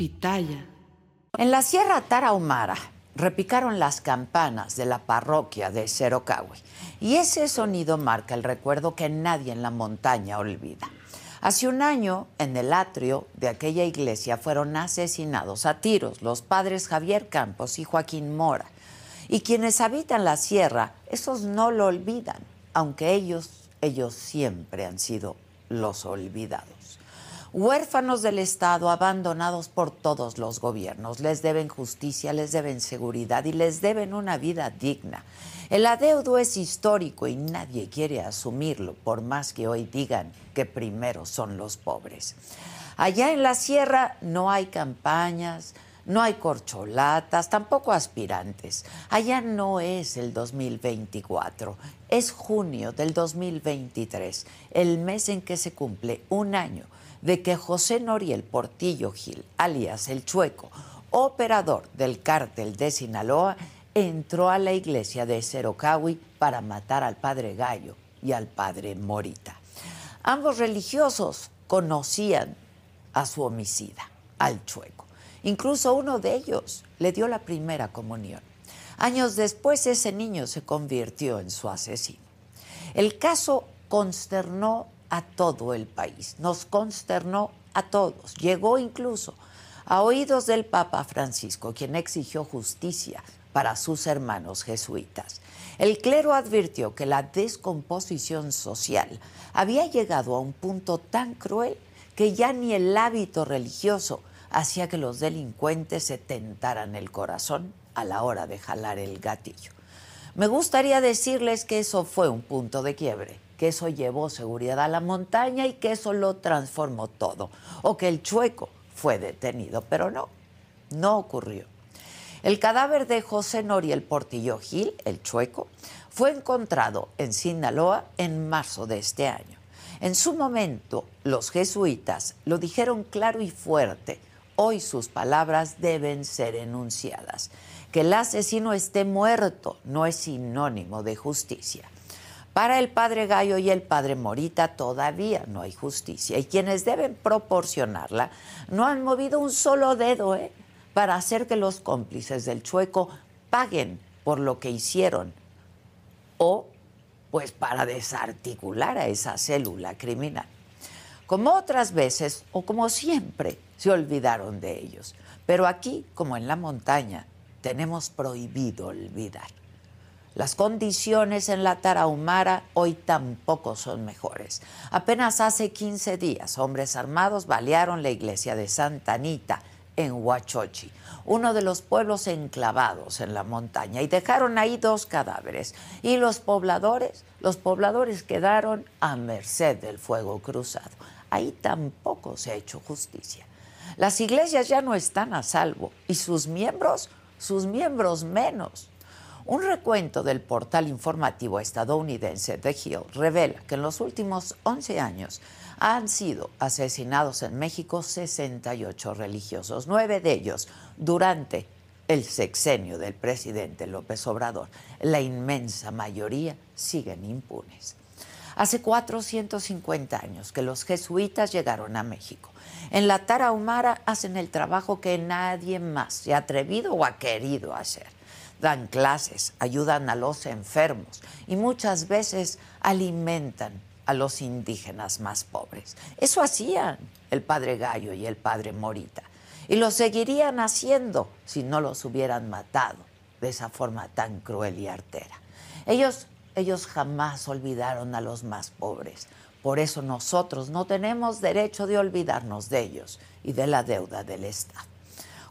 En la Sierra Tarahumara repicaron las campanas de la parroquia de Cerocahui y ese sonido marca el recuerdo que nadie en la montaña olvida. Hace un año, en el atrio de aquella iglesia fueron asesinados a tiros los padres Javier Campos y Joaquín Mora. Y quienes habitan la sierra, esos no lo olvidan, aunque ellos, ellos siempre han sido los olvidados huérfanos del Estado, abandonados por todos los gobiernos. Les deben justicia, les deben seguridad y les deben una vida digna. El adeudo es histórico y nadie quiere asumirlo, por más que hoy digan que primero son los pobres. Allá en la sierra no hay campañas, no hay corcholatas, tampoco aspirantes. Allá no es el 2024, es junio del 2023, el mes en que se cumple un año de que José Noriel Portillo Gil, alias El Chueco, operador del cártel de Sinaloa, entró a la iglesia de Cerocawi para matar al padre Gallo y al padre Morita. Ambos religiosos conocían a su homicida, al Chueco. Incluso uno de ellos le dio la primera comunión. Años después ese niño se convirtió en su asesino. El caso consternó a todo el país, nos consternó a todos, llegó incluso a oídos del Papa Francisco, quien exigió justicia para sus hermanos jesuitas. El clero advirtió que la descomposición social había llegado a un punto tan cruel que ya ni el hábito religioso hacía que los delincuentes se tentaran el corazón a la hora de jalar el gatillo. Me gustaría decirles que eso fue un punto de quiebre, que eso llevó seguridad a la montaña y que eso lo transformó todo, o que el chueco fue detenido, pero no, no ocurrió. El cadáver de José Noriel Portillo Gil, el chueco, fue encontrado en Sinaloa en marzo de este año. En su momento, los jesuitas lo dijeron claro y fuerte. Hoy sus palabras deben ser enunciadas. Que el asesino esté muerto no es sinónimo de justicia. Para el padre Gallo y el padre Morita todavía no hay justicia y quienes deben proporcionarla no han movido un solo dedo ¿eh? para hacer que los cómplices del chueco paguen por lo que hicieron o pues para desarticular a esa célula criminal. Como otras veces o como siempre se olvidaron de ellos, pero aquí como en la montaña tenemos prohibido olvidar. Las condiciones en la Tarahumara hoy tampoco son mejores. Apenas hace 15 días, hombres armados balearon la iglesia de Santa Anita en Huachochi, uno de los pueblos enclavados en la montaña, y dejaron ahí dos cadáveres. Y los pobladores, los pobladores quedaron a merced del fuego cruzado. Ahí tampoco se ha hecho justicia. Las iglesias ya no están a salvo y sus miembros, sus miembros menos. Un recuento del portal informativo estadounidense The Hill revela que en los últimos 11 años han sido asesinados en México 68 religiosos, nueve de ellos durante el sexenio del presidente López Obrador. La inmensa mayoría siguen impunes. Hace 450 años que los jesuitas llegaron a México. En la Tarahumara hacen el trabajo que nadie más se ha atrevido o ha querido hacer dan clases, ayudan a los enfermos y muchas veces alimentan a los indígenas más pobres. Eso hacían el padre Gallo y el padre Morita. Y lo seguirían haciendo si no los hubieran matado de esa forma tan cruel y artera. Ellos, ellos jamás olvidaron a los más pobres. Por eso nosotros no tenemos derecho de olvidarnos de ellos y de la deuda del Estado.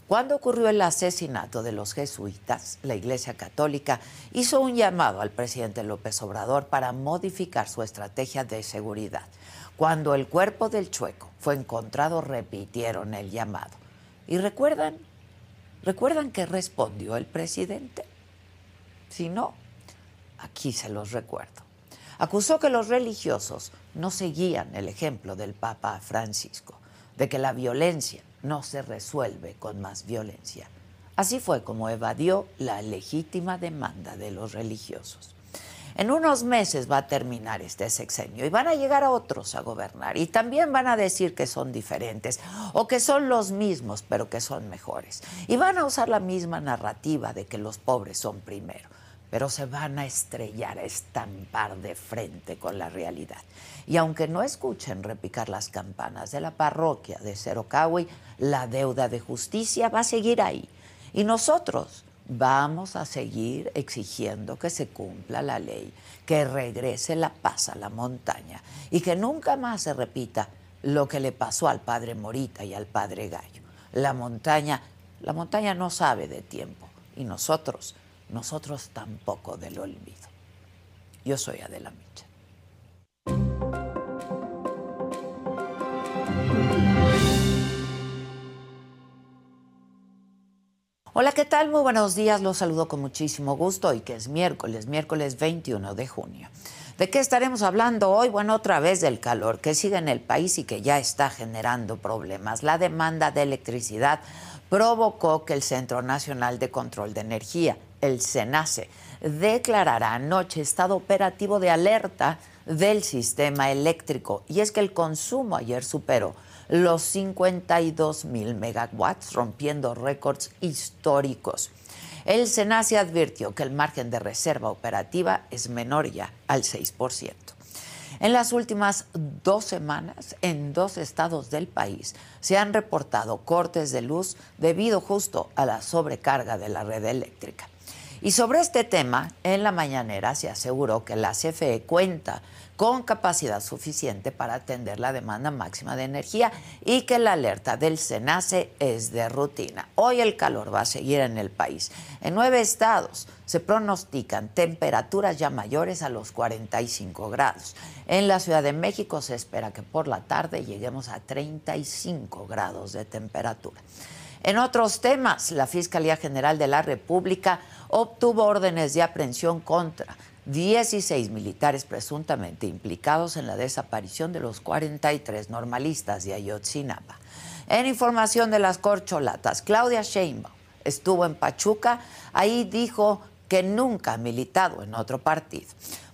Cuando ocurrió el asesinato de los jesuitas, la Iglesia Católica hizo un llamado al presidente López Obrador para modificar su estrategia de seguridad. Cuando el cuerpo del chueco fue encontrado, repitieron el llamado. ¿Y recuerdan? ¿Recuerdan que respondió el presidente? Si no, aquí se los recuerdo. Acusó que los religiosos no seguían el ejemplo del Papa Francisco, de que la violencia no se resuelve con más violencia. Así fue como evadió la legítima demanda de los religiosos. En unos meses va a terminar este sexenio y van a llegar a otros a gobernar y también van a decir que son diferentes o que son los mismos pero que son mejores. Y van a usar la misma narrativa de que los pobres son primero, pero se van a estrellar, a estampar de frente con la realidad. Y aunque no escuchen repicar las campanas de la parroquia de Cerocahui, la deuda de justicia va a seguir ahí. Y nosotros vamos a seguir exigiendo que se cumpla la ley, que regrese la paz a la montaña y que nunca más se repita lo que le pasó al padre Morita y al padre Gallo. La montaña, la montaña no sabe de tiempo y nosotros, nosotros tampoco del olvido. Yo soy Adela Micha. Hola, ¿qué tal? Muy buenos días. Los saludo con muchísimo gusto y que es miércoles, miércoles 21 de junio. ¿De qué estaremos hablando hoy? Bueno, otra vez del calor que sigue en el país y que ya está generando problemas. La demanda de electricidad provocó que el Centro Nacional de Control de Energía, el CENACE, declarará anoche estado operativo de alerta del sistema eléctrico. Y es que el consumo ayer superó los 52 mil megawatts, rompiendo récords históricos. El SENACE advirtió que el margen de reserva operativa es menor ya al 6%. En las últimas dos semanas, en dos estados del país, se han reportado cortes de luz debido justo a la sobrecarga de la red eléctrica. Y sobre este tema, en la mañanera se aseguró que la CFE cuenta con capacidad suficiente para atender la demanda máxima de energía y que la alerta del SENACE es de rutina. Hoy el calor va a seguir en el país. En nueve estados se pronostican temperaturas ya mayores a los 45 grados. En la Ciudad de México se espera que por la tarde lleguemos a 35 grados de temperatura. En otros temas, la Fiscalía General de la República obtuvo órdenes de aprehensión contra 16 militares presuntamente implicados en la desaparición de los 43 normalistas de Ayotzinapa. En información de las corcholatas, Claudia Sheinbaum estuvo en Pachuca, ahí dijo que nunca ha militado en otro partido.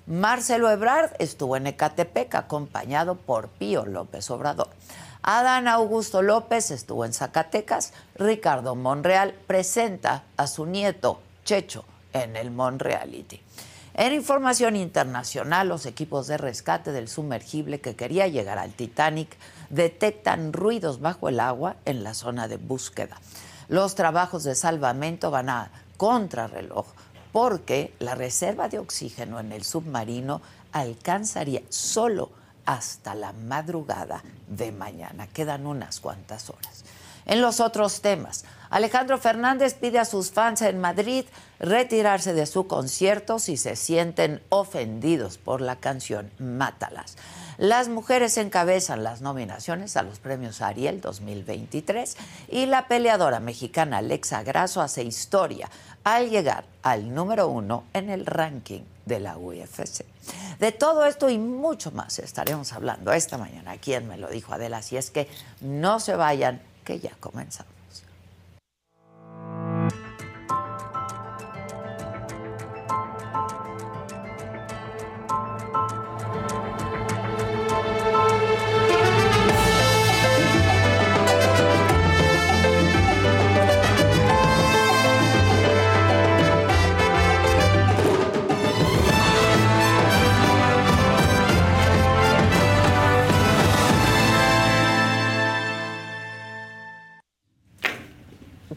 Marcelo Ebrard estuvo en Ecatepec acompañado por Pío López Obrador. Adán Augusto López estuvo en Zacatecas. Ricardo Monreal presenta a su nieto Checho en el Monreality. En información internacional, los equipos de rescate del sumergible que quería llegar al Titanic detectan ruidos bajo el agua en la zona de búsqueda. Los trabajos de salvamento van a contrarreloj porque la reserva de oxígeno en el submarino alcanzaría solo hasta la madrugada de mañana. Quedan unas cuantas horas. En los otros temas, Alejandro Fernández pide a sus fans en Madrid retirarse de su concierto si se sienten ofendidos por la canción Mátalas. Las mujeres encabezan las nominaciones a los premios Ariel 2023 y la peleadora mexicana Alexa Grasso hace historia al llegar al número uno en el ranking de la UFC. De todo esto y mucho más estaremos hablando esta mañana. ¿Quién me lo dijo Adela? Si es que no se vayan, que ya comenzamos.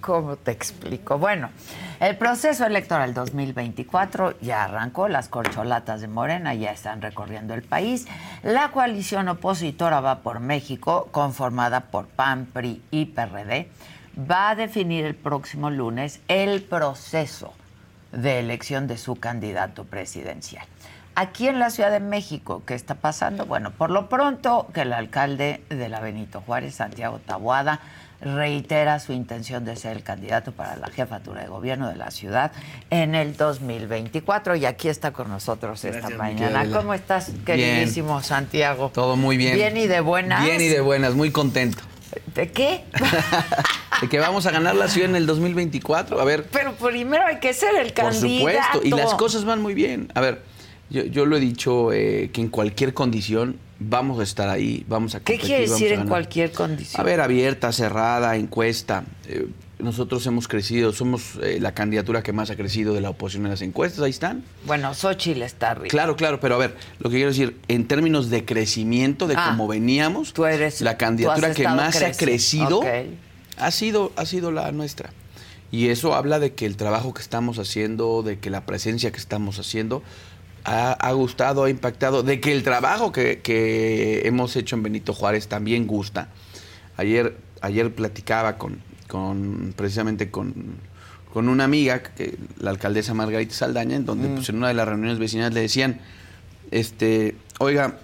¿Cómo te explico? Bueno, el proceso electoral 2024 ya arrancó, las corcholatas de Morena ya están recorriendo el país. La coalición opositora va por México, conformada por PAN, PRI y PRD, va a definir el próximo lunes el proceso de elección de su candidato presidencial. Aquí en la Ciudad de México, ¿qué está pasando? Bueno, por lo pronto que el alcalde de la Benito Juárez, Santiago Tabuada, reitera su intención de ser el candidato para la jefatura de gobierno de la ciudad en el 2024 y aquí está con nosotros esta mañana. ¿Cómo estás, queridísimo Santiago? Todo muy bien. Bien y de buenas. Bien y de buenas, muy contento. ¿De qué? de que vamos a ganar la ciudad en el 2024. A ver. Pero primero hay que ser el candidato. Por supuesto, y las cosas van muy bien. A ver, yo, lo he dicho eh, que en cualquier condición vamos a estar ahí, vamos a competir. ¿Qué quiere decir en cualquier condición? A ver, abierta, cerrada, encuesta. Eh, nosotros hemos crecido, somos eh, la candidatura que más ha crecido de la oposición en las encuestas, ahí están. Bueno, Xochitl está arriba. Claro, claro, pero a ver, lo que quiero decir, en términos de crecimiento, de ah, cómo veníamos, tú eres, la candidatura que más ha crecido ha, sido, ha sido la nuestra. Y eso habla de que el trabajo que estamos haciendo, de que la presencia que estamos haciendo, ha, gustado, ha impactado, de que el trabajo que, hemos hecho en Benito Juárez también gusta. Ayer, ayer platicaba con, con precisamente con, con una amiga, que, la alcaldesa Margarita Saldaña, en donde mm. pues, en una de las reuniones vecinales le decían, este, oiga,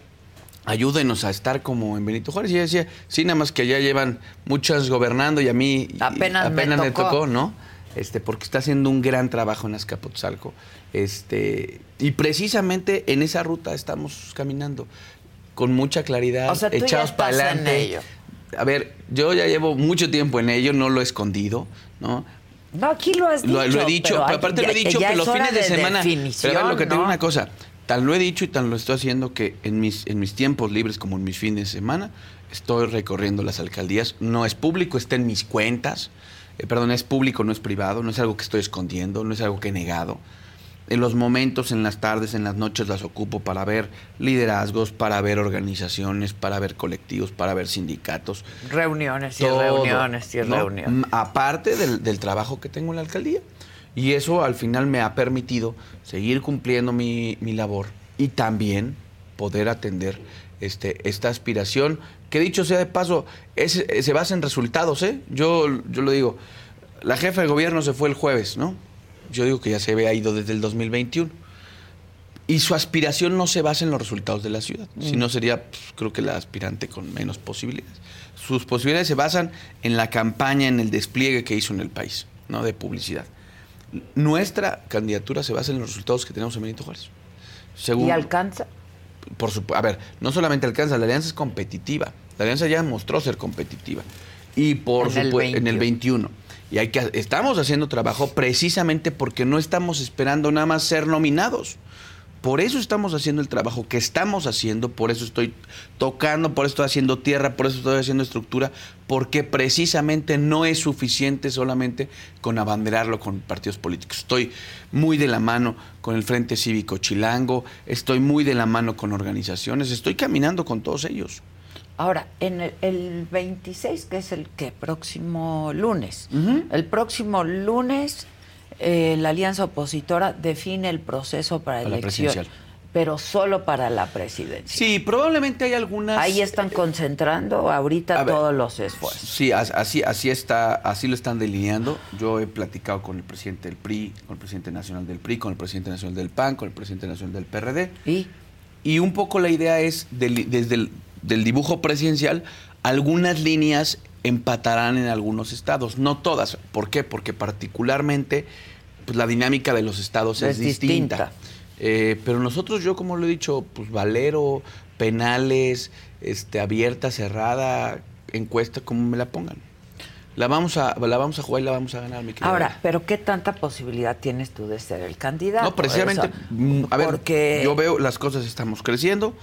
ayúdenos a estar como en Benito Juárez. Y ella decía, sí, nada más que allá llevan muchas gobernando y a mí apenas, me, tocó. ¿no? Este, porque está haciendo un gran trabajo en Azcapotzalco. Este, y precisamente en esa ruta estamos caminando con mucha claridad, o sea, echados para adelante. A ver, yo ya llevo mucho tiempo en ello, no lo he escondido, ¿no? No, aquí lo has dicho. Lo, he dicho, pero, aparte lo he dicho que los fines de, semana. Pero lo que tengo una cosa, tan lo he dicho y tan lo estoy haciendo que en mis, en mis tiempos libres, como en mis fines de semana, estoy recorriendo las alcaldías. No es público, está en mis cuentas. Eh, perdón, es público, no es privado, no es algo que estoy escondiendo, no es algo que he negado en los momentos, en las tardes, en las noches las ocupo para ver liderazgos, para ver organizaciones, para ver colectivos, para ver sindicatos. Reuniones y reuniones y reuniones. Aparte del, trabajo que tengo en la alcaldía. Y eso al final me ha permitido seguir cumpliendo mi, labor y también poder atender este, esta aspiración, que dicho sea de paso, se basa en resultados. ¿eh? Yo, yo lo digo, la jefa de gobierno se fue el jueves, ¿no? Yo digo que ya se había ido desde el 2021. Y su aspiración no se basa en los resultados de la ciudad, mm. sino sería, pues, creo que la aspirante con menos posibilidades. Sus posibilidades se basan en la campaña, en el despliegue que hizo en el país, ¿no? De publicidad. Nuestra candidatura se basa en los resultados que tenemos en Benito Juárez. ¿Y alcanza? Por supuesto. A ver, no solamente alcanza, la alianza es competitiva. La alianza ya mostró ser competitiva. Y por supuesto, en el 21 y hay que, estamos haciendo trabajo precisamente porque no estamos esperando nada más ser nominados. Por eso estamos haciendo el trabajo que estamos haciendo, por eso estoy tocando, por eso estoy haciendo tierra, por eso estoy haciendo estructura, porque precisamente no es suficiente solamente con abanderarlo con partidos políticos. Estoy muy de la mano con el Frente Cívico Chilango, estoy muy de la mano con organizaciones, estoy caminando con todos ellos. Ahora, en el, 26, que es el que próximo lunes, el próximo lunes eh, la alianza opositora define el proceso para, la elección, pero solo para la presidencia. Sí, probablemente hay algunas. Ahí están concentrando ahorita todos los esfuerzos. Sí, así, así está, así lo están delineando. Yo he platicado con el presidente del PRI, con el presidente nacional del PRI, con el presidente nacional del PAN, con el presidente nacional del PRD. Y y un poco la idea es, desde el del dibujo presidencial, algunas líneas empatarán en algunos estados, no todas. ¿Por qué? Porque particularmente pues, la dinámica de los estados es, distinta. Eh, pero nosotros, yo como lo he dicho, pues Valero, penales, este, abierta, cerrada, encuesta, como me la pongan. La vamos a, la vamos a jugar y la vamos a ganar, mi Ahora, pero ¿qué tanta posibilidad tienes tú de ser el candidato? No, precisamente, mm, a ver, porque... yo veo las cosas estamos creciendo.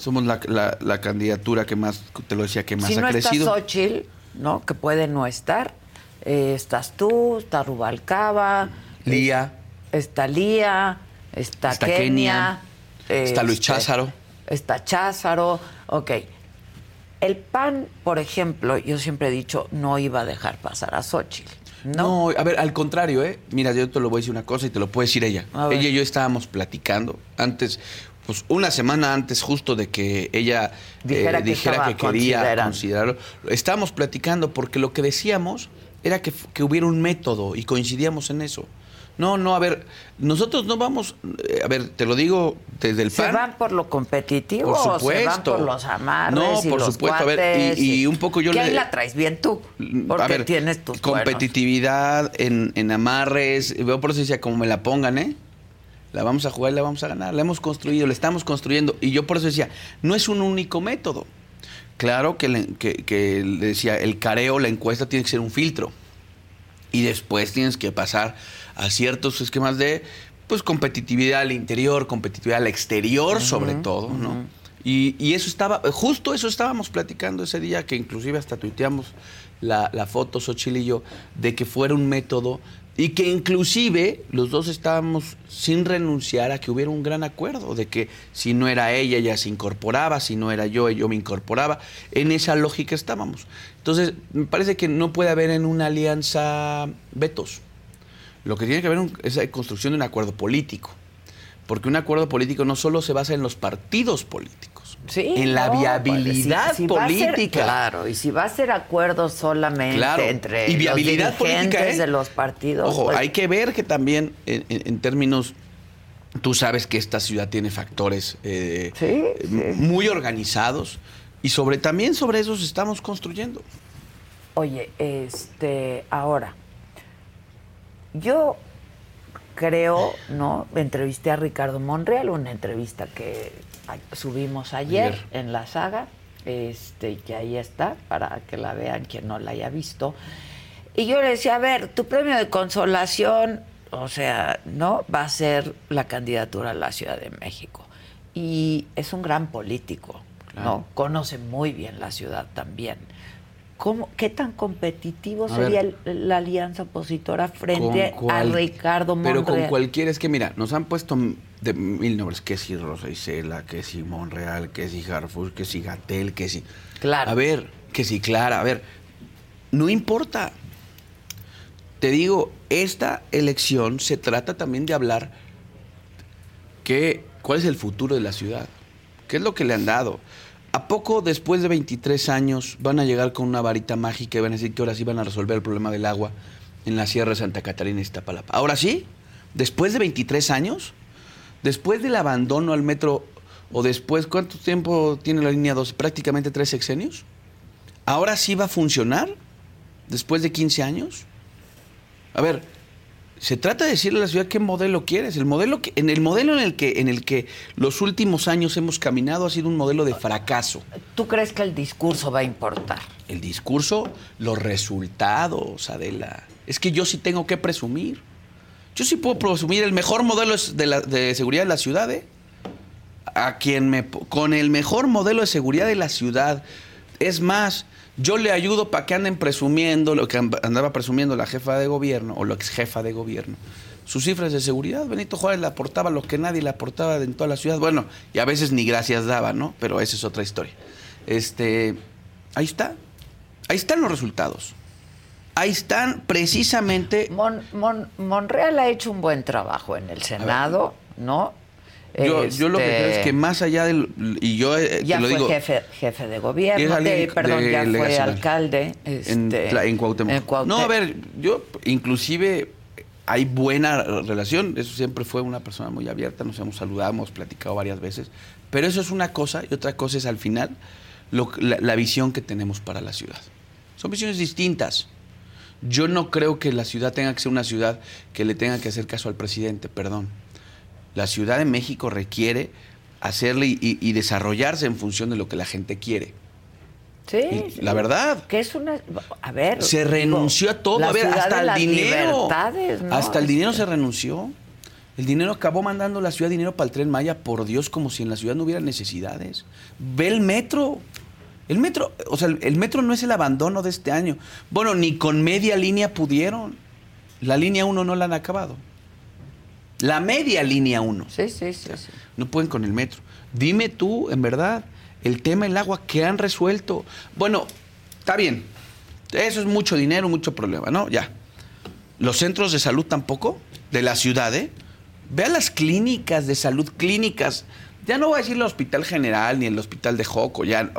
Somos la, la, candidatura que más, te lo decía, que más ha crecido. Está Xochitl, ¿no? Que puede no estar. Eh, estás tú, está Rubalcaba. Lía. está Lía, está, Kenia. está Luis este, Cházaro. Está Cházaro. Ok. El PAN, por ejemplo, yo siempre he dicho, no iba a dejar pasar a Xochitl. No. a ver, al contrario, ¿eh? Mira, yo te lo voy a decir una cosa y te lo puede decir ella. Ella y yo estábamos platicando antes, pues una semana antes justo de que ella eh, Dijera que dijera que quería considerarlo. Estábamos platicando porque lo que decíamos era que, que hubiera un método y coincidíamos en eso. No, no, a ver, nosotros no vamos, eh, a ver, te lo digo desde el ¿Se PAN. van por lo competitivo Por o se van por los amarres No, y por los supuesto. A ver, y- y un poco yo le- ahí la traes bien tú, porque a ver, tienes tus competitividad en, en amarres. Veo por eso decía, como me la pongan, ¿eh? La vamos a jugar y la vamos a ganar. La hemos construido, la estamos construyendo. Y yo por eso decía, no es un único método. Claro que, le- que, que le decía, el careo, la encuesta tiene que ser un filtro. Y después tienes que pasar a ciertos esquemas de pues competitividad al interior, competitividad al exterior, sobre todo, ¿no? Y, y eso estaba, justo eso estábamos platicando ese día, que inclusive hasta tuiteamos la, la foto, Xochitl y yo, de que fuera un método y que inclusive los dos estábamos sin renunciar a que hubiera un gran acuerdo, de que si no era ella, ella se incorporaba, si no era yo, yo me incorporaba. En esa lógica estábamos. Entonces, me parece que no puede haber en una alianza vetos. Lo que tiene que haber es la construcción de un acuerdo político. Porque un acuerdo político no solo se basa en los partidos políticos, Sí, en la no, viabilidad pues, si- si va a ser- política. claro, y si va a ser acuerdo solamente Claro, entre y viabilidad los dirigentes política, ¿eh? de los partidos. Ojo, pues, hay que ver que también en, términos, tú sabes que esta ciudad tiene factores eh, Sí, sí. muy organizados y sobre también sobre esos estamos construyendo. Oye, este, ahora, yo creo, ¿no? Entrevisté a Ricardo Monreal, una entrevista que subimos ayer, Ayer. en la saga, este, y que ahí está, para que la vean quien no la haya visto. Y yo le decía, a ver, tu premio de consolación, o sea, ¿no? Va a ser la candidatura a la Ciudad de México. Y es un gran político, ¿no? Claro. Conoce muy bien la ciudad también. ¿Cómo, ¿Qué tan competitivo A sería ver. el- la alianza opositora frente Con a cual- Ricardo Monreal? Pero con cualquiera, es que mira, nos han puesto de mil nombres, que si Rosa Isela, que si Monreal, que si Harfuch, que si Gatel, que si... Claro. A ver, que si Clara, a ver, no importa. Te digo, esta elección se trata también de hablar que, cuál es el futuro de la ciudad, qué es lo que le han dado. ¿A poco después de 23 años van a llegar con una varita mágica y van a decir que ahora sí van a resolver el problema del agua en la Sierra de Santa Catarina y Iztapalapa? ¿Ahora sí? ¿Después de 23 años? ¿Después del abandono al metro o después, cuánto tiempo tiene la línea 2? ¿Prácticamente tres sexenios? ¿Ahora sí va a funcionar? ¿Después de 15 años? A ver, se trata de decirle a la ciudad qué modelo quieres. El modelo que, en el modelo en el que en el que los últimos años hemos caminado ha sido un modelo de fracaso. ¿Tú crees que el discurso va a importar? El discurso, los resultados, Adela. Es que yo sí tengo que presumir. Yo sí puedo presumir el mejor modelo de, la- seguridad de la ciudad, ¿eh? A quien me con el mejor modelo de seguridad de la ciudad. Es más, yo le ayudo para que anden presumiendo lo que and- andaba presumiendo la jefa de gobierno o la ex jefa de gobierno. Sus cifras de seguridad, Benito Juárez le aportaba lo que nadie le aportaba en toda la ciudad. Bueno, y a veces ni gracias daba, ¿no? Pero esa es otra historia. Este, ahí está. Ahí están los resultados. Ahí están precisamente Mon- Mon- Monreal ha hecho un buen trabajo en el Senado, ¿no? Yo, yo lo que Este, creo es que más allá del. Y yo eh, ya te lo fue digo. jefe, jefe de gobierno, de- perdón, de ya fue alcalde. en, este, en Cuauhtémoc. en No, a ver, yo inclusive hay buena relación. Eso siempre fue una persona muy abierta. Nos hemos saludado, hemos platicado varias veces. Pero eso es una cosa y otra cosa es al final lo que- la, la visión que tenemos para la ciudad. Son visiones distintas. Yo no creo que la ciudad tenga que ser una ciudad que le tenga que hacer caso al presidente, perdón. La Ciudad de México requiere hacerle y, y- y desarrollarse en función de lo que la gente quiere. Sí, Y sí. la verdad. Que es una. A ver. Se digo, renunció a todo, a ver, hasta el dinero. Hasta el dinero se renunció. El dinero acabó mandando la ciudad dinero para el tren Maya, por Dios, como si en la ciudad no hubiera necesidades. Ve el metro. El metro, o sea, el, metro no es el abandono de este año. Bueno, ni con media línea pudieron. La línea 1 no la han acabado. La media línea 1. Sí, sí, sí. sí. No pueden con el metro. Dime tú, en verdad, el tema del agua que han resuelto. Bueno, está bien. Eso es mucho dinero, mucho problema, ¿no? Ya. Los centros de salud tampoco, de la ciudad, ¿eh? Vea las clínicas de salud, clínicas. Ya no voy a decir el hospital general ni el hospital de Joco, ya,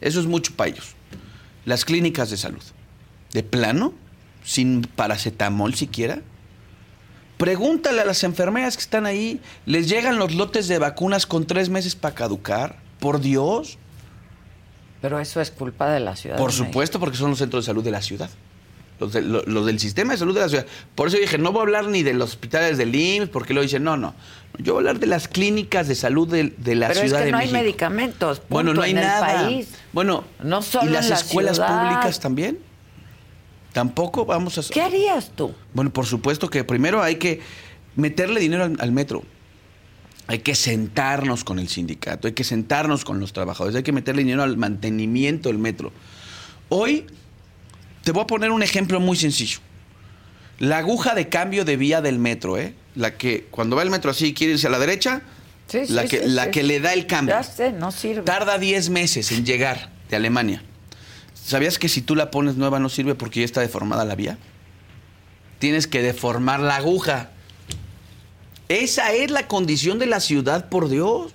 eso es mucho para ellos. Las clínicas de salud. ¿De plano? ¿Sin paracetamol siquiera? Pregúntale a las enfermeras que están ahí, ¿les llegan los lotes de vacunas con tres meses para caducar? Por Dios. Pero eso es culpa de la ciudad. Por de supuesto, porque son los centros de salud de la ciudad. Los, de- lo- los del sistema de salud de la ciudad. Por eso dije, no voy a hablar ni de los hospitales del IMSS, porque lo dicen, no, no. Yo voy a hablar de las clínicas de salud de, de la Pero es ciudad que de no hay medicamentos. punto, Bueno, no hay en el nada. país. Bueno, No solo ¿y las en la escuelas ciudad. públicas también? Tampoco vamos a... ¿Qué harías tú? Bueno, por supuesto que primero hay que meterle dinero al, al metro. Hay que sentarnos con el sindicato, hay que sentarnos con los trabajadores, hay que meterle dinero al mantenimiento del metro. Hoy te voy a poner un ejemplo muy sencillo. La aguja de cambio de vía del metro, ¿eh? La que cuando va el metro así quiere irse a la derecha, Sí, la, sí, que, sí, la que le da el cambio. Ya sé, no sirve. Tarda 10 meses en llegar de Alemania. ¿Sabías que si tú la pones nueva no sirve porque ya está deformada la vía? Tienes que deformar la aguja. Esa es la condición de la ciudad, por Dios.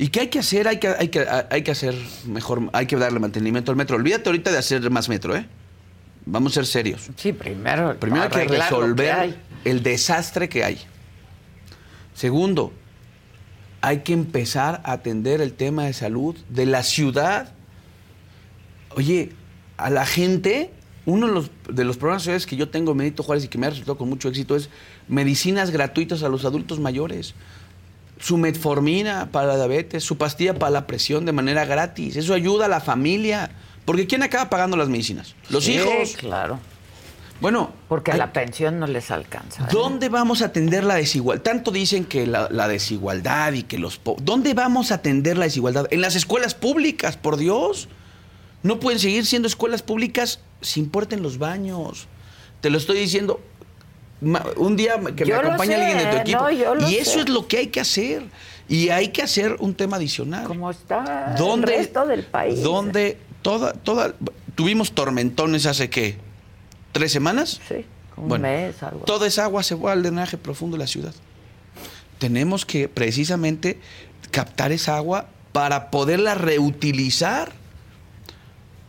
¿Y qué hay que hacer? Hay que, hay que, hay que hacer mejor, hay que darle mantenimiento al metro. Olvídate ahorita de hacer más metro, ¿eh? Vamos a ser serios. Sí, primero. Primero hay que resolver el desastre que hay. Segundo, hay que empezar a atender el tema de salud de la ciudad. Oye, a la gente, uno de los, de los programas sociales que yo tengo en Benito Juárez y que me ha resultado con mucho éxito es medicinas gratuitas a los adultos mayores. Su metformina para la diabetes, su pastilla para la presión de manera gratis. Eso ayuda a la familia. Porque ¿quién acaba pagando las medicinas? Los Sí, hijos. claro. Bueno, Porque hay- la pensión no les alcanza. ¿eh? ¿Dónde vamos a atender la desigualdad? Tanto dicen que la, la desigualdad y que los... po- ¿Dónde vamos a atender la desigualdad? En las escuelas públicas, por Dios. No pueden seguir siendo escuelas públicas si importen los baños. Te lo estoy diciendo. Un día que Yo me acompañe sé, alguien de tu equipo. no, y eso sé. es lo que hay que hacer. Y hay que hacer un tema adicional. Como está ¿Dónde, el resto del país. Donde toda, toda, tuvimos tormentones hace qué, tres semanas. Sí, un Bueno, mes, algo. Toda esa agua se va al drenaje profundo de la ciudad. Tenemos que precisamente captar esa agua para poderla reutilizar.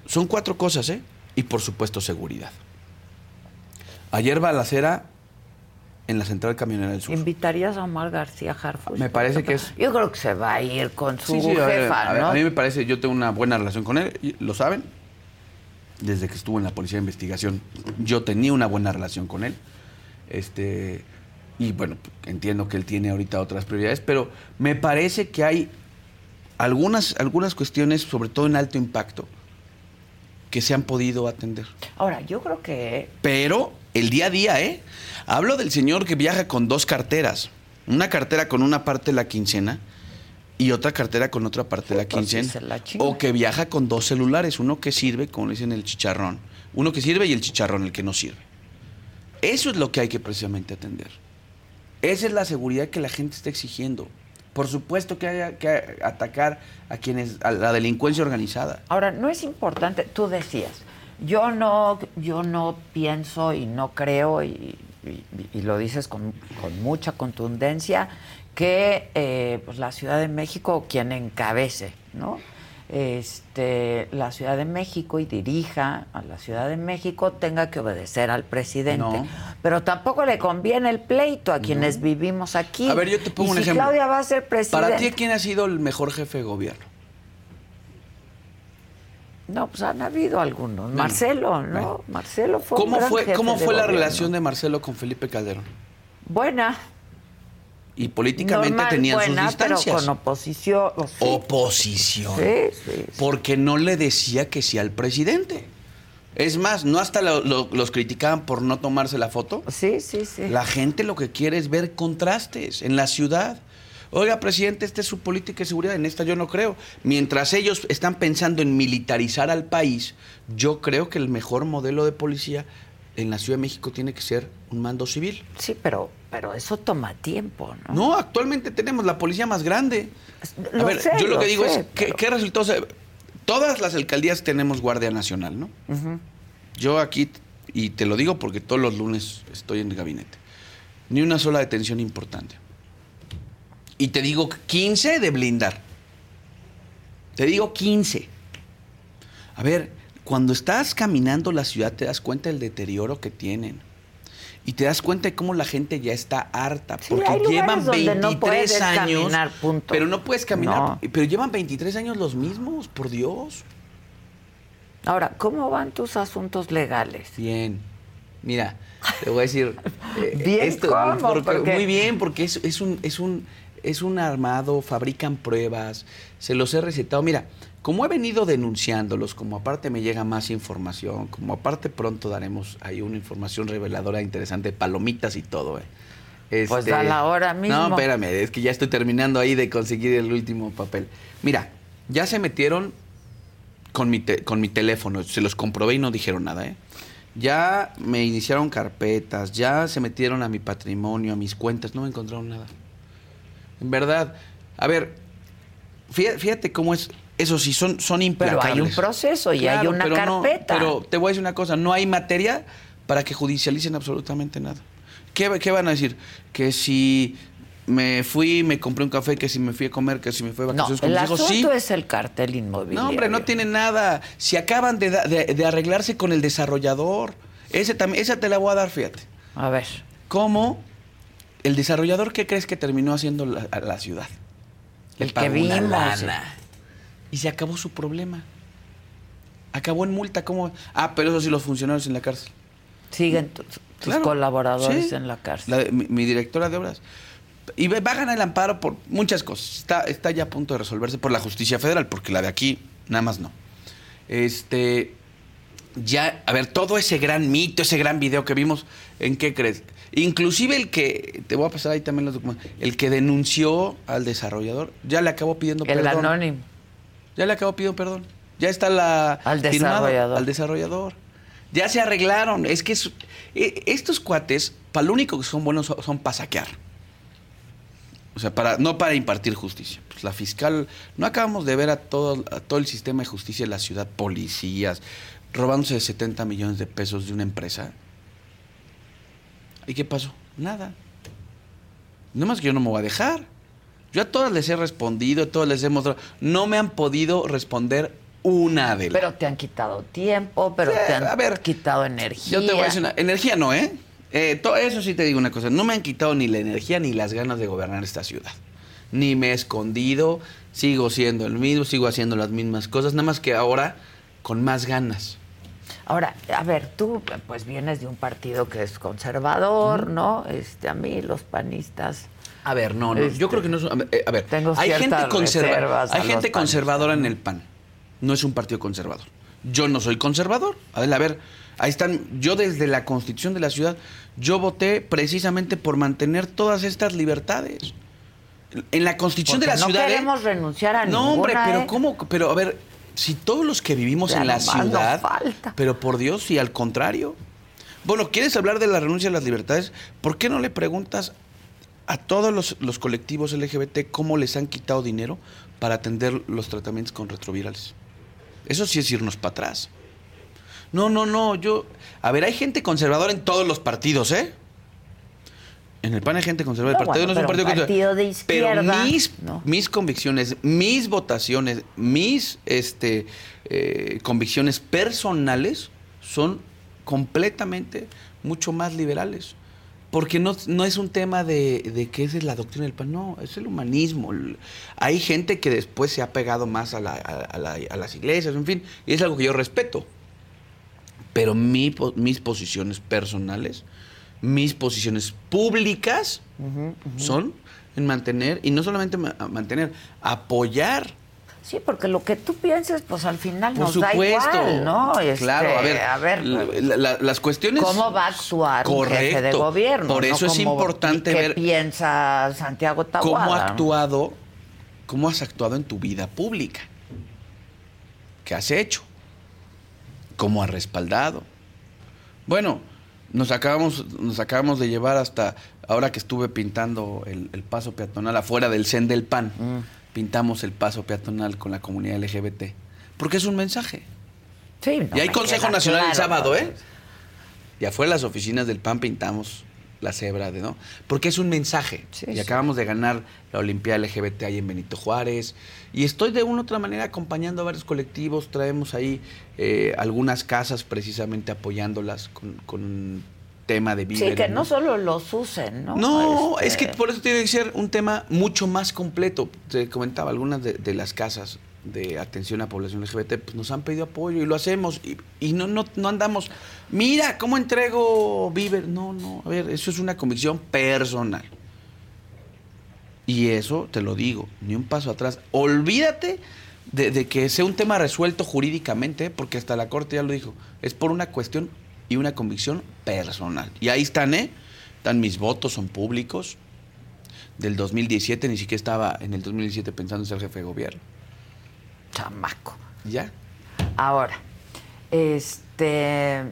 Son cuatro cosas, ¿eh? Y por supuesto seguridad. Ayer balacera en la central camionera del sur. ¿Invitarías a Omar García Harfuch? Me parece que es- Yo creo que se va a ir con su Sí, sí, a ver, jefa, a ver, ¿no? a mí me parece, yo tengo una buena relación con él, lo saben. Desde que estuvo en la policía de investigación, yo tenía una buena relación con él. Este, y bueno, entiendo que él tiene ahorita otras prioridades, pero me parece que hay algunas, algunas cuestiones, sobre todo en alto impacto, que se han podido atender. Ahora, yo creo que Pero el día a día, ¿eh? Hablo del señor que viaja con dos carteras. Una cartera con una parte de la quincena y otra cartera con otra parte de la quincena. la o que viaja con dos celulares, uno que sirve, como le dicen el chicharrón. Uno que sirve y el chicharrón, el que no sirve. Eso es lo que hay que precisamente atender. Esa es la seguridad que la gente está exigiendo. Por supuesto que hay que atacar a quienes, a la delincuencia organizada. Ahora, no es importante, tú decías, yo no, yo no pienso y no creo, y, y- y lo dices con, con mucha contundencia, que eh, pues la Ciudad de México, quien encabece, ¿no? Este, la Ciudad de México y dirija a la Ciudad de México tenga que obedecer al presidente. No. Pero tampoco le conviene el pleito a quienes vivimos aquí. A ver, yo te pongo Y un si ejemplo. Claudia va a ser presidente. Para ti, ¿quién ha sido el mejor jefe de gobierno? No, pues han habido algunos. Marcelo, ¿no? bueno. Marcelo fue un ¿Cómo gran fue, jefe cómo fue la gobierno. relación de Marcelo con Felipe Calderón? Buena. Y políticamente normal, tenían buena, sus distancias. pero con oposición. sí. Oposición. Sí, sí, sí. Porque no le decía que sí al presidente. Es más, no hasta lo- lo- los criticaban por no tomarse la foto. Sí, sí, sí. La gente lo que quiere es ver contrastes en la ciudad. Oiga, presidente, esta es su política de seguridad, en esta yo no creo. Mientras ellos están pensando en militarizar al país, yo creo que el mejor modelo de policía en la Ciudad de México tiene que ser un mando civil. Sí, pero, pero eso toma tiempo, ¿no? No, actualmente tenemos la policía más grande. A ver, sé, yo lo, lo que digo sé, es, ¿qué, pero- qué resultados? Todas las alcaldías tenemos Guardia Nacional, ¿no? Yo aquí y te lo digo porque todos los lunes estoy en el gabinete, ni una sola detención importante. Y te digo 15 de blindar. Te digo 15. A ver, cuando estás caminando la ciudad te das cuenta del deterioro que tienen. Y te das cuenta de cómo la gente ya está harta. Sí, porque llevan donde 23 no puedes años. caminar, punto. Pero no puedes caminar. No. Pero llevan 23 años los mismos, por Dios. Ahora, ¿cómo van tus asuntos legales? Bien. Mira, te voy a decir. eh, Bien, ¿cómo? porque- Porque- Muy bien, porque es, es un, es, un, es un armado, fabrican pruebas, se los he recetado. Mira, como he venido denunciándolos, como aparte me llega más información, como aparte pronto daremos ahí una información reveladora interesante, palomitas y todo, ¿eh? Pues dala ahora mismo. No, espérame, es que ya estoy terminando ahí de conseguir el último papel. Mira, ya se metieron con mi, te- con mi teléfono, se los comprobé y no dijeron nada, ¿eh? Ya me iniciaron carpetas, ya se metieron a mi patrimonio, a mis cuentas, no me encontraron nada. En verdad, a ver, fíjate, cómo es, eso sí, son, son Pero implacables. hay un proceso y hay una pero no- carpeta. pero te voy a decir una cosa, no hay materia para que judicialicen absolutamente nada. ¿Qué, qué van a decir? Que si me fui, me compré un café, que si me fui a comer, que si me fui a no, vacaciones con el mis hijos, asunto sí. es el cartel inmobiliario. No, hombre, no tiene nada. Si acaban de, de- de arreglarse con el desarrollador. Ese también, esa te la voy a dar, fíjate. A ver, ¿Cómo el desarrollador qué crees que terminó haciendo la, ciudad? Le El que vimos. lana. Y se acabó su problema. Acabó en multa. ¿Cómo? Ah, pero eso sí, los funcionarios en la cárcel. siguen tus, Claro, colaboradores sí. en la cárcel. La mi, mi directora de obras. Y va a ganar el amparo por muchas cosas. Está, está ya a punto de resolverse por la justicia federal, porque la de aquí nada más no. Este. Ya, a ver, todo ese gran mito, ese gran video que vimos, ¿en qué crees? Inclusive el que, te voy a pasar ahí también los documentos, el que denunció al desarrollador, ya le acabó pidiendo el perdón. anónimo. Ya le acabó pidiendo perdón. Ya está la Al desarrollador. al desarrollador. Ya se arreglaron. Es que es- eh, estos cuates, para lo único que son buenos son, son para saquear. O sea, para, no para impartir justicia. Pues la fiscal, no acabamos de ver a todo, a todo el sistema de justicia de la ciudad, policías, robándose 70 millones de pesos de una empresa. ¿Y qué pasó? Nada. Nada más que yo no me voy a dejar. Yo a todas les he respondido, a todas les he mostrado. No me han podido responder una de las. Pero te han quitado tiempo, pero Sí, te han a ver, quitado energía. Yo te voy a decir una. Energía no, ¿eh? Eh, to- eso sí te digo una cosa. No me han quitado ni la energía ni las ganas de gobernar esta ciudad. Ni me he escondido. Sigo siendo el mismo, sigo haciendo las mismas cosas. Nada más que ahora con más ganas. Ahora, a ver, tú pues vienes de un partido que es conservador, ¿no? Este, a mí los panistas A ver, no, no. Este, yo creo que no es. eh, A ver, tengo hay gente, conserva- hay gente conservadora en ¿no? el PAN. No es un partido conservador. Yo no soy conservador. A ver, a ver, ahí están. Yo desde la constitución de la ciudad, yo voté precisamente por mantener todas estas libertades. En la constitución Porque de la no ciudad. ¿eh? queremos renunciar a No, hombre, ninguna, pero ¿eh? ¿cómo? Pero a ver, si todos los que vivimos Ya en la ciudad. falta. Pero por Dios, y al contrario. Bueno, ¿quieres hablar de la renuncia a las libertades? ¿Por qué no le preguntas a todos los, los colectivos LGBT cómo les han quitado dinero para atender los tratamientos con retrovirales? Eso sí es irnos para atrás. No, no, no, yo... A ver, hay gente conservadora en todos los partidos, ¿eh? En el PAN hay gente conservadora. El partido bueno, no es un partido partido de izquierda, Pero mis, ¿no? mis convicciones, mis votaciones, mis este, eh, convicciones personales son completamente mucho más liberales. Porque no, no es un tema de, de que esa es la doctrina del PAN, no, es el humanismo. Hay gente que después se ha pegado más a, la- a- a la- a las iglesias, en fin, y es algo que yo respeto. Pero mi mis posiciones personales, mis posiciones públicas son en mantener, y no solamente ma- mantener, apoyar Sí, porque lo que tú pienses, pues al final Por nos supuesto. da igual, ¿no? Este, claro, a ver, a ver, la- la- las cuestiones. ¿Cómo va a actuar un jefe de Correcto. gobierno? Por no eso es importante ¿Qué ver piensa Santiago cómo ha actuado, cómo has actuado en tu vida pública. ¿Qué has hecho? ¿Cómo has respaldado? Bueno, nos acabamos, nos acabamos de llevar hasta ahora que estuve pintando el, el paso peatonal afuera del CEN del PAN. Mm. Pintamos el paso peatonal con la comunidad LGBT. Porque es un mensaje. Sí, no y hay Consejo Nacional el sábado. ¿eh? Y afuera de las oficinas del PAN pintamos la cebra, de, ¿no? Porque es un mensaje. Sí, y sí. acabamos de ganar la Olimpiada LGBT ahí en Benito Juárez. Y estoy de una u otra manera acompañando a varios colectivos. Traemos ahí eh, algunas casas precisamente apoyándolas con, con tema de Sí, víveres. que no solo los usen, ¿no? No, Este, es que por eso tiene que ser un tema mucho más completo. Te comentaba, algunas de, de las casas de atención a población LGBT pues nos han pedido apoyo y lo hacemos. Y, y no, no, no andamos, mira, ¿cómo entrego víver? No, no, a ver, eso es una convicción personal. Y eso, te lo digo, ni un paso atrás. Olvídate de, de que sea un tema resuelto jurídicamente, porque hasta la Corte ya lo dijo. Es por una cuestión y una convicción personal. Y ahí están, ¿eh? Están mis votos, son públicos. Del 2017, ni siquiera estaba en el 2017 pensando en ser jefe de gobierno. Chamaco. Ya. Ahora, este.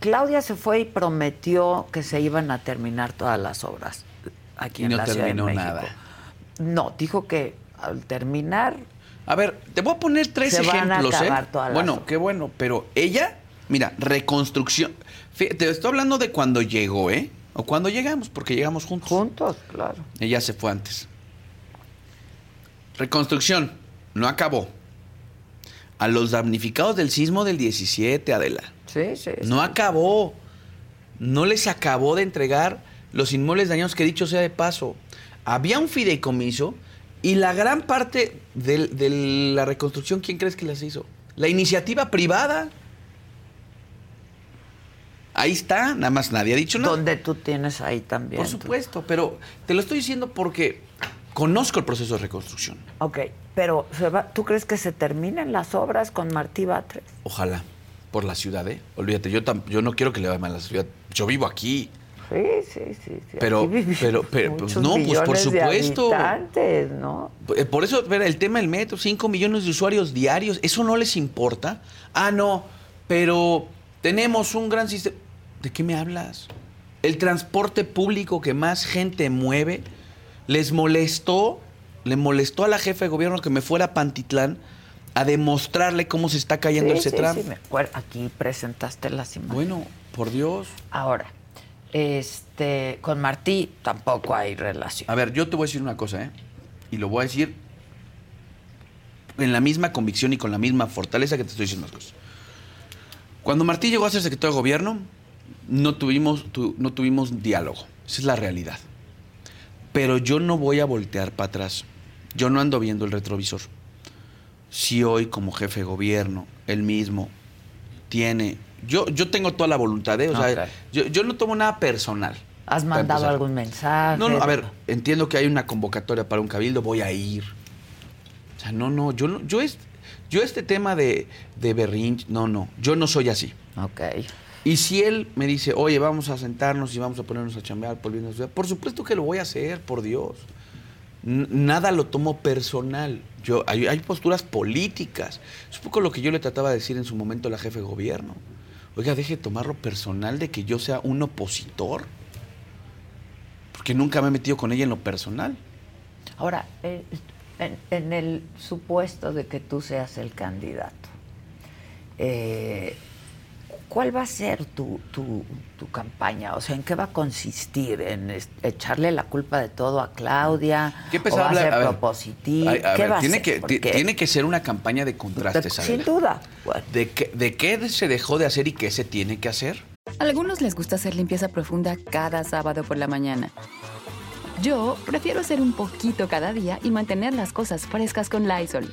Claudia se fue y prometió que se iban a terminar todas las obras aquí Y en no la Ciudad de terminó nada. No, dijo que al terminar A ver, te voy a poner tres Se van a ejemplos, acabar ¿eh? todas Bueno, qué bueno, pero ella, mira, reconstrucción. Te estoy hablando de cuando llegó, ¿eh? O cuando llegamos, porque llegamos juntos. juntos, claro. Ella se fue antes. Reconstrucción, no acabó. A los damnificados del sismo del 17, Adela. Sí, sí. sí. No acabó. No les acabó de entregar los inmuebles dañados, que dicho sea de paso. Había un fideicomiso y la gran parte de, la reconstrucción, ¿quién crees que las hizo? La iniciativa privada. Ahí está, nada más nadie ha dicho nada. Donde tú tienes ahí también. Por supuesto, pero te lo estoy diciendo porque conozco el proceso de reconstrucción. Ok, pero ¿tú crees que se terminen las obras con Martí Batres? Ojalá, por la ciudad, ¿eh? Olvídate, yo, tam- yo no quiero que le vaya mal a la ciudad. Yo vivo aquí. Sí, sí, sí. sí. Pero- pero- pero, pues, no, pues, por de supuesto. habitantes, ¿no? Eh, Por eso, ver, el tema del metro, 5 millones de usuarios diarios, ¿eso no les importa? Ah, no, pero tenemos un gran sistema. ¿De qué me hablas? El transporte público que más gente mueve, les molestó, le molestó a la jefa de gobierno que me fuera a Pantitlán a demostrarle cómo se está cayendo sí, ese sí, sí, me acuerdo. Aquí presentaste las imágenes. Bueno, por Dios. Ahora, este, con Martí tampoco hay relación. A ver, yo te voy a decir una cosa, ¿eh? Y lo voy a decir en la misma convicción y con la misma fortaleza que te estoy diciendo las cosas. Cuando Martí llegó a ser secretario de gobierno, no tuvimos, tu- no tuvimos diálogo. Esa es la realidad. Pero yo no voy a voltear para atrás. Yo no ando viendo el retrovisor. Si hoy, como jefe de gobierno, él mismo tiene. Yo, yo tengo toda la voluntad, ¿eh? O sea, yo, yo no tomo nada personal. ¿Has mandado algún mensaje? No, no, a ver, entiendo que hay una convocatoria para un cabildo, voy a ir. O sea, no, no, yo yo es, yo este tema de, de berrinche, no, no, yo no soy así. Ok. Y si él me dice, oye, vamos a sentarnos y vamos a ponernos a chambear por bien de la ciudad", por supuesto que lo voy a hacer, por Dios. Nada lo tomo personal. Yo, hay, posturas políticas. Es un poco lo que yo le trataba de decir en su momento a la jefe de gobierno. Oiga, deje de tomarlo personal de que yo sea un opositor. Porque nunca me he metido con ella en lo personal. Ahora, eh, en, en el supuesto de que tú seas el candidato, eh, ¿cuál va a ser tu, tu- tu campaña? O sea, ¿en qué va a consistir? ¿En echarle la culpa de todo a Claudia? ¿Qué ¿O empezó va a a hablar? ser A ver, propositivo? Ay, a ¿Qué ver, va a tiene, ser? que, tiene que ser una campaña de contrastes. Sin Adela. duda. Bueno, ¿De qué, ¿De qué se dejó de hacer y qué se tiene que hacer? A algunos les gusta hacer limpieza profunda cada sábado por la mañana. Yo prefiero hacer un poquito cada día y mantener las cosas frescas con Lysol.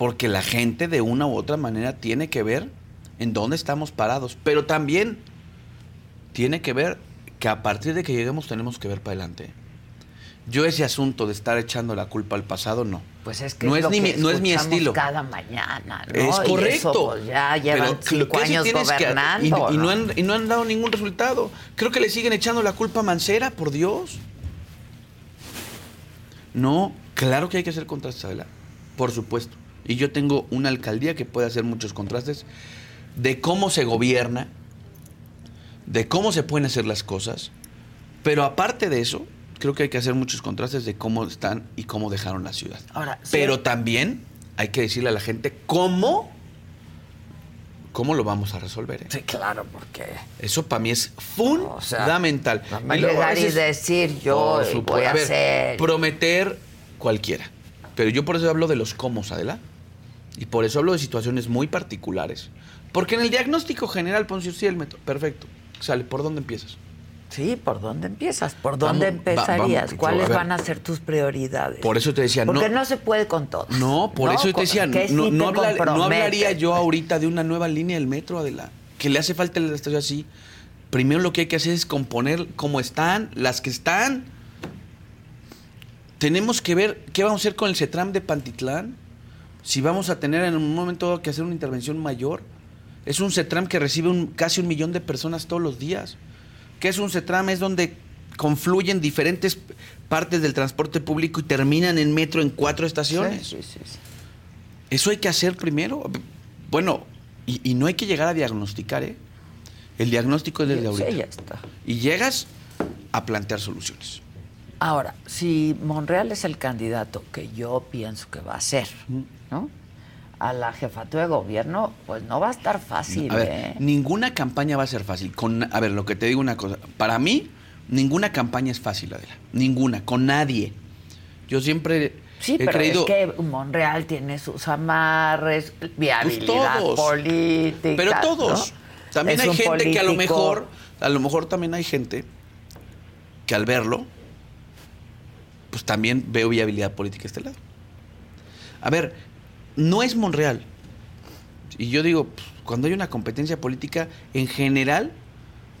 Porque la gente de una u otra manera tiene que ver en dónde estamos parados, pero también tiene que ver que a partir de que lleguemos tenemos que ver para adelante. Yo ese asunto de estar echando la culpa al pasado, no. Pues es que no es, es, lo ni mi, no es mi estilo. Cada mañana, ¿no? Es Y correcto. eso, pues, ya llevan Pero cinco sí años que- gobernando. y, y no han, y no han dado ningún resultado. Creo que le siguen echando la culpa a Mancera, por Dios. No, claro que hay que hacer contrastes, Adela. Por supuesto. Y yo tengo una alcaldía que puede hacer muchos contrastes de cómo se gobierna, de cómo se pueden hacer las cosas. Pero aparte de eso, creo que hay que hacer muchos contrastes de cómo están y cómo dejaron la ciudad. Ahora, sí. Pero también hay que decirle a la gente cómo, cómo lo vamos a resolver. ¿eh? Sí, claro, porque Eso para mí es O sea, fundamental. Y llegar y decir yo voy a, A ver, hacer. Prometer cualquiera. Pero yo por eso hablo de los cómo, Adela. Y por eso hablo de situaciones muy particulares. Porque en el diagnóstico general, Poncio, sí, el método. Perfecto. Sale, ¿por dónde empiezas? Sí, ¿por dónde empiezas? ¿Por dónde Vamos, va- empezarías? vamos, ¿Cuáles a ver. van a ser tus prioridades? Por eso te decía, Porque no- no, se puede con todo. No, por eso te decía, no, sí no hablar- hablaría yo ahorita de una nueva línea del metro, Adela. Que le hace falta el estadio así. Primero lo que hay que hacer es componer cómo están, las que están. Tenemos que ver qué vamos a hacer con el CETRAM de Pantitlán. Si vamos a tener en un momento que hacer una intervención mayor. Es un CETRAM que recibe un- casi un millón de personas todos los días. ¿Qué es un CETRAM? Es donde confluyen diferentes partes del transporte público y terminan en metro en cuatro estaciones. Sí, sí, sí, sí. Eso hay que hacer primero. Bueno, y, y no hay que llegar a diagnosticar, ¿eh? El diagnóstico es desde Sí, ahorita. ya está. Y llegas a plantear soluciones. Ahora, si Monreal es el candidato que yo pienso que va a ser, ¿no? A la jefatura de gobierno, pues no va a estar fácil, A ver, ¿eh? ninguna campaña va a ser fácil. Con, a ver, lo que te digo una cosa. Para mí, ninguna campaña es fácil, Adela. Ninguna, con nadie. Yo siempre Sí, he pero creído... es que Monreal tiene sus amarres, viabilidad Pues todos. política. Pero todos. ¿no? También Es hay gente que a lo mejor, a lo mejor también hay gente que al verlo, pues también veo viabilidad política a este lado. A ver, no es Monreal. Y yo digo, pues, cuando hay una competencia política, en general,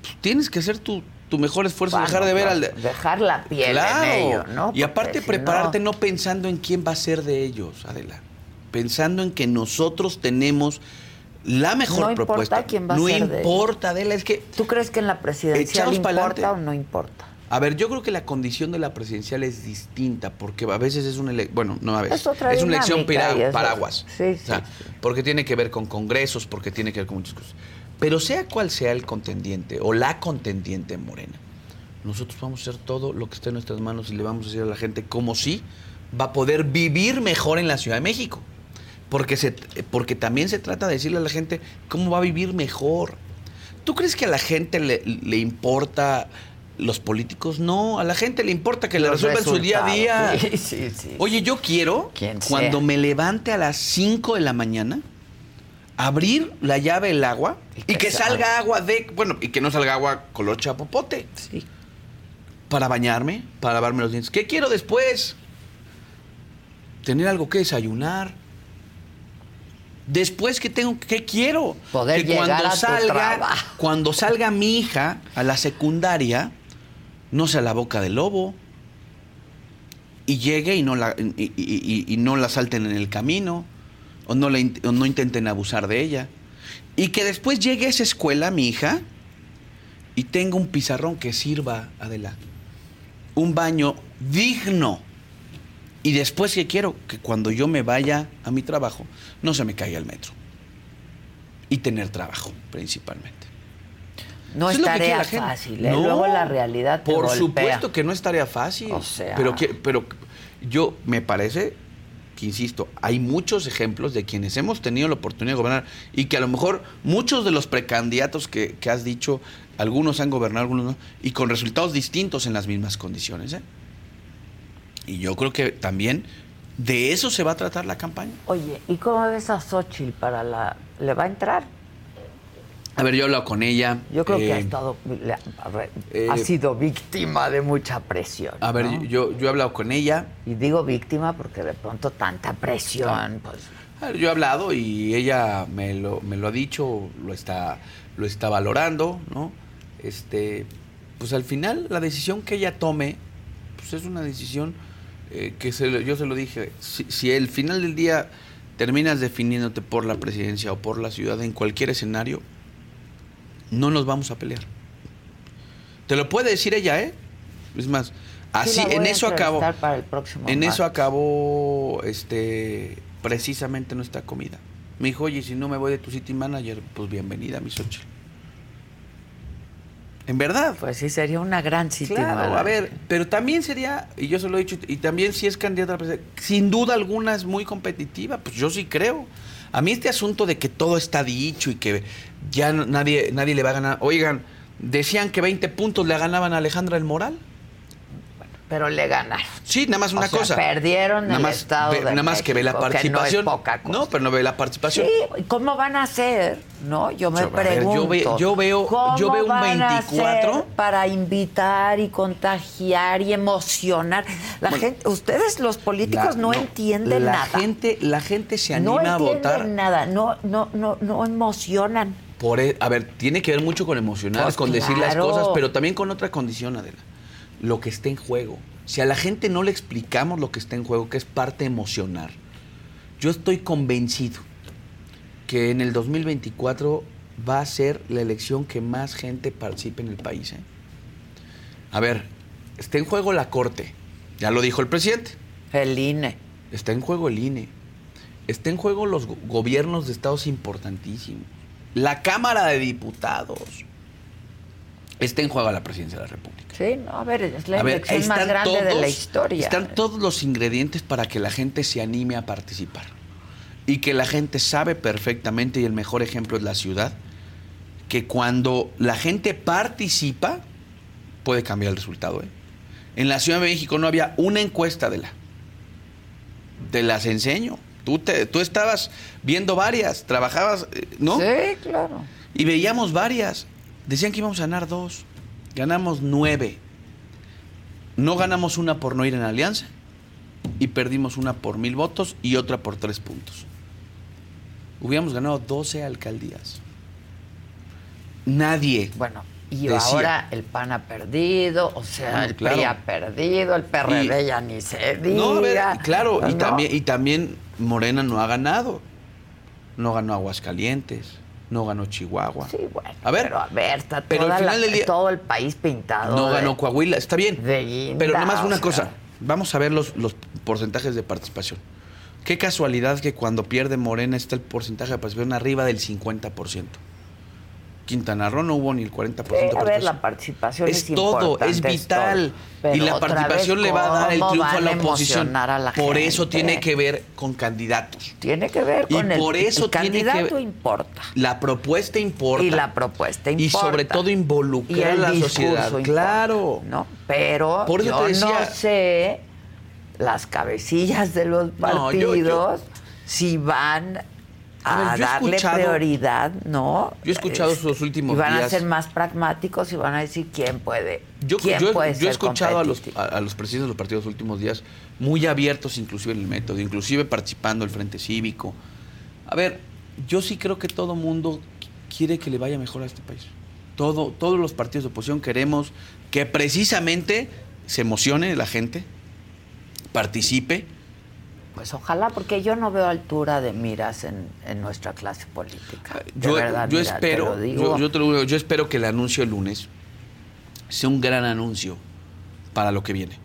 pues, tienes que hacer tu, tu mejor esfuerzo, Bueno, dejar de ver al... Dejar la piel Claro. en ello, ¿no? Y aparte si prepararte no... pensando en quién va a ser de ellos, Adela. Pensando en que nosotros tenemos la mejor No importa propuesta. quién va a no ser de importa, Adela, es que ¿Tú crees que en la presidencial Echaos importa pa'lante. o no importa? A ver, yo creo que la condición de la presidencial es distinta, porque a veces es una elección, bueno, no a veces, Es otra una elección paraguas. sí, sí, O sea, sí. Porque tiene que ver con congresos, porque tiene que ver con muchas cosas. Pero sea cual sea el contendiente o la contendiente en Morena, nosotros vamos a hacer todo lo que esté en nuestras manos y le vamos a decir a la gente cómo sí va a poder vivir mejor en la Ciudad de México. Porque, se, porque también se trata de decirle a la gente cómo va a vivir mejor. ¿Tú crees que a la gente le, le importa los políticos? No, a la gente le importa que le resuelvan su día a día. Sí, sí, sí. Oye, yo quiero, cuando me levante a las 5 de la mañana, abrir la llave del agua Y y que que, salga. agua de. Bueno, y que no salga agua color chapopote. Sí. Para bañarme, para lavarme los dientes. ¿Qué quiero después? Tener algo que desayunar. Después, ¿qué tengo? ¿Qué quiero? Poder que llegar cuando a salga, cuando salga mi hija a la secundaria, no sea la boca del lobo. Y llegue y no la, y, no la salten en el camino. O no, la o no intenten abusar de ella. Y que después llegue a esa escuela, mi hija, y tenga un pizarrón que sirva, Adela. Un baño digno. Y después que quiero que cuando yo me vaya a mi trabajo, no se me caiga el metro. Y tener trabajo, principalmente. No Eso es tarea fácil, ¿eh? No, Luego la realidad te Por golpea. supuesto que no es tarea fácil. O sea- Pero, que, pero Yo, me parece que, insisto, hay muchos ejemplos de quienes hemos tenido la oportunidad de gobernar y que a lo mejor muchos de los precandidatos que, que has dicho, algunos han gobernado, algunos no, y con resultados distintos en las mismas condiciones. ¿eh? Y yo creo que también de eso se va a tratar la campaña. Oye, ¿y cómo ves a Xochitl para la... ¿Le va a entrar? A ver, yo he hablado con ella. Yo creo que ha eh, estado... ver, eh, ha sido víctima de mucha presión. A ver, ¿no? yo, yo he hablado con ella. Y digo víctima porque de pronto tanta presión, pues... A ver, yo he hablado y ella me lo, me lo ha dicho, lo está, lo está valorando, ¿no? Este, pues al final la decisión que ella tome, pues es una decisión eh, que se yo se lo dije. Si, si al final del día terminas definiéndote por la presidencia o por la ciudad en cualquier escenario, no nos vamos a pelear. Te lo puede decir ella, ¿eh? Es más, Sí, así en eso acabó. entrevistar para el próximo En eso acabó este precisamente nuestra comida. Me dijo, oye, si no me voy de tu city manager, pues bienvenida, mi Xochitl. En verdad. Pues sí, sería una gran city Claro, manager. a ver, pero también sería, y yo se lo he dicho, y también si es candidata a la presidencia, sin duda alguna es muy competitiva, pues yo sí creo. A mí este asunto de que todo está dicho y que ya no- nadie, nadie le va a ganar, oigan, decían que 20 puntos le ganaban a Alejandra el Moral. Pero le ganaron. Sí, nada más una O sea, cosa. perdieron nada el más Estado ve- de Nada más que ve la no es participación. poca cosa. No, pero no ve la participación. Sí, ¿cómo van a hacer? No, yo me Yo- ver, yo pregunto. ve- yo veo- ¿cómo yo veo un van a 24? hacer para invitar y contagiar y emocionar. La Bueno, gente, ustedes los políticos La- no, entienden la nada. Gente, la gente se no anima a entienden votar. nada, no, no, no, no emocionan. Por, e- a ver, tiene que ver mucho con emocionar, Pues con decir las cosas, pero también con otra condición, Adela. Lo que está en juego. Si a la gente no le explicamos lo que está en juego, que es parte emocionar, yo estoy convencido que en el 2024 va a ser la elección que más gente participe en el país. ¿eh? A ver, está en juego la Corte, ya lo dijo el presidente. El INE. Está en juego el INE. Está en juego los go- gobiernos de estados importantísimos. La Cámara de Diputados. Está en juego la presidencia de la República. Sí, no, a ver, es la A ver, elección más grande de la historia. Están todos los ingredientes para que la gente se anime a participar. Y que la gente sabe perfectamente, y el mejor ejemplo es la ciudad, que cuando la gente participa, puede cambiar el resultado. ¿eh? En la Ciudad de México no había una encuesta de la. Te las enseño. Tú, te, tú estabas viendo varias, trabajabas, eh, ¿no? Sí, claro. Y veíamos varias. Decían que íbamos a ganar dos. Ganamos nueve. No ganamos una por no ir en alianza. Y perdimos una por mil votos y otra por tres puntos. Hubiéramos ganado 12 alcaldías. Nadie. Bueno, y Decía. ahora el PAN ha perdido, o sea, Bueno, el claro. PRI ha perdido, el PRD Y- ya ni se diga. No, a ver, claro, y ¿no? también, y también Morena no ha ganado. No ganó Aguascalientes, no ganó Chihuahua. Sí, bueno, A ver, pero a ver, está pero al toda la- final del día- todo el país pintado. No de- ganó Coahuila, está bien. de guinda, pero nada más una sea. cosa, vamos a ver los, los porcentajes de participación. Qué casualidad que cuando pierde Morena está el porcentaje de participación arriba del 50%. Quintana Roo no hubo ni el 40% Sí, de a ver, la participación. Es es, todo, es vital. y la participación le va a dar el ¿cómo triunfo a la oposición. emocionar a la Por eso tiene que ver con candidatos. Tiene que ver Y con el, por eso el tiene que candidato ver- importa. La propuesta importa. Y la propuesta importa. Y sobre todo Y involucrar a la sociedad. importa, Claro. ¿no? Pero Por eso yo te decía- no sé las cabecillas de los No, yo- partidos yo- si van A ver, darle prioridad, ¿no? Yo he escuchado sus últimos y van a días- ser más pragmáticos y van a decir quién puede, Yo, quién yo- puede yo he escuchado a los, a, a los presidentes de los partidos los últimos días muy abiertos inclusive en el método, inclusive participando el Frente Cívico. A ver, yo sí creo que todo mundo qu- quiere que le vaya mejor a este país. Todo, todos los partidos de oposición queremos que precisamente se emocione la gente, participe. Pues ojalá, porque yo no veo altura de miras en, en nuestra clase política. De Yo, verdad, yo mira, te espero, yo, yo te lo digo, yo espero que el anuncio el lunes sea un gran anuncio para lo que viene.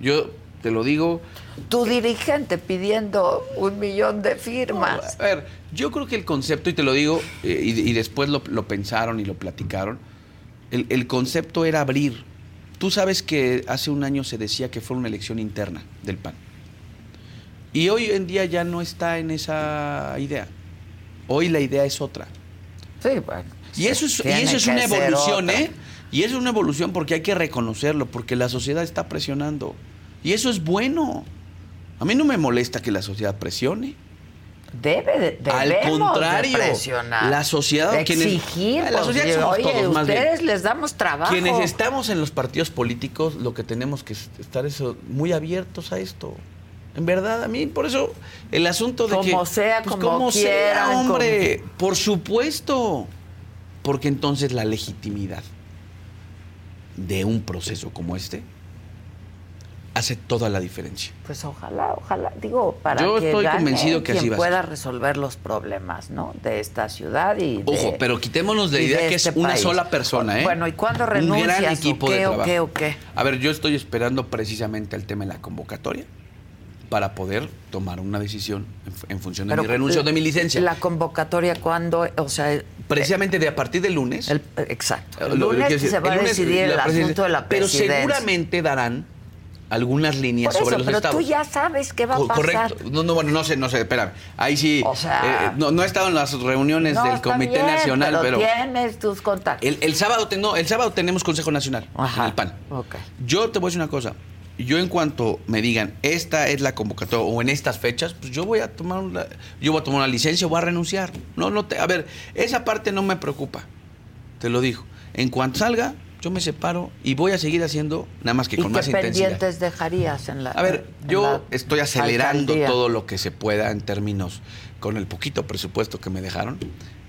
Yo te lo digo, Tu dirigente pidiendo un millón de firmas. A ver, yo creo que el concepto, y te lo digo, eh, y, y después lo, lo pensaron y lo platicaron, el, el concepto era abrir tú sabes que hace un año se decía que fue una elección interna del PAN. Y hoy en día ya no está en esa idea. Hoy la idea es otra. Sí, bueno. Y eso es, y eso es una evolución. ¿eh? Y eso es una evolución porque hay que reconocerlo, porque la sociedad está presionando. Y eso es bueno. A mí no me molesta que la sociedad presione. Debe de, Al de contrario, presionar, la sociedad, de quienes- exigir, la sociedad pues, somos oye, todos, más bien. ustedes les damos trabajo. Quienes estamos en los partidos políticos, lo que tenemos que es- estar eso, muy abiertos a esto. En verdad, a mí, por eso, el asunto de que. Como sea, pues, como sea, quieran, hombre. Por supuesto. Porque entonces la legitimidad de un proceso como este hace toda la diferencia. Pues ojalá, ojalá, digo, para Yo que estoy gane convencido que quien así va a pueda resolver los problemas, ¿no? De esta ciudad y de- Ojo, pero quitémonos de y idea de que es este una país. sola persona, ¿eh? Bueno, ¿y cuándo Un renuncias? gran o equipo qué, de o trabajo. qué, o qué? A ver, yo estoy esperando precisamente el tema de la convocatoria para poder tomar una decisión en, fu- en función de Pero mi renuncio o de mi licencia. La convocatoria, ¿cuándo? O sea, el- Precisamente de a partir del lunes. el- exacto. eh, El lo- lunes decir, se va el a decidir el asunto de la Pero presidencia. seguramente darán algunas líneas eso, sobre los pero estados. tú ya sabes qué va a pasar. Correcto. No, no, bueno, no sé, no sé, espérame. Ahí sí. O sea- eh, no, no he estado en las reuniones No, del Comité bien, Nacional, pero. tienes tus contactos. El, el sábado te- no, el sábado tenemos Consejo Nacional Ajá. en el PAN. Ok. Yo te voy a decir una cosa. Yo en cuanto me digan esta es la convocatoria o en estas fechas, pues yo voy a tomar una, yo voy a tomar una licencia o voy a renunciar. No, no te, a ver, esa parte no me preocupa. Te lo digo. En cuanto salga, yo me separo y voy a seguir haciendo nada más que ¿Y con qué más intensidad. pendientes dejarías en la A ver, yo estoy acelerando alcaldía? todo lo que se pueda en términos con el poquito presupuesto que me dejaron,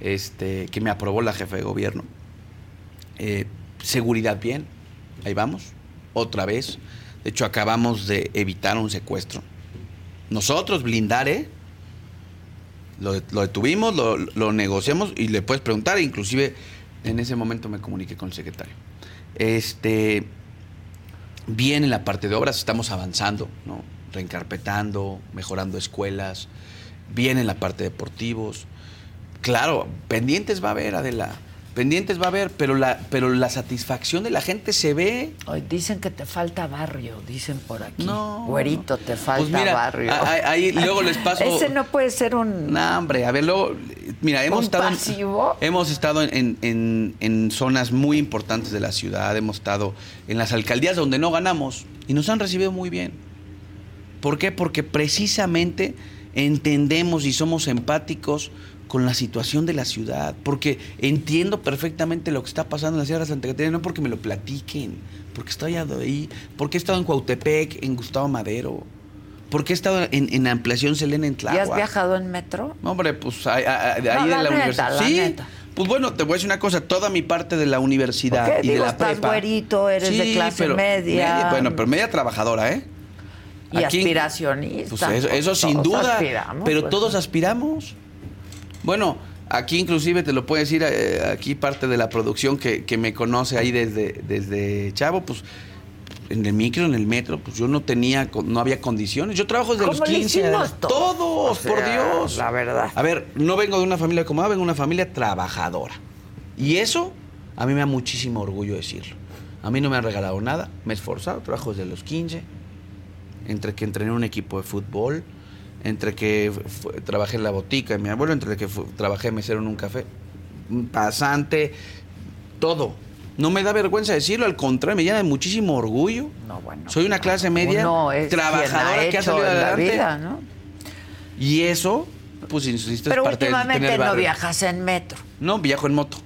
este, que me aprobó la jefa de gobierno. Eh, seguridad bien, ahí vamos, otra vez. De hecho, acabamos de evitar un secuestro. Nosotros blindar, ¿eh? Lo, detuvimos, lo, negociamos y le puedes preguntar, inclusive en ese momento me comuniqué con el secretario. Este, bien en la parte de obras, estamos avanzando, ¿no? Reencarpetando, mejorando escuelas, bien en la parte de deportivos. Claro, pendientes va a haber, Adela. Pendientes va a haber, pero la, pero la satisfacción de la gente se ve. Ay, dicen que te falta barrio, dicen por aquí. No. Güerito, te falta Pues mira, barrio. ahí luego les paso. Ese no puede ser un... No, hombre, a ver, luego, mira, hemos ¿Un estado, pasivo? hemos estado en, en- en zonas muy importantes de la ciudad, hemos estado en las alcaldías donde no ganamos y nos han recibido muy bien. ¿Por qué? Porque precisamente entendemos y somos empáticos con la situación de la ciudad, porque entiendo perfectamente lo que está pasando en la Sierra de Santa Catarina, no porque me lo platiquen, porque estoy ahí, porque he estado en Cuautepec, en Gustavo Madero, porque he estado en, en Ampliación Selena en ¿Y Tláhuac. has viajado en metro? No, hombre, pues ahí, ahí- No, ahí la de la universidad. sí. neta. Pues bueno, te voy a decir una cosa, toda mi parte de la universidad y digo, de la estás prepa. güerito, eres de clase media. Bueno, pero media trabajadora, ¿eh? Y aspiracionista. Pues eso, eso sin todos duda. pero pues. todos aspiramos. Bueno, aquí inclusive te lo puedo decir, eh, aquí parte de la producción que, que me conoce ahí desde, desde Chavo, pues en el micro, en el metro, pues yo no tenía, no había condiciones. Yo trabajo desde los ¿Cómo le 15 hicimos años. todos? Todos, O sea, por Dios. la verdad. A ver, no vengo de una familia acomodada, vengo de una familia trabajadora. Y eso a mí me da muchísimo orgullo decirlo. A mí no me han regalado nada, me he esforzado, trabajo desde los 15, entre que entrené en un equipo de fútbol, entre que trabajé en la botica de mi abuelo, entre que trabajé mesero en un café, un pasante, todo. No me da vergüenza decirlo, al contrario, me llena de muchísimo orgullo. No, bueno. Soy una clase media Uno es trabajadora ha que ha salido en la adelante. vida, ¿no? Y eso, pues insisto, Pero es parte de últimamente tener no viajas en metro. No, viajo en moto.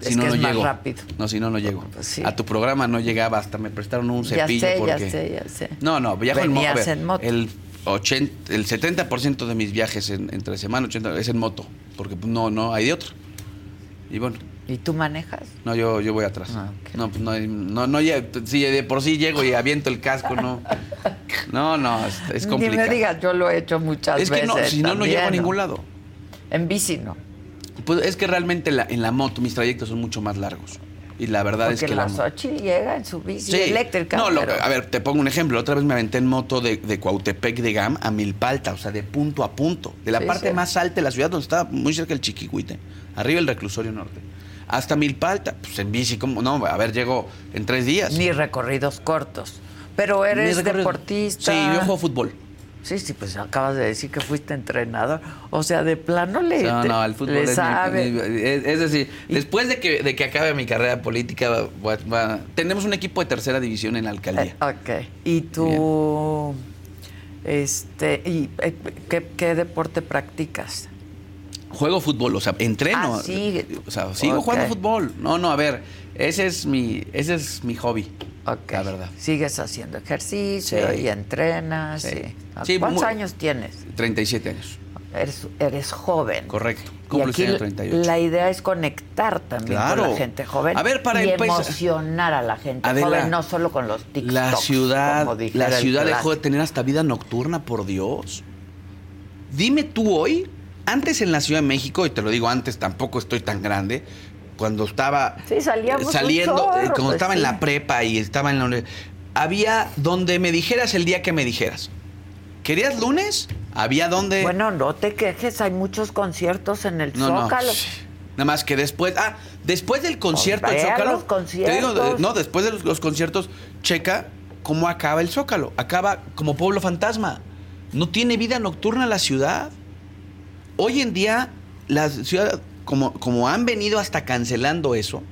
Es que es más rápido. No, si no, no llego. Pues sí. A tu programa no llegaba, hasta me prestaron un Ya cepillo sé, ya porque... sé, ya sé. No, no, viajo en moto. Venías en moto. El, 80, el 70% de mis viajes en- entre semana 80, es en moto, porque no, no hay de otro. Y bueno, ¿Y tú manejas? no, yo, yo voy atrás. Ah. No, pues no, no, no, lle- si de por sí llego y aviento el casco, no. No, no, es, es Ni complicado. me digas, yo lo he hecho muchas es veces. que no, si no, no llego a ningún lado. En bici no. Pues es que realmente la- en la moto mis trayectos son mucho más largos. Y la verdad Porque es que la Xochitl llega en su bici Sí. eléctrica. No, lo- pero- a ver, te pongo un ejemplo. Otra vez me aventé en moto de, de Cuautepec de Gam a Milpalta, o sea, de punto a punto. De la Sí, parte sí. más alta de la ciudad, donde estaba muy cerca el Chiquihuite. Arriba el reclusorio norte. hasta Milpalta. Pues en bici, ¿cómo? No, a ver, llego en tres días. Ni recorridos cortos. Pero eres recorrido. deportista. Sí, yo juego fútbol. Sí, sí, pues acabas de decir que fuiste entrenador. O sea, de plano le, No, no, el fútbol es, sabe. mi- es, es decir, después de que, de que acabe mi carrera política, va- va- va- tenemos un equipo de tercera división en la alcaldía. Eh, ok. ¿Y tú, este, y, eh, ¿qué, qué deporte practicas? Juego fútbol, o sea, entreno. Ah, sí. O sea, sigo jugando fútbol. No, no, a ver, ese es mi, ese es mi hobby. Ok. La verdad. Sigues haciendo ejercicio Sí. y entrenas. Sí. y- Sí, ¿Cuántos muy- años tienes? 37 años. Eres, eres joven. Correcto. Y aquí este año la- 38. la idea es conectar también con la gente joven. A ver, para y empezar- emocionar a la gente Adela, joven, no solo con los TikToks. La ciudad, como la ciudad dejó de tener hasta vida nocturna, por Dios. Dime tú hoy, antes en la Ciudad de México, y te lo digo antes, tampoco estoy tan grande, cuando estaba Sí, saliendo, chorro, eh, cuando pues estaba en la prepa y estaba en la había donde me dijeras el día que me dijeras. ¿Querías lunes? Había donde... Bueno, no te quejes, hay muchos conciertos en el No, no. Zócalo. Nada más que después, ah, después del concierto del Ve a Zócalo. los te digo, conciertos. no, después de los, los conciertos, checa cómo acaba el Zócalo. Acaba como pueblo fantasma. No tiene vida nocturna la ciudad. Hoy en día, la ciudad, como, como han venido hasta cancelando eso,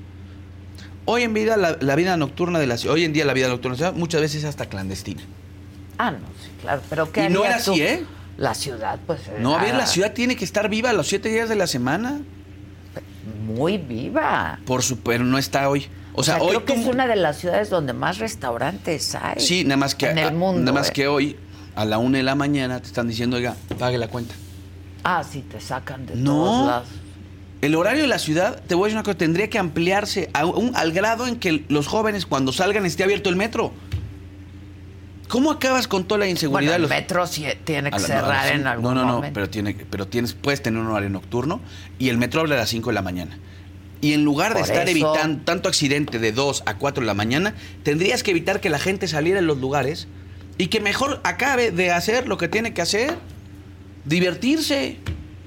hoy en vida la, la vida nocturna de la ciudad, hoy en día la vida nocturna de la ciudad muchas veces es hasta clandestina. Ah, no, sí, claro. Pero ¿qué Y no era así? ¿eh? La ciudad, pues. No, a ver, la ciudad tiene que estar viva los siete días de la semana. Muy viva. Por su, pero no está hoy. O, sea, hoy creo que es una de las ciudades donde más restaurantes hay. Sí, nada más que, En el mundo. nada más eh. que hoy, a la una de la mañana, te están diciendo, oiga, pague la cuenta. Ah, sí, te sacan de No. todos lados. El horario de la ciudad, te voy a decir una cosa, tendría que ampliarse a un- al grado en que los jóvenes, cuando salgan, esté abierto el metro. ¿Cómo acabas con toda la inseguridad? Bueno, el de los- metro sí tiene que A la- cerrar no, en algún No, no, no, momento. pero, tiene, pero tienes, puedes tener un horario nocturno y el metro abre a las 5 de la mañana. Y en lugar de estar eso- evitando tanto accidente de 2 a 4 de la mañana, tendrías que evitar que la gente saliera en los lugares y que mejor acabe de hacer lo que tiene que hacer, divertirse.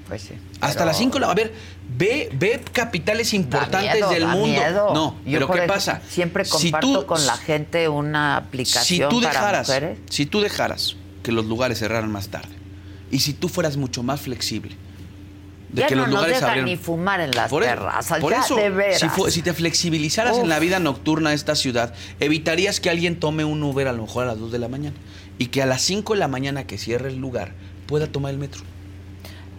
Pues sí. Hasta pero las 5 de la A ver, ve, ve capitales importantes miedo, del mundo. miedo. No, Yo, pero ¿qué pasa? Siempre Si comparto tú- con la gente una si aplicación tú para dejaras, mujeres. si tú dejaras que los lugares cerraran más tarde y si tú fueras mucho más flexible de ya que no los nos lugares dejan abrieran ni fumar en las por, terrazas. por ya, eso, de veras. si, fu- si te flexibilizaras Uf. en la vida nocturna de esta ciudad, evitarías que alguien tome un Uber a lo mejor a las 2 de la mañana y que a las 5 de la mañana que cierre el lugar pueda tomar el metro.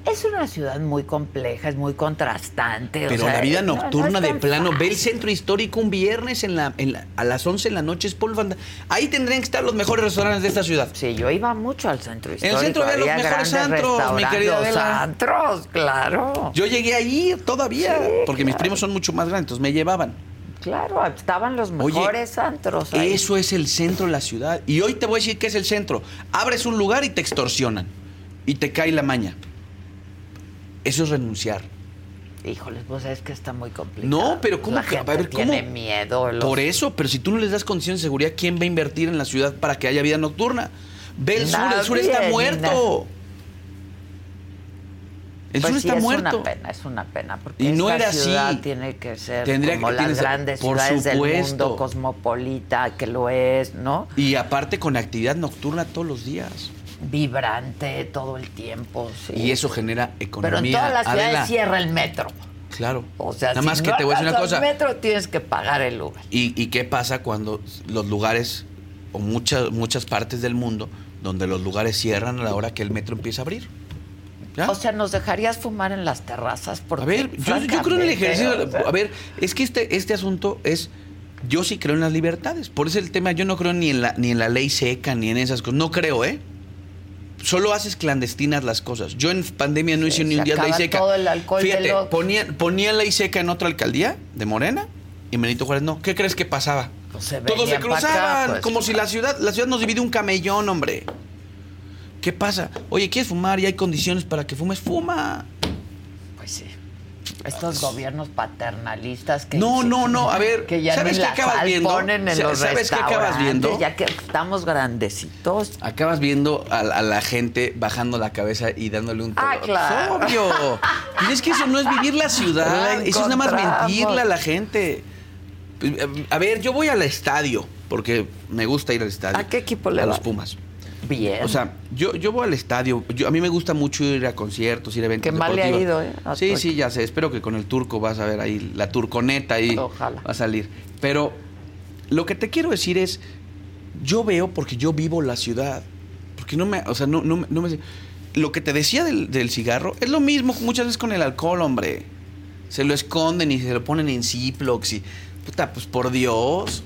Es una ciudad muy compleja, es muy contrastante. o Pero sea, la vida no- no nocturna de plano, ve el centro histórico un viernes en la, en la- a las 11 de la noche, es polvo fanta- Ahí tendrían que estar los mejores restaurantes de esta ciudad. Sí, yo iba mucho al centro el histórico. centro había los mejores antros, mi querida los antros, claro. Yo llegué ahí todavía, Sí, porque mis primos son mucho más grandes, entonces me llevaban. Claro, estaban los Oye, mejores antros. ahí. Eso es el centro de la ciudad. Y hoy te voy a decir que es el centro. Abres un lugar y te extorsionan. Y te cae la maña. Eso es renunciar. Híjoles, pues es que está muy complicado. No, pero ¿cómo La que- a ver, ¿cómo? tiene miedo. los- Por eso, pero si tú no les das condiciones de seguridad, ¿quién va a invertir en la ciudad para que haya vida nocturna? Ve el sur, el sur está muerto. El Pues sur sí, está es no una pena, es una pena. Porque Y no era así. ciudad tiene que ser Tendría como que- las grandes por ciudades del supuesto. mundo, cosmopolita, que lo es, ¿no? Y aparte con actividad nocturna todos los días. Vibrante todo el tiempo, sí. Y eso genera economía. Pero en todas las ciudades cierra el metro. Claro. O sea, Nada si más que te voy a decir una cosa. metro tienes que pagar el Uber. ¿Y, y qué pasa cuando los lugares, o muchas, muchas partes del mundo, donde los lugares cierran a la hora que el metro empieza a abrir? ¿Ya? O sea, ¿nos dejarías fumar en las terrazas? Porque, a ver, yo, yo creo en el ejercicio. o sea, a ver, es que este, este asunto es. Yo sí creo en las libertades. Por eso el tema, yo no creo ni en la, ni en la ley seca, ni en esas cosas. No creo, ¿eh? Solo haces clandestinas las cosas. Yo en pandemia no hice ni un día de ley acaba seca. todo el alcohol Fíjate, ponían, ponían ley seca en otra alcaldía de Morena y Benito Juárez no. ¿Qué crees que pasaba? Pues se Todos se acá, cruzaban, pues, como si la ciudad, la ciudad nos divide un camellón, hombre. ¿Qué pasa? Oye, ¿quieres fumar y hay condiciones para que fumes? Fuma. Estos gobiernos paternalistas que No, no, no, a ver, que ya ¿sabes qué acabas viendo? ponen en Sa- los ¿sabes qué acabas viendo? Ya que estamos grandecitos. Acabas viendo a, a la gente bajando la cabeza y dándole un Ah, claro. Obvio. Pues es que eso no es vivir la ciudad. Eso es nada más mentirle a la gente. Pues, eh, A ver, yo voy al estadio porque me gusta ir al estadio. ¿A qué equipo le A los vas? Pumas. Bien. O sea, yo, yo voy al estadio. Yo, a mí me gusta mucho ir a conciertos, ir a eventos Qué mal le ha ido, ¿eh? a Sí, sí, ya sé. Espero que con el turco vas a ver ahí la turconeta ahí Ojalá. va a salir. Pero lo que te quiero decir es, yo veo porque yo vivo la ciudad. Porque no me, o sea, no, no, me- no me... Lo que te decía del, del cigarro es lo mismo muchas veces con el alcohol, hombre. Se lo esconden y se lo ponen en Ziplocs y... Puta, pues por Dios.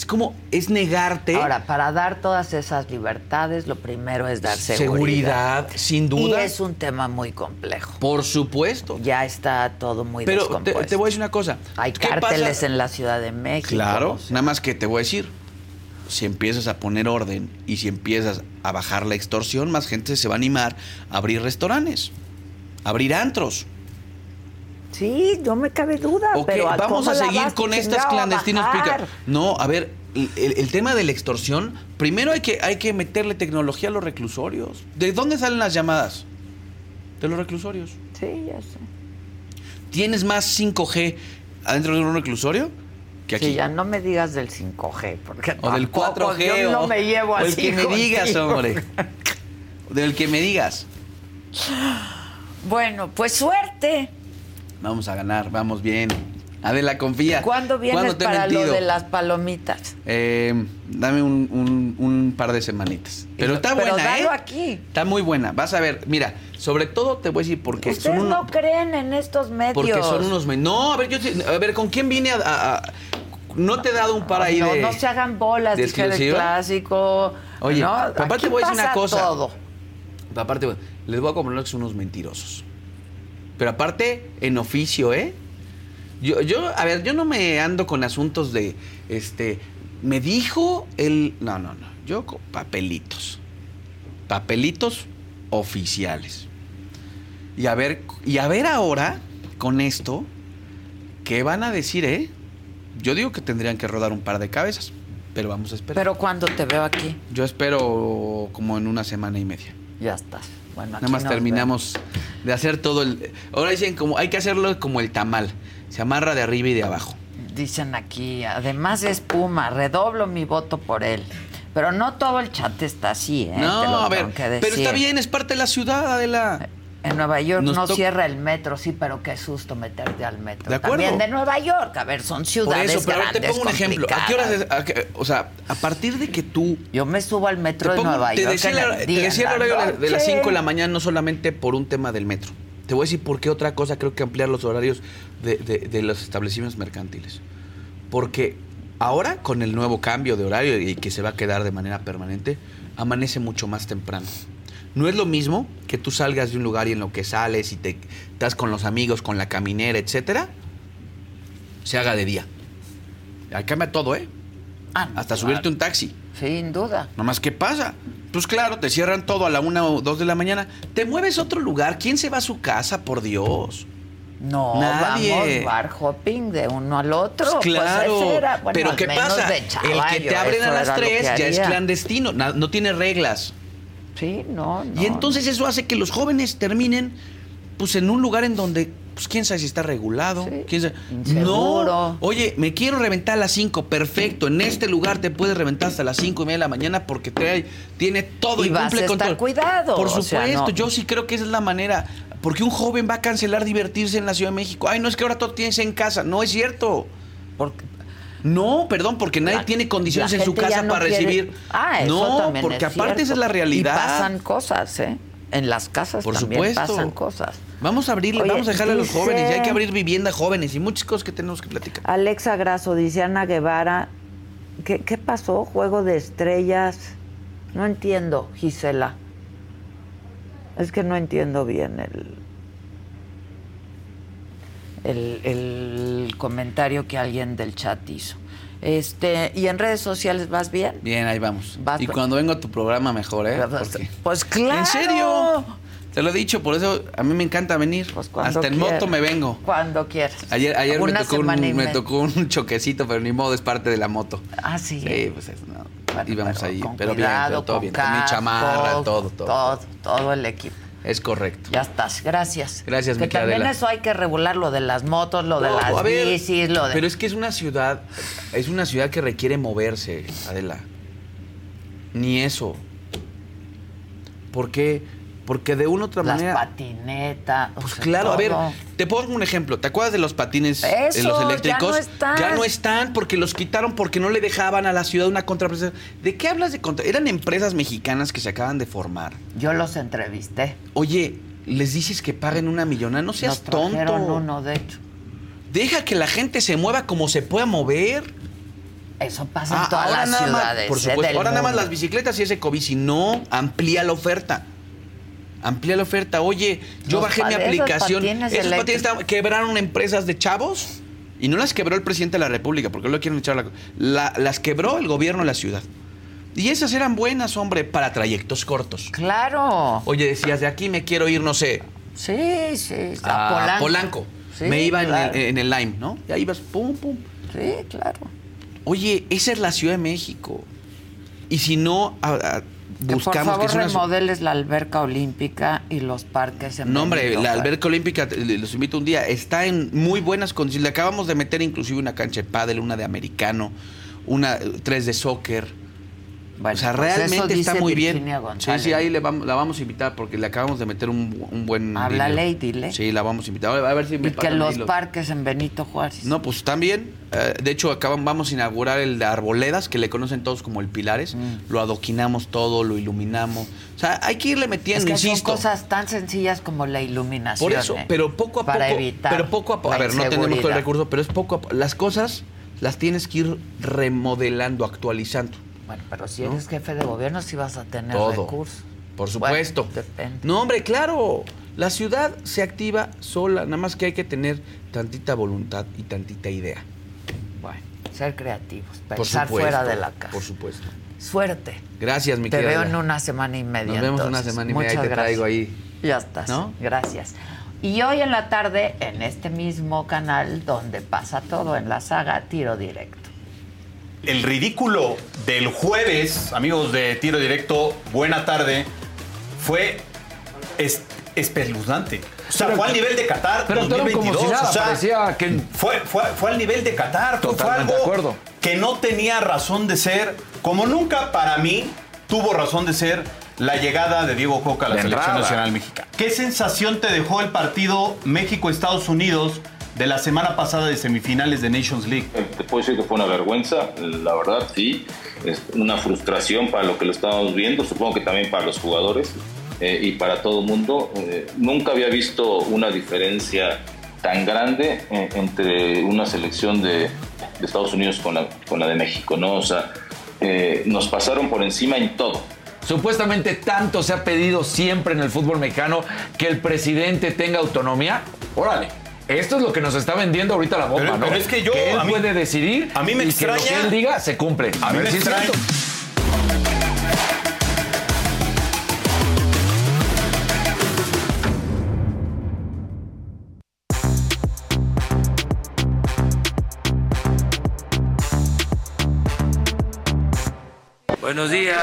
Es como, es negarte... Ahora, para dar todas esas libertades, lo primero es dar seguridad. Seguridad, sin duda. Y es un tema muy complejo. Por supuesto. Ya está todo muy Pero te, descompuesto. te voy a decir una cosa. Hay ¿Qué cárteles pasa? en la Ciudad de México. Claro, o sea. nada más que te voy a decir. Si empiezas a poner orden y si empiezas a bajar la extorsión, más gente se va a animar a abrir restaurantes, a abrir antros. Sí, no me cabe duda. Ok, pero vamos ¿cómo a seguir con estas clandestinos. bajar? pica- No, a ver, el, el tema de la extorsión, primero hay que, hay que meterle tecnología a los reclusorios. ¿De dónde salen las llamadas? De los reclusorios. Sí, ya sé. ¿Tienes más 5G adentro de un reclusorio que aquí? Sí, ya no me digas del 5G, porque O del tampoco 4G. yo no me llevo o así el que me digas, hombre. Del que me digas. Bueno, pues suerte. Vamos a ganar, vamos bien. Adela, confía. ¿Cuándo vienes ¿Cuándo te he para lo de las palomitas? Eh, dame un, un- un par de semanitas. Pero está Pero buena, dalo ¿eh? aquí. Está muy buena. Vas a ver, mira, sobre todo te voy a decir porque Ustedes son uno- no creen en estos medios. porque son unos No, a ver, yo te- a ver, ¿con quién vine a, a- a- no te he dado un par ahí no, de no se hagan bolas, de dije exclusiva? clásico. Oye, no, papá, te voy a decir una cosa. Todo. Aparte, bueno, les voy a comprobar que son unos mentirosos. Pero aparte, en oficio, ¿eh? Yo, yo, a ver, yo no me ando con asuntos de, este, me dijo el... No, no, no. Yo con papelitos. Papelitos oficiales. Y a ver, y a ver ahora, con esto, ¿qué van a decir, eh? Yo digo que tendrían que rodar un par de cabezas, pero vamos a esperar. Pero cuando te veo aquí, Yo espero como en una semana y media. Ya estás. Bueno, Nada más terminamos de hacer todo el. Ahora dicen como hay que hacerlo como el tamal. Se amarra de arriba y de abajo. Dicen aquí, además es Puma, redoblo mi voto por él. Pero no todo el chat está así, ¿eh? No, a ver, pero está bien, es parte de la ciudad, Adela. En Nueva York Nos no cierra el metro, sí, pero qué susto meterte al metro. De acuerdo. También de Nueva York, a ver, son Por ciudades eso, pero ver, te grandes, pongo un ejemplo. ¿A qué horas es- a qué- o sea, a partir de que tú Yo me subo al metro de pongo- Nueva te York. decía, te decía el horario de las noche. 5 de la mañana, no solamente por un tema del metro. Te voy a decir por qué otra cosa creo que ampliar los horarios de, de- de los establecimientos mercantiles. Porque ahora, con el nuevo cambio de horario y que se va a quedar de manera permanente, amanece mucho más temprano. No es lo mismo que tú salgas de un lugar y en lo que sales y te estás con los amigos, con la caminera, etcétera, se haga de día. Ahí cambia todo, ¿eh? Ah, Hasta claro. subirte un taxi. Sin duda. Nomás, ¿qué pasa? Pues claro, te cierran todo a la una o dos de la mañana. Te mueves a otro lugar. ¿Quién se va a su casa, por Dios? No, Nadie. vamos bar hopping de uno al otro. Pues claro. Pues era, bueno, Pero ¿qué pasa? El que te abren a las tres ya es clandestino. na- No, tiene reglas. Sí, no, no. y entonces eso hace que los jóvenes terminen pues en un lugar en donde pues quién sabe si está regulado, Sí. quién sabe. No. Oye, me quiero reventar a las 5, perfecto. En este lugar te puedes reventar hasta las cinco y media de la mañana porque trae, tiene todo Y y, vas cumple a estar cuidado, Por o sea, supuesto, no- yo sí creo que esa es la manera. Porque un joven va a cancelar divertirse en la Ciudad de México. Ay, no es que ahora todo tienes en casa. No es cierto. Porque No, perdón, porque nadie la- tiene condiciones en su casa no para quiere- recibir. Ah, eso no, también porque es aparte esa es la realidad. Y pasan cosas, ¿eh? En las casas Por también supuesto. pasan cosas. Vamos a abrirle, Oye, vamos a dejarle a los jóvenes. Y hay que abrir vivienda jóvenes y muchas cosas que tenemos que platicar. Alexa Grasso dice Ana Guevara. ¿Qué, qué pasó? Juego de estrellas. No entiendo, Gisela. Es que no entiendo bien el, el, el comentario que alguien del chat hizo. Este, ¿y en redes sociales vas bien? Bien, ahí vamos. Vas- y cuando vengo a tu programa mejor, ¿eh? Pues, Porque- pues claro. ¿En serio? Te lo he dicho, por eso a mí me encanta venir. Pues cuando Hasta en moto me vengo. Cuando quieras. Ayer, ayer me, tocó un, me tocó choquecito, pero ni modo, es parte de la moto. Ah, sí. Sí, pues es, no, Bueno, íbamos pero ahí. con Pero bien, pero todo bien. Con mi chamarra, todo, todo. Todo, todo el equipo. Es correcto. Ya estás, gracias. Gracias, Que también eso hay que regular, lo de las motos, lo de las ver, bicis, lo de... Pero es que es una ciudad, es una ciudad que requiere moverse, Adela. Ni eso. ¿Por qué? Porque de una u otra las manera. patinetas. o Pues sea, claro, a ver, te pongo un ejemplo. ¿Te acuerdas de los patines Eso, en los ya eléctricos? no están. Ya no están porque los quitaron porque no le dejaban a la ciudad una contraprestación. ¿De qué hablas de contra? Eran empresas mexicanas que se acaban de formar. Yo los entrevisté. Oye, les dices que paguen una millonada, no seas Nos tonto. uno, de hecho. Deja que la gente se mueva como se pueda mover. Eso pasa en Ah, todas las más- ciudades. por ¿eh? supuesto, ahora nada más las bicicletas y ese COVID, si no, amplía la oferta. Amplía la oferta. Oye, yo Los bajé mi aplicación. patines Esos patines quebraron empresas de chavos y no las quebró el presidente de la República, porque no lo quieren echar la, la- Las quebró el gobierno de la ciudad. Y esas eran buenas, hombre, para trayectos cortos. Claro. Oye, decías, de aquí me quiero ir, no sé, Sí, sí. a A Polanco. Sí, me iba en el- en el Lime, ¿no? Y ahí ibas, pum, pum. Sí, claro. Oye, esa es la Ciudad de México. Y si no, a- buscamos por favor que es una... remodeles la alberca olímpica y los parques en No, hombre, la alberca olímpica, los invito un día, está en muy buenas condiciones. Le acabamos de meter inclusive una cancha de pádel, una de americano, una eh, tres de soccer. Bueno, o sea, pues realmente está muy bien. Sí, sí, ahí le vamos, la vamos a invitar porque le acabamos de meter un, un buen. Háblale dinero. y dile. Sí, la vamos a invitar. A ver si me Y que ahí los parques en Benito Juárez. No, pues también. eh, de hecho, acaban, vamos a inaugurar el de Arboledas, que le conocen todos como el Pilares. Mm. Lo adoquinamos todo, lo iluminamos. O sea, hay que irle es metiendo, que insisto. son cosas tan sencillas como la iluminación. Por eso, ¿eh? pero poco a Para poco. evitar pero poco a poco. A ver, no tenemos todo el recurso, pero es poco a poco. Las cosas las tienes que ir remodelando, actualizando. Bueno, pero si ¿No? eres jefe de gobierno, sí vas a tener Todo. recursos. Por supuesto. Bueno, depende. No, hombre, claro. La ciudad se activa sola, nada más que hay que tener tantita voluntad y tantita idea. Bueno, ser creativos, pensar supuesto. fuera de la casa. Por supuesto. Suerte. Gracias, mi Te querida veo Adela. en una semana y media. Nos vemos una entonces. semana y media y Muchas te traigo gracias. ahí. Ya estás. ¿No? Gracias. Y hoy en la tarde, en este mismo canal donde pasa todo, en la saga Tiro Directo. El ridículo del jueves, amigos de Tiro Directo, buena tarde, fue es- espeluznante. O sea, fue al nivel de Qatar Pero actuaron 2022. como si nada, o sea, parecía que- fue, fue, fue al nivel de Qatar. Fue, fue Totalmente algo de acuerdo. que no tenía razón de ser, como nunca para mí tuvo razón de ser la llegada de Diego Coca a la De selección nacional mexicana. ¿Qué sensación te dejó el partido México-Estados Unidos de la semana pasada de semifinales de Nations League? Te puedo decir que fue una vergüenza, la verdad, sí. Es una frustración para lo que lo estábamos viendo, supongo que también para los jugadores eh, y para todo el mundo. Eh, nunca había visto una diferencia tan grande eh, entre una selección de, de Estados Unidos con la, con la de México, ¿no? O sea, eh, nos pasaron por encima en todo. Supuestamente tanto se ha pedido siempre en el fútbol mexicano que el presidente tenga autonomía. Órale. Esto es lo que nos está vendiendo ahorita la bomba, Pero- ¿no? pero es que yo, él a mí- puede decidir a mí me y que lo extraña- que él diga se cumple. A mí ver me si es extraña- cierto. Buenos días.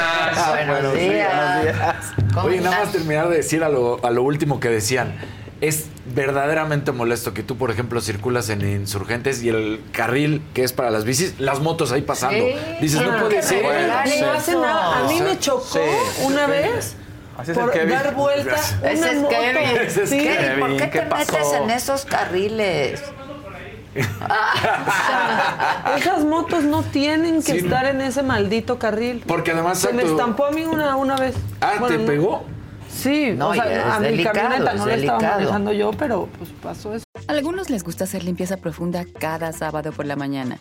Buenos días. ¿Cómo Oye, nada más terminar de decir a lo, a lo último que decían. Es verdaderamente molesto que tú, por ejemplo, circulas en insurgentes y el carril que es para las bicis, las motos ahí pasando. Sí, Dices, tienen no puede ser. No hace nada. A mí O sea, me chocó sí. una vez Así es el por Kevin. dar vuelta una Ese es moto. Kevin. Ese es Sí. Kevin. Kevin, ¿por qué ¿qué te pasó? metes en esos carriles? Esas motos no tienen que Sí. estar en ese maldito carril. Porque además, se me estampó a mí una, una vez. Ah, Bueno, ¿te no- pegó? Sí, No, o sea, a mi delicado, camioneta es no la estaba manejando yo, pero pues pasó eso. A algunos les gusta hacer limpieza profunda cada sábado por la mañana.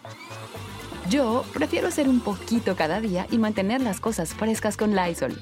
Yo prefiero hacer un poquito cada día y mantener las cosas frescas con Lysol.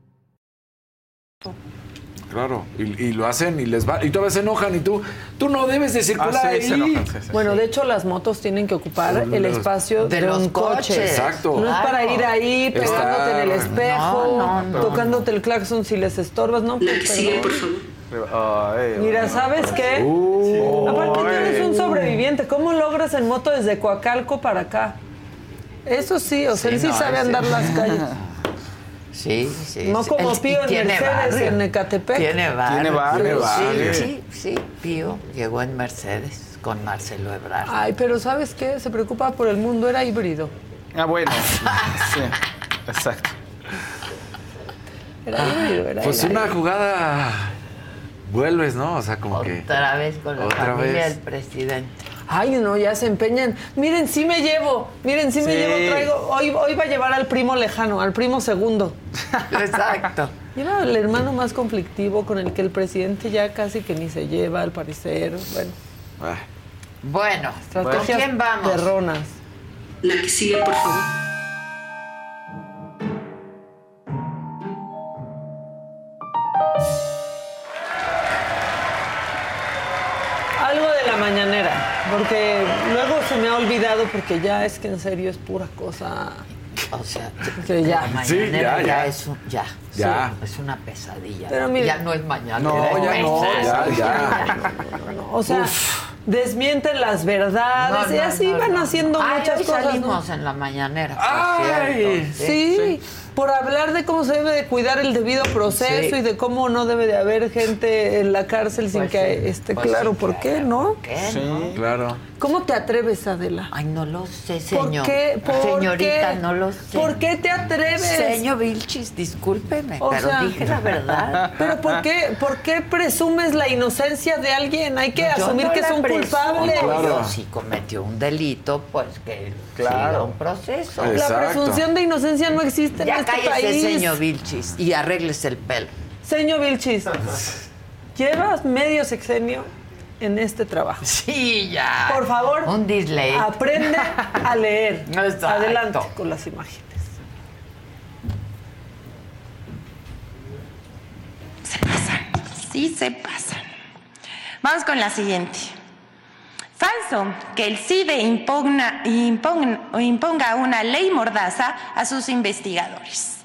Claro, y, y lo hacen y les va. Y todavía se enojan y tú, tú no debes de circular Ah, sí, ahí. se enojan, sí, sí. Bueno, de hecho, las motos tienen que ocupar el espacio de de, los un coche. coches. Exacto. No es para ir ahí pegándote en el espejo, No, no, no. tocándote el claxon si les estorbas, ¿no? La que Pues, sigue, perdón. por favor. Ay, Mira, ¿sabes qué? Uh, Aparte tú eres un sobreviviente. ¿Cómo logras en moto desde Coacalco para acá? Eso sí, o sea, él sí no, sabe andar las calles. Sí, sí. No sí. como Pío en tiene Mercedes, barrio. en Ecatepec. Tiene barrio. Tiene barrio, Sí, barrio. Sí, sí, Pío llegó en Mercedes con Marcelo Ebrard. Ay, pero ¿sabes qué? Se preocupa por el mundo, era híbrido. Ah, bueno. Sí, exacto. Era híbrido, era pues una jugada vuelves, ¿no? O sea, como que. Otra vez con la Otra familia vez. del presidente. Ay, no, ya se empeñan. Miren, sí me llevo. Miren, sí, me llevo. Traigo. Hoy, hoy va a llevar al primo lejano, al primo segundo. Exacto. Lleva al hermano más conflictivo con el que el presidente ya casi que ni se lleva, al parecer. Bueno, Ay, Bueno, ¿con quién vamos? perronas. La que sigue, por favor. Porque ya es que en serio es pura cosa. O sea, Que ya. la Sí, mañanera ya, ya, ya. es un, ya. Ya. Sí, es una pesadilla. Pero mire- ya no es mañana. No, ya no, ya, ya. O sea, desmienten las verdades y así van haciendo muchas hoy cosas. ¿no? salimos en la mañanera, por Ay, cierto. Sí, por hablar de cómo se debe de cuidar el debido proceso Sí. y de cómo no debe de haber gente en la cárcel sin Pues que sí, esté pues claro sí, por qué, claro, ¿no? ¿Por qué, no? claro. ¿Cómo te atreves, Adela? Ay, no lo sé, ¿Por señor. qué? ¿Por Señorita, qué? no lo sé. ¿Por qué te atreves? Señor Vilchis, discúlpeme, O pero sea- dije la verdad. Pero ¿por qué, ¿por qué presumes la inocencia de alguien? Hay que Yo asumir no que la es un presumo, culpable. yo Si cometió un delito, pues que siga un proceso. La presunción de inocencia no existe en Ya este cállese, país. señor Vilchis, y arréglese el pelo. Señor Vilchis, llevas medio sexenio en este trabajo. Sí, ya. Por favor, Un dislate. aprende a leer. Exacto. Adelante con las imágenes. Se pasan, sí se pasan. Vamos con la siguiente. Falso que el CIDE impugna- impugna- imponga una ley mordaza a sus investigadores.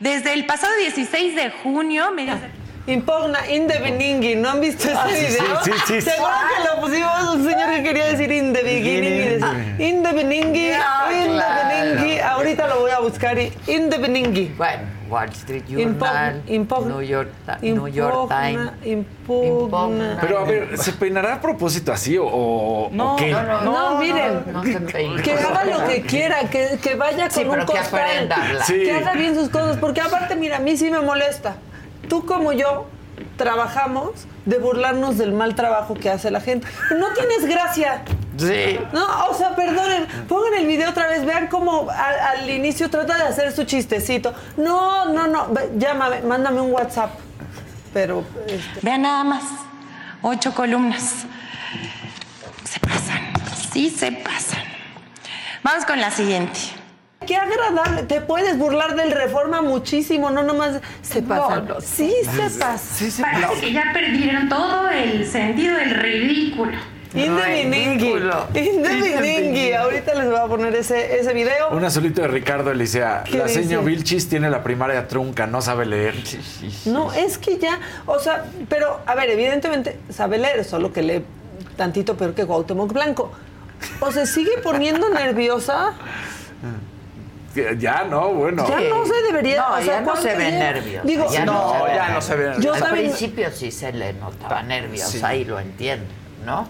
Desde el pasado 16 de junio, medios Impugna Indebeningui. ¿No han visto ese video? sí, sí, sí. Seguro que lo pusimos un señor que quería decir In the beginning y decía Indebeningui, Ah, Indebeningui. claro. Ahorita lo voy a buscar y Indebeningui. Bueno, Wall Street Journal, impugna, New York, New York Times. Impugna. Impugna. Pero a ver, ¿se peinará a propósito así o, o- No, o qué? No, no, No, miren, no se peine. Que haga lo que quiera, que, que vaya con Sí, un que costal. Sí. Que haga bien sus cosas, porque aparte, mira, a mí sí me molesta. Tú como yo trabajamos de burlarnos del mal trabajo que hace la gente. No tienes gracia. Sí. No, o sea, perdonen, pongan el video otra vez, vean cómo al, al inicio trata de hacer su chistecito. No, no, no, llámame, mándame un WhatsApp. Pero, este, Vean nada más, ocho columnas. Se pasan, sí se pasan. Vamos con la siguiente. Qué agradable, te puedes burlar del reforma muchísimo, no nomás se pasa. no, sí se pasa. Parece que ya perdieron todo el sentido del ridículo. Indeviningui. Ridículo. Indeviningui. Ahorita les voy a poner ese, ese video. Un azulito de Ricardo Elisea. ¿Qué La señor Vilchis tiene la primaria trunca, no sabe leer. No, es que ya, o sea, pero, a ver, evidentemente sabe leer, solo que lee tantito peor que Cuauhtémoc Blanco. O se sigue poniendo nerviosa. Ya, no, bueno. Ya no se debería. No, o sea, ya no ¿cuánto se ve nerviosa. Digo, ya no, ya no se ve nerviosa. Yo Al también- principio sí se le notaba nerviosa Sí. y lo entiendo, ¿no?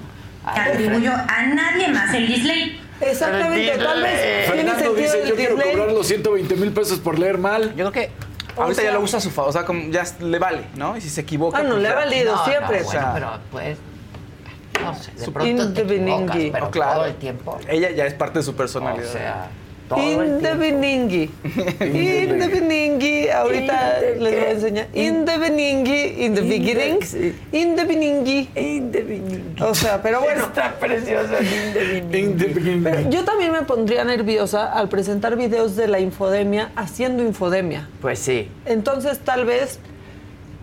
Atribuyo a nadie más el dislike. Exactamente, tal vez tiene Fernando sentido dice, el yo quiero cobrar los 120 mil pesos por leer mal. Yo creo que ahorita sea- ya lo usa a su favor, o sea, como ya le vale, ¿no? Y si se equivoca. Ah, no, pues le ha ya. valido No, siempre. no, o sea, pero pues. No sé, de Su- pronto te equivocas, pero claro. todo el tiempo. Ella ya es parte de su personalidad. O sea, todo el In the tiempo. Beningui. In the Beningui. Ahorita les voy a enseñar. In the Beningui. In the In the- beginning. sí. In the Beningui. In the Beningui. O sea, pero bueno. Está precioso el In the Beningui. Pero yo también me pondría nerviosa al presentar videos de la infodemia haciendo infodemia. Pues sí. Entonces, tal vez,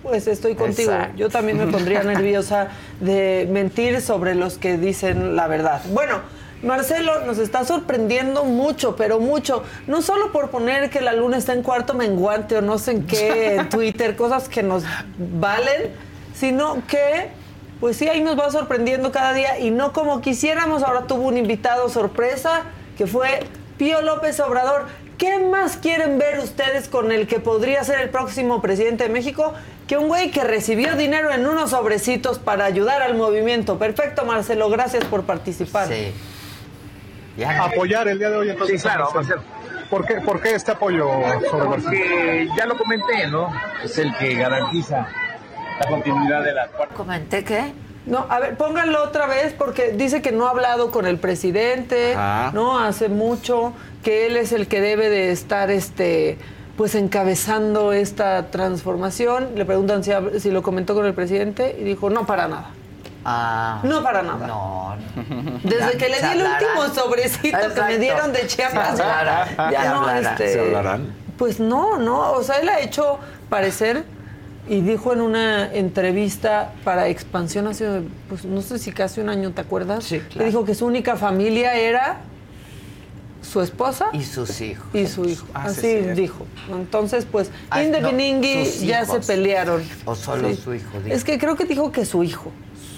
pues estoy contigo. Exacto. Yo también me pondría nerviosa de mentir sobre los que dicen la verdad. Bueno, Marcelo nos está sorprendiendo mucho, pero mucho. No solo por poner que la luna está en cuarto menguante o no sé en qué en Twitter, cosas que nos valen, sino que, pues sí, ahí nos va sorprendiendo cada día y no como quisiéramos. Ahora tuvo un invitado sorpresa que fue Pío López Obrador. ¿Qué más quieren ver ustedes con el que podría ser el próximo presidente de México que un güey que recibió dinero en unos sobrecitos para ayudar al movimiento? Perfecto, Marcelo, gracias por participar. Sí. Ya. apoyar el día de hoy entonces. Sí, claro. ¿Por qué, ¿Por qué este apoyo sobre? Porque ya lo comenté, ¿no? Es el que garantiza la continuidad de la cuarta. ¿Comenté qué? No, a ver, pónganlo otra vez porque dice que no ha hablado con el presidente, Ajá. no hace mucho, que él es el que debe de estar este pues encabezando esta transformación. Le preguntan si, si lo comentó con el presidente y dijo, no para nada. Ah, No para nada. no. Desde Ya, que le di el último sobrecito que me dieron de Chiapas, Se ya, no, hablarán. este, ¿Se hablarán? Pues no, no, o sea, él ha hecho parecer y dijo en una entrevista para Expansión hace, pues no sé si casi un año, ¿te acuerdas? Sí, claro. Que dijo que su única familia era su esposa Y sus hijos. y su hijo. Ah, sí, Así sí. dijo. Entonces, pues, Ah, Inde no, ya se pelearon. O solo su hijo, dijo. Es que creo que dijo que su hijo,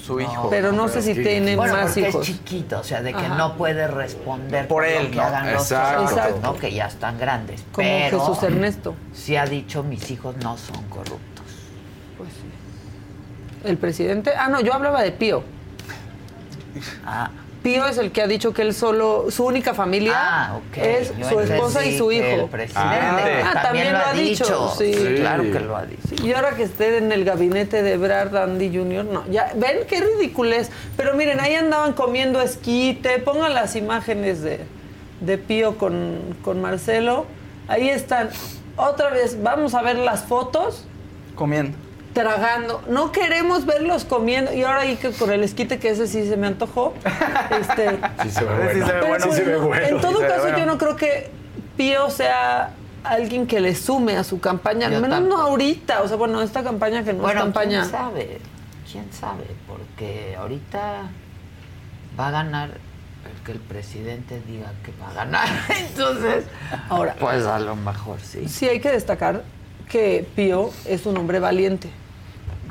Su hijo. pero no, sé si tienen Bueno, más porque hijos. es chiquito, o sea, de que Ajá. no puede responder Por lo él, que ¿no? hagan los Exacto. Exacto. ¿no? Que ya están grandes. Como pero Jesús Ernesto. Sí ha dicho, mis hijos no son corruptos. Pues sí. El presidente. Ah, no, yo hablaba de Pío. Ah, Pío es el que ha dicho que él solo, su única familia ah, es Yo su esposa y su hijo. El presidente Ah, también, también lo ha dicho, dicho. sí. Claro que lo ha dicho. Y ahora que esté en el gabinete de Brad Andy Jr., no, ya, ven qué ridiculez. Pero miren, ahí andaban comiendo esquite, pongan las imágenes de, de Pío con, con Marcelo. Ahí están. Otra vez, vamos a ver las fotos Comiendo. Tragando. No queremos verlos comiendo. Y ahora ahí que con el esquite, que ese sí se me antojó. Este, Sí se ve Sí bueno. se ve pero bueno. Sí se ve bueno. En todo Sí caso, bueno. yo no creo que Pío sea alguien que le sume a su campaña, al menos tampoco. no ahorita. O sea, bueno, esta campaña que no bueno, es campaña. quién sabe, quién sabe, porque ahorita va a ganar el que el presidente diga que va a ganar. Entonces, Ahora, pues a lo mejor sí. sí hay que destacar que Pío es un hombre valiente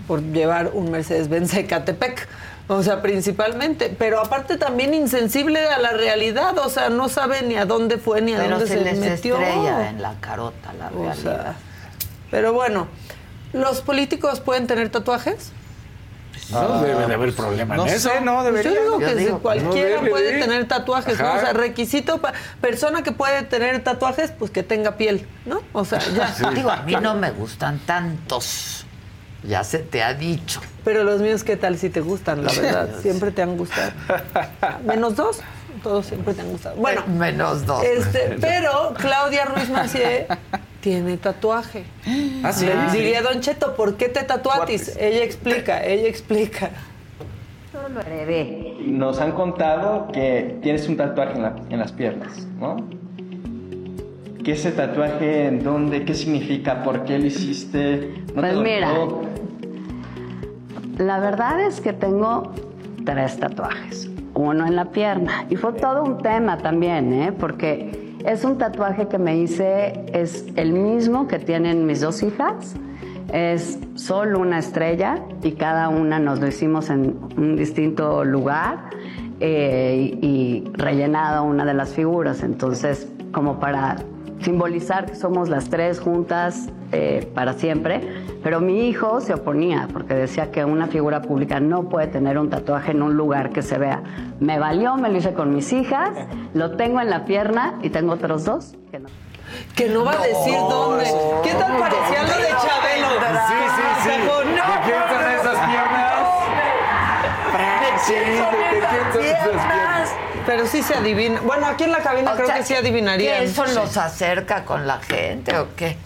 por llevar un Mercedes-Benz Ecatepec. O sea, principalmente, pero aparte también insensible a la realidad, o sea, no sabe ni a dónde fue ni a Pero dónde se se, les metió. estrella en la carota la O realidad. sea, pero bueno, ¿los políticos pueden tener tatuajes? No debe de haber problema No en eso. sé, no, Pues debería. yo digo que sí, digo que cualquiera no puede de. tener tatuajes. O sea, requisito para persona que puede tener tatuajes, pues que tenga piel, ¿no? O sea, ya. Digo, a mí no me gustan tantos. Ya se te ha dicho. Pero los míos, ¿qué tal si te gustan? La verdad, siempre te han gustado. Menos dos, todos siempre te han gustado. Bueno, menos dos. este, pero Claudia Ruiz Macié tiene tatuaje. Ah, sí. Le Diría Don Cheto, ¿por qué te tatuatis? Ella explica, ella explica. Yo lo heredé. Nos han contado que tienes un tatuaje en, la- en las piernas, ¿no? ¿Qué ese tatuaje? ¿En dónde? ¿Qué significa? ¿Por qué lo hiciste? ¿No Pues te mira. La verdad es que tengo tres tatuajes, uno en la pierna. Y fue todo un tema también, ¿eh? porque es un tatuaje que me hice, es el mismo que tienen mis dos hijas. Es solo una estrella y cada una nos lo hicimos en un distinto lugar eh, y, rellenado una de las figuras. Entonces, como para simbolizar que somos las tres juntas eh, para siempre, pero mi hijo se oponía porque decía que una figura pública no puede tener un tatuaje en un lugar que se vea. Me valió, me lo hice con mis hijas, lo tengo en la pierna y tengo otros dos que no. Que no va a decir dónde. ¿Qué tal parecía lo de Chabelo? Sí, sí, sí. Sacó, no, ¿De quién son esas piernas? Sí, ¿de, de quién son esas piernas? Pero sí se adivina. Bueno, aquí en la cabina O creo sea, que sí adivinarían. ¿Que eso Sí. los acerca con la gente o qué?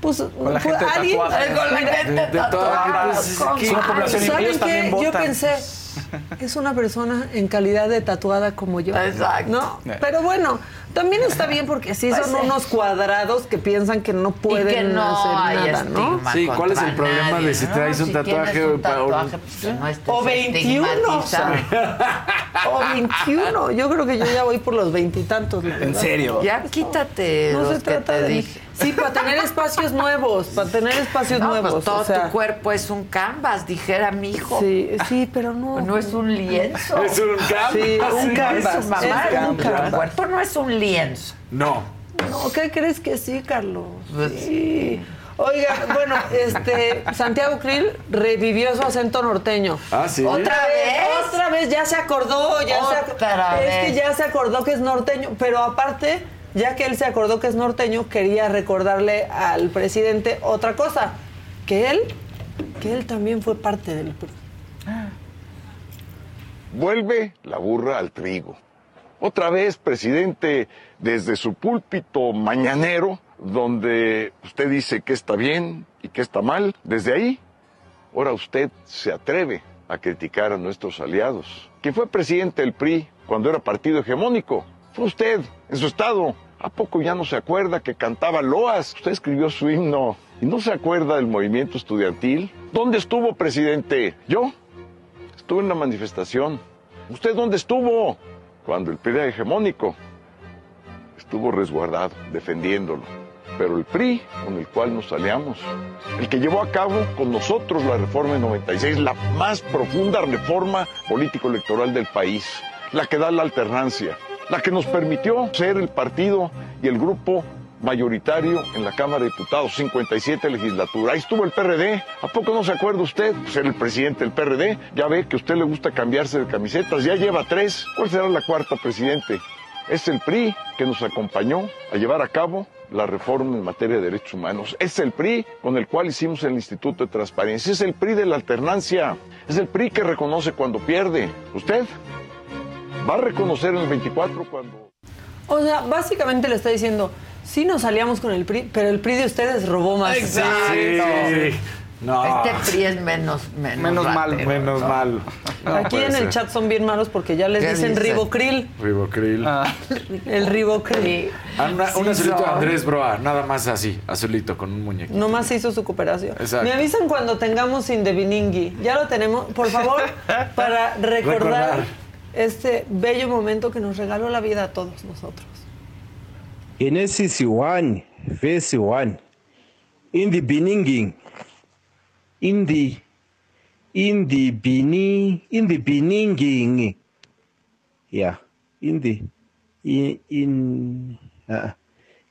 Pues, Con la gente de alguien- tatuaje. Con la gente de- de toda- tatuada. pues, que- ¿Saben ellos qué? también Yo votan. pensé, es una persona en calidad de tatuada como yo. Exacto. ¿No? Eh. Pero bueno, también está bien porque sí Pues son unos cuadrados que piensan que no Y pueden que no hacer hay nada, ¿no? Sí, ¿cuál es el problema nadie, de si no? traes un Si tatuaje un para un- tatuaje, pues que no estés O 21. estigmatizado. O 21. Yo creo que yo ya voy por los veintitantos. ¿En serio? Ya quítate No los se que trata te de dije. Sí, para tener espacios nuevos, para tener espacios No, nuevos. pues todo o sea, tu cuerpo es un canvas, dijera mi hijo. Sí, sí, pero no. No es un lienzo. Es un canvas. Sí, un Sí, canvas. Eso, mamá, Es un tu canvas. cuerpo no es un lienzo. No. No, ¿qué crees que sí, Carlos? Pues Sí. Oiga, bueno, este Santiago Krill revivió su acento norteño. Ah, sí. ¿Otra vez? Otra vez ya se acordó, ya se Otra Es que ya se acordó que es norteño, pero aparte, ya que él se acordó que es norteño, quería recordarle al presidente otra cosa, que él que él también fue parte del PRI. Vuelve la burra al trigo. Otra vez, presidente, desde su púlpito mañanero, donde usted dice que está bien y que está mal, desde ahí, ahora usted se atreve a criticar a nuestros aliados. ¿Quién fue presidente del PRI cuando era partido hegemónico? Fue usted, en su estado. ¿A poco ya no se acuerda que cantaba loas? Usted escribió su himno. ¿Y no se acuerda del movimiento estudiantil? ¿Dónde estuvo, presidente? ¿Yo? Estuve en la manifestación. ¿Usted dónde estuvo? Cuando el PRI era hegemónico. Estuvo resguardado, defendiéndolo. Pero el PRI, con el cual nos aliamos, el que llevó a cabo con nosotros la reforma en 96, la más profunda reforma político-electoral del país, la que da la alternancia, la que nos permitió ser el partido y el grupo mayoritario en la Cámara de Diputados, 57 legislatura. Ahí estuvo el PRD. ¿A poco no se acuerda usted? Ser el presidente del PRD. Ya ve que a usted le gusta cambiarse de camisetas. Ya lleva tres. ¿Cuál será la cuarta, presidente? Es el PRI que nos acompañó a llevar a cabo la reforma en materia de derechos humanos. Es el PRI con el cual hicimos el Instituto de Transparencia. Es el PRI de la alternancia. Es el PRI que reconoce cuando pierde. ¿Usted? ¿Va a reconocer en el 24 cuando... O sea, básicamente le está diciendo, sí nos aliamos con el PRI, pero el PRI de ustedes robó más. Exacto. Sí. No. Este PRI es menos, menos, Menos mal, Menos ¿no? mal. No Aquí en el chat son bien malos porque ya les ¿Qué dicen dicen? ribocril. Ribocril. El ribocril. Ah, una- Sí un azulito de. Andrés Broa, nada más así, azulito con un muñeco. Nomás hizo su cooperación. Exacto. Me avisan cuando tengamos Indeviningui. Ya lo tenemos, por favor, para recordar, Recordar. Este bello momento que nos regaló la vida a todos nosotros. Genesis 1, verse 1. In the beginning, in the, in the beginning, in the beginning, yeah, in the, in, in, uh,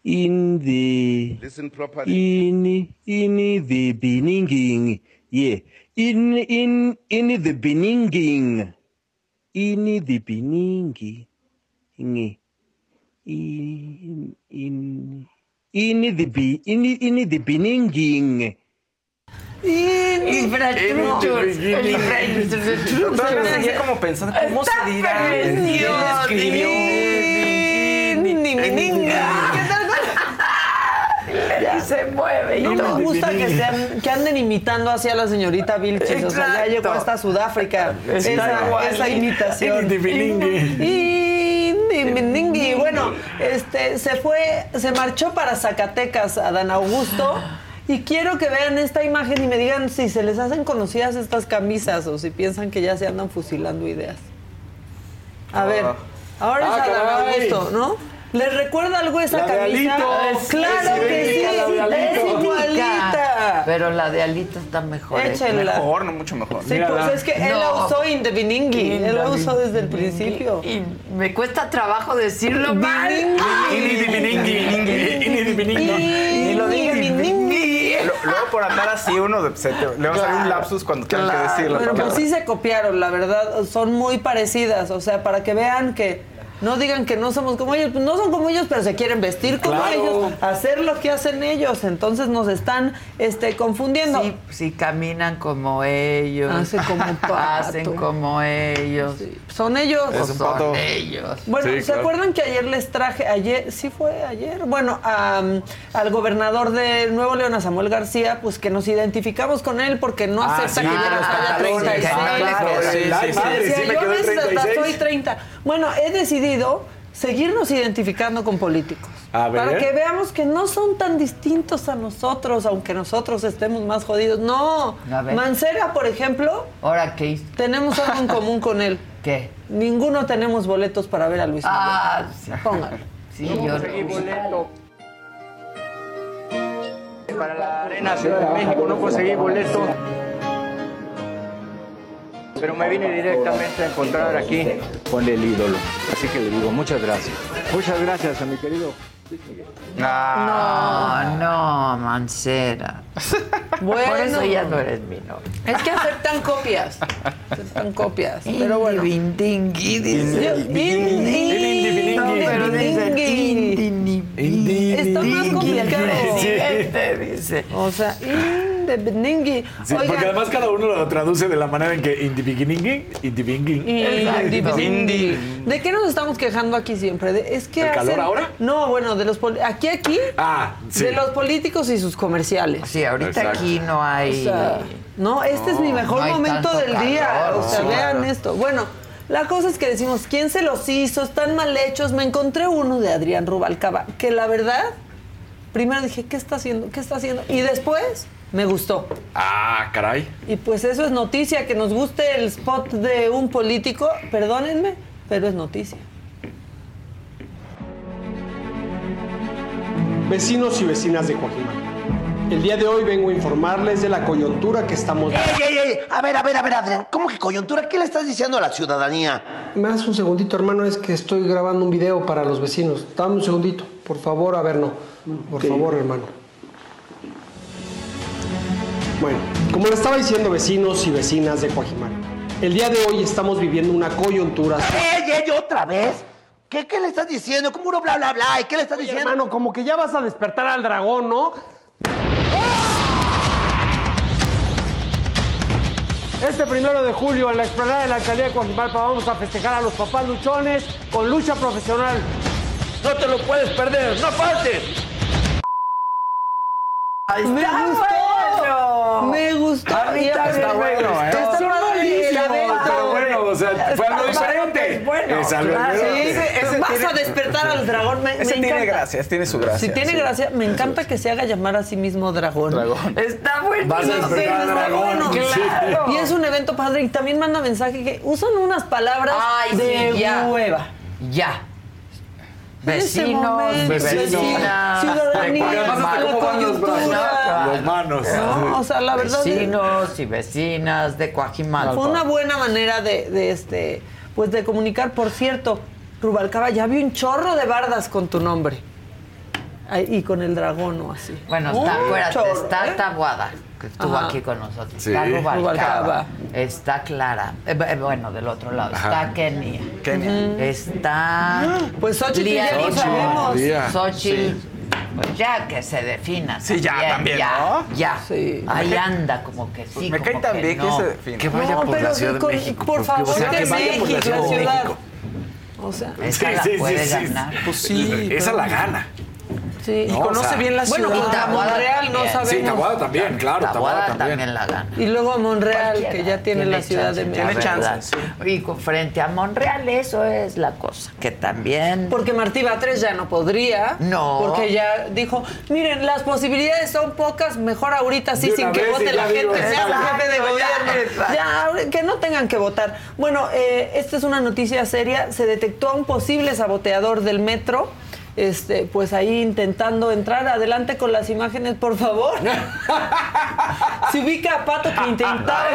in the, Listen properly. in, in the beginning, yeah, in, in, in the beginning, in the beginning, in, in in in the be in in the beginning. Infraestructuras. El infraestructuras. Todavía me seguía como pensando, ¿cómo se dirá? precioso. ¿Quién escribió? Y se mueve y No me gusta que, sean, que anden imitando así a la señorita Vilchis. O sea, ya llegó hasta Sudáfrica. Esa, imitación. Indibiningi. Bueno, este, se fue, se marchó para Zacatecas a Dan Augusto. Y quiero que vean esta imagen y me digan si se les hacen conocidas estas camisas o si piensan que ya se andan fusilando ideas. A ver, ahora Ah, es a Dan caray. Augusto, ¿no? ¿Les recuerda algo esa La de camisa? Alito. Claro Es que sí, es igualita. Pero la de Alito está mejor. ¿eh? Échenla. Mejor, no mucho mejor. Sí, pues es que él la usó Indebiningi. Él la usó desde el principio. Y me cuesta trabajo decirlo mal. Ini dibiningi. Ni lo. Lo, luego por andar así uno de- se te- le va a salir un lapsus cuando tenga que decir la Bueno, pues sí se copiaron, la verdad, son muy parecidas, o sea, para que vean que no digan que no somos como ellos, pues no son como ellos, pero se quieren vestir como Claro. ellos, hacer lo que hacen ellos, entonces nos están este, confundiendo. Sí, sí, caminan como ellos. Hacen como pato. Hacen como ellos. Son ellos. Son ellos. Bueno, Sí, ¿se claro. acuerdan que ayer les traje, ayer, sí fue ayer, bueno, al gobernador de Nuevo León, a Samuel García, pues que nos identificamos con él porque no Ah, acepta sí, que ya los nos haya pantalones, 36. claro, sí, sí, Ay, sí, madre, sí, sí, me yo quedó a en veces hasta 36. soy 30. Bueno, he decidido seguirnos identificando con políticos. A ver. Para que veamos que no son tan distintos a nosotros, aunque nosotros estemos más jodidos. No. A ver. Mancera, por ejemplo, ¿Ahora qué hizo? tenemos algo en común con él. ¿Qué? Ninguno tenemos boletos para ver a Luis Miguel. Ah, sí. Póngalo. Sí, yo conseguí boleto. Para la Arena Ciudad de México no conseguí boleto. Pero me vine directamente a encontrar aquí con el ídolo. Así que le digo muchas gracias. Muchas gracias a mi querido. No, no, Mancera. Bueno. Por eso ya no eres mi novio. Es que aceptan copias. Aceptan copias. Pero bueno. Indivindingui, dice. Yo- Indi- No, pero dice Indivindingui. Está más complicado. Presidente, dice. O sea, indivindingui. Sí, porque además cada uno lo traduce de la manera en que individuinging. indivindingui. ¿De qué nos estamos quejando aquí siempre? De- es que ¿Del calor hacen- ahora? No, bueno, de los poli- aquí aquí Ah, sí. de los políticos y sus comerciales. Sí, ahorita Exacto. aquí no hay. O sea, no, este es mi mejor no momento del día. o sea, sí, vean claro. esto. Bueno, la cosa es que decimos, ¿quién se los hizo? Están mal hechos. Me encontré uno de Adrián Rubalcaba, que la verdad, primero dije, ¿qué está haciendo? ¿Qué está haciendo? Y después me gustó. Ah, caray. Y pues eso es noticia, que nos guste el spot de un político, perdónenme, pero es noticia. Vecinos y vecinas de Coajimalpa. El día de hoy vengo a informarles de la coyuntura que estamos ¡Ey, ey, ey! A ver, a ver, a ver, Adrián. ¿Cómo que coyuntura? ¿Qué le estás diciendo a la ciudadanía? Me das un segundito, hermano, es que estoy grabando un video para los vecinos. Dame un segundito, por favor, a ver, no. Por favor, hermano. Bueno, como le estaba diciendo, vecinos y vecinas de Coajimalpa, el día de hoy estamos viviendo una coyuntura. ¡Ey, ey, otra vez! ¿Qué, qué le estás diciendo? ¿Cómo uno bla, bla, bla? ¿Y qué le estás diciendo? Hermano, como que ya vas a despertar al dragón, ¿no? Este primero de julio en la explanada de la alcaldía de Coajimalpa vamos a festejar a los papás luchones con lucha profesional. ¡No te lo puedes perder! ¡No faltes! Me gustó. Me gustó. A mí Y está bueno, ¿eh? Está. Pero bueno, o sea, fue algo diferente. bueno. Es algo Claro. diferente. Sí, ese Vas tiene- a despertar al dragón. Me, Ese me tiene gracias, tiene su gracia. Si tiene sí. gracia, me encanta que se haga llamar a sí mismo dragón. Dragón. Está bueno. Vas a despertar al dragón. bueno. Claro. Y es un evento padre y también manda mensaje que usan unas palabras Ay, de sí, ya. hueva. Ya. Vecinos, vecinas, ciudadanía, los manos. No, o sea, la verdad es- Vecinos y vecinas de Coajimalpa. Fue una buena manera de, de, este, pues de comunicar. Por cierto, Rubalcaba, ya vi un chorro de bardas con tu nombre. Ay, y con el dragón o así. Bueno, está, acuérdate, chorro, está ¿eh? Tabuada, que estuvo Ajá. aquí con nosotros. Sí. Está Rubalcaba. Rubalcaba. Está Clara. Eh, eh, bueno, del otro lado. Ajá. Está Kenia. Kenia. Está. Pues Xochitl ya sabemos. Xochitl. Pues ya que se defina. Sí, ya, también, Ya, ¿no? ya. Sí. Ahí anda como que sí. Me cae tan que bien que no. se define. Que vaya No, por la Ciudad de con- México. Por favor, o sea, de que vaya por México, la Ciudad de. México. O sea, Esa la puede ganar. Pues sí. Esa pero- la gana. Sí. Y No, conoce o sea, bien la Bueno, ciudad. contra Tabuada Monreal no también. sabemos. Sí, también, claro. También también. la gana. Y luego a Monreal, que ya tiene, la Ciudad chance, de México. Tiene verdad. chances, Y con frente a Monreal, eso es la cosa. Que también. Porque Martí Batres ya no podría. No. Porque ya dijo, miren, las posibilidades son pocas, mejor ahorita sí, sin que vote y la gente, sea jefe de ya, gobierno. Ya, que no tengan que votar. Bueno, eh, esta es una noticia seria. Se detectó a un posible saboteador del metro. Este, pues ahí intentando entrar. Adelante con las imágenes, por favor. Se ubica a Pato que intentaba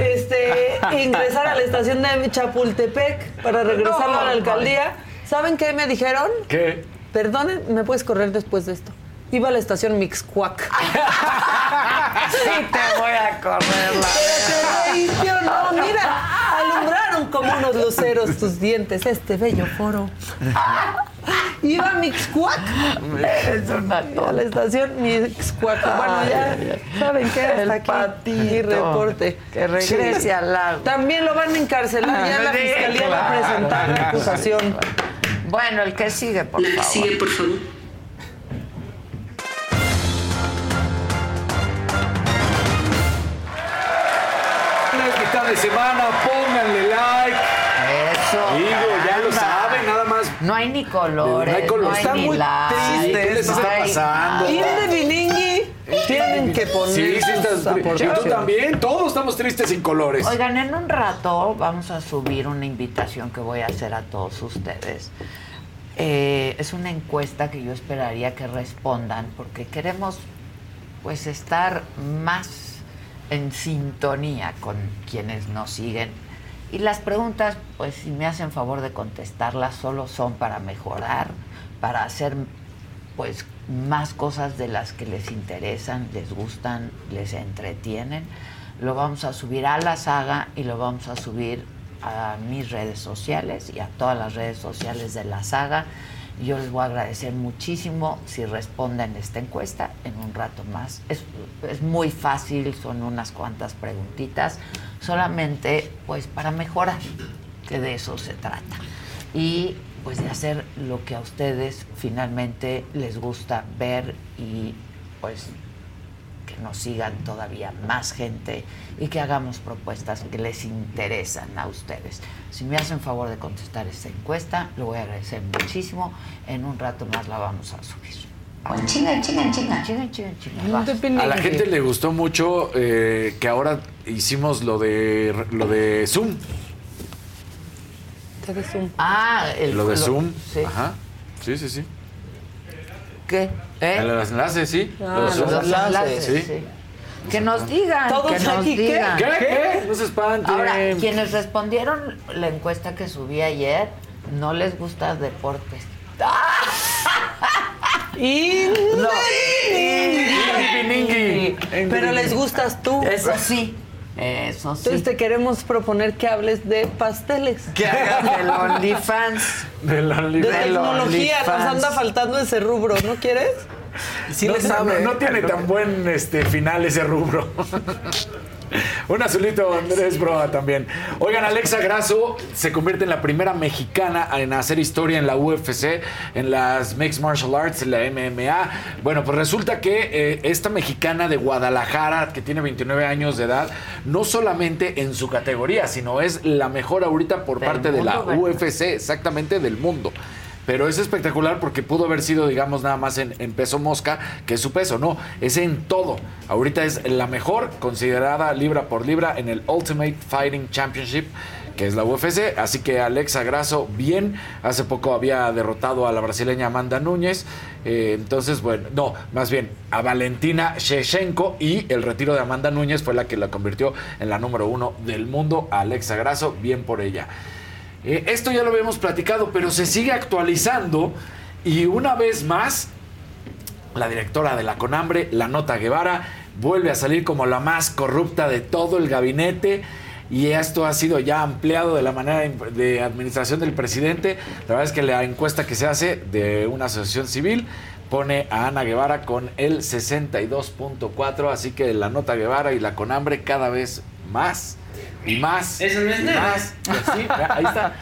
este, ingresar a la estación de Chapultepec para regresar a la alcaldía. ¿Saben qué me dijeron? ¿Qué? Perdonen, ¿me puedes correr después de esto? Iba a la estación Mixcuac. Sí te voy a correr la Pero no, mira, alumbraron como unos luceros tus dientes, este bello foro. Iba Mixcuac. Es una A la estación Mixcuac. Bueno, ya saben qué, hasta El aquí patito. mi reporte. Que regrese Sí. al lago. También lo van a encarcelar, ya la fiscalía va a claro. presentar la acusación. Bueno, el que sigue, por La que favor. sigue, por favor. Mitad de semana, pónganle like. Eso. Digo, ya lo caramba. saben, nada más. No hay ni colores. No hay color. hay Están ni muy likes, tristes, ¿qué les está pasando? Tienen que poner Sí, sí, sus estás, y tú también. Todos estamos tristes sin colores. Oigan, en un rato vamos a subir una invitación que voy a hacer a todos ustedes. Eh, es una encuesta que yo esperaría que respondan porque queremos pues estar más en sintonía con quienes nos siguen. Y las preguntas, pues si me hacen favor de contestarlas, solo son para mejorar, para hacer pues más cosas de las que les interesan, les gustan, les entretienen. Lo vamos a subir a la saga y lo vamos a subir a mis redes sociales y a todas las redes sociales de la saga. Yo les voy a agradecer muchísimo si responden esta encuesta en un rato más. Es, es muy fácil, son unas cuantas preguntitas, solamente pues para mejorar, que de eso se trata. Y pues de hacer lo que a ustedes finalmente les gusta ver y pues nos sigan todavía más gente y que hagamos propuestas que les interesan a ustedes. Si me hacen favor de contestar esta encuesta, lo voy a agradecer muchísimo. En un rato más la vamos a subir. Chinga, chinga, chinga. Chinga, chinga, chinga. A la gente le gustó mucho eh, que ahora hicimos lo de lo de Zoom. Ah, el, Lo de Zoom. sí. Ajá. Sí, sí, sí. ¿Qué? ¿Eh? Los enlaces, sí. Ah, Lo de Zoom. los enlaces, Sí. sí. Que nos digan, Todos que nos digan. ¿Qué? ¿Qué? No se espanten. Ahora, quienes respondieron la encuesta que subí ayer, no les gusta deportes. Y No. Pero les gustas tú. Eso sí, eso sí. Entonces te queremos proponer que hables de pasteles. Que hagas del OnlyFans. Del De OnlyFans. tecnología, nos anda faltando ese rubro, ¿no quieres? no, no- no tiene tan buen este, final ese rubro. Un azulito Andrés Broa también. Oigan, Alexa Grasso se convierte en la primera mexicana en hacer historia en la UFC, en las Mixed Martial Arts, en la MMA. Bueno, pues resulta que eh, esta mexicana de Guadalajara, que tiene 29 años de edad, no solamente en su categoría, sino es la mejor ahorita por parte de la. UFC, exactamente del mundo. Pero es espectacular porque pudo haber sido, digamos, nada más en, peso mosca, que su peso. No, es en todo. Ahorita es la mejor, considerada libra por libra en el Ultimate Fighting Championship, que es la UFC. Así que Alexa Grasso, bien. Hace poco había derrotado a la brasileña Amanda Núñez. Eh, entonces, bueno, no, más bien a Valentina Shevchenko y el retiro de Amanda Núñez fue la que la convirtió en la número uno del mundo. Alexa Grasso, bien por ella. Eh, esto ya lo habíamos platicado, pero se sigue actualizando y una vez más, la directora de la Conambre, la Nota Guevara, vuelve a salir como la más corrupta de todo el gabinete. Y esto ha sido ya ampliado de la manera de administración del presidente. La verdad es que la encuesta que se hace de una asociación civil pone a Ana Guevara con el 62.4. Así que la Nota Guevara y la Conambre cada vez más y más. Eso no es nada. Más. Pues sí, ahí está.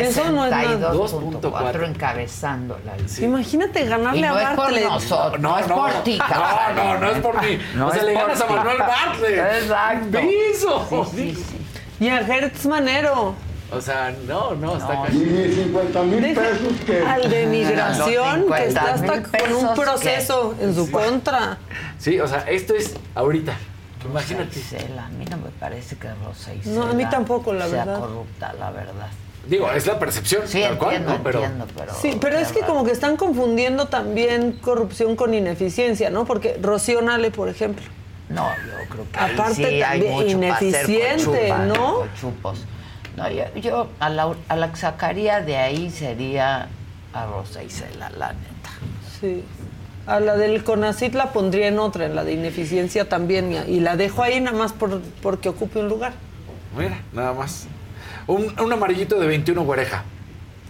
Eso no es nada. 62.4 encabezándola. Imagínate ganarle Y no a es por Bartlett. nosotros, no, es por ti, No, cabrón. no, no es por mí. No o sea, le ganas a. Manuel Bartlett. Exacto. ¡Piso! Sí, sí, sí. Y a Hertz Manero. O sea, no, no, está No, casi. Ni 50 mil pesos que... al de migración que está 50,000 hasta con un proceso en su contra. Sí, o sea, esto es ahorita. Imagínate. Isela, a mí no me parece que Rosa Isela No, a mí tampoco, la sea verdad. corrupta, la verdad. Digo, es la percepción, Sí, tal cual, ¿no? Pero entiendo, pero... Sí, pero es que como que están confundiendo también corrupción con ineficiencia, ¿no? Porque Rocío Nale, por ejemplo. No, yo creo que Aparte sí hay también mucho para hacer ineficiente, cochupas, ¿no? cochupos. No, yo, yo a, la, a la que sacaría de ahí sería a Rosa Isela, la neta. Sí. A la del CONACIT la pondría en otra, en la de ineficiencia también, y- y la dejo ahí nada más por, porque ocupe un lugar. Mira, nada más. Un, un amarillito de 21 güereja.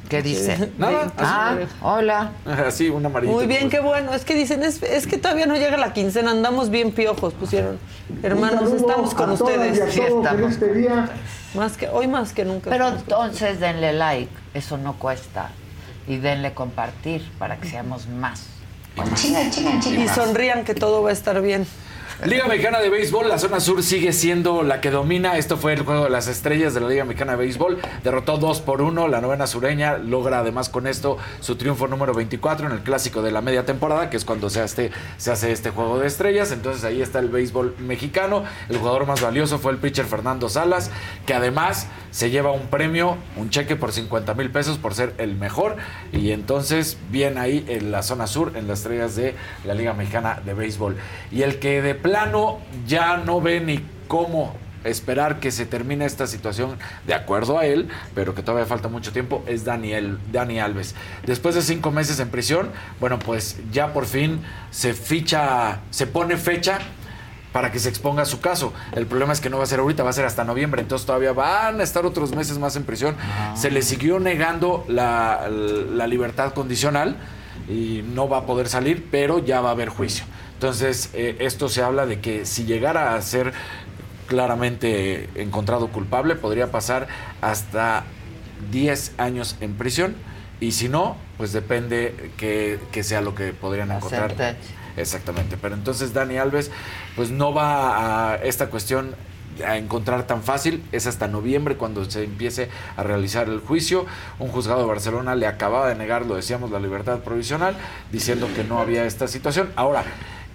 ¿Qué dice? Nada. Ah, hola. Así, un amarillito. Muy bien, qué bueno. Es que dicen, es, es que todavía no llega la quincena, andamos bien piojos, pusieron. Hermanos, estamos con ustedes. Sí, estamos. Más que, hoy más que nunca. Pero entonces denle like, eso no cuesta. Y denle compartir para que seamos más. Y sonrían que todo va a estar bien. Liga Mexicana de Béisbol, la zona sur sigue siendo la que domina. Esto fue el juego de las estrellas de la Liga Mexicana de Béisbol. Derrotó 2 por 1 la novena sureña. Logra además con esto su triunfo número 24 en el clásico de la media temporada, que es cuando se hace, este juego de estrellas. Entonces ahí está el béisbol mexicano. El jugador más valioso fue el pitcher Fernando Salas, que además se lleva un premio, un cheque por 50 mil pesos por ser el mejor. Y entonces bien ahí en la zona sur, en las estrellas de la Liga Mexicana de Béisbol. Y el que de plano ya no ve ni cómo esperar que se termine esta situación de acuerdo a él, pero que todavía falta mucho tiempo, es Daniel, Dani Alves. Después de cinco meses en prisión, bueno, pues ya por fin se ficha, se pone fecha para que se exponga su caso. El problema es que no va a ser ahorita, va a ser hasta noviembre, entonces todavía van a estar otros meses más en prisión. Se le siguió negando la, la libertad condicional y no va a poder salir, pero ya va a haber juicio. Entonces, eh, esto se habla de que si llegara a ser claramente encontrado culpable, podría pasar hasta 10 años en prisión. Y si no, pues depende que, que sea lo que podrían encontrar. Exactamente. Pero entonces Dani Alves, pues no va a esta cuestión a encontrar tan fácil. Es hasta noviembre cuando se empiece a realizar el juicio. Un juzgado de Barcelona le acababa de negar, lo decíamos, la libertad provisional, diciendo que no había esta situación. Ahora,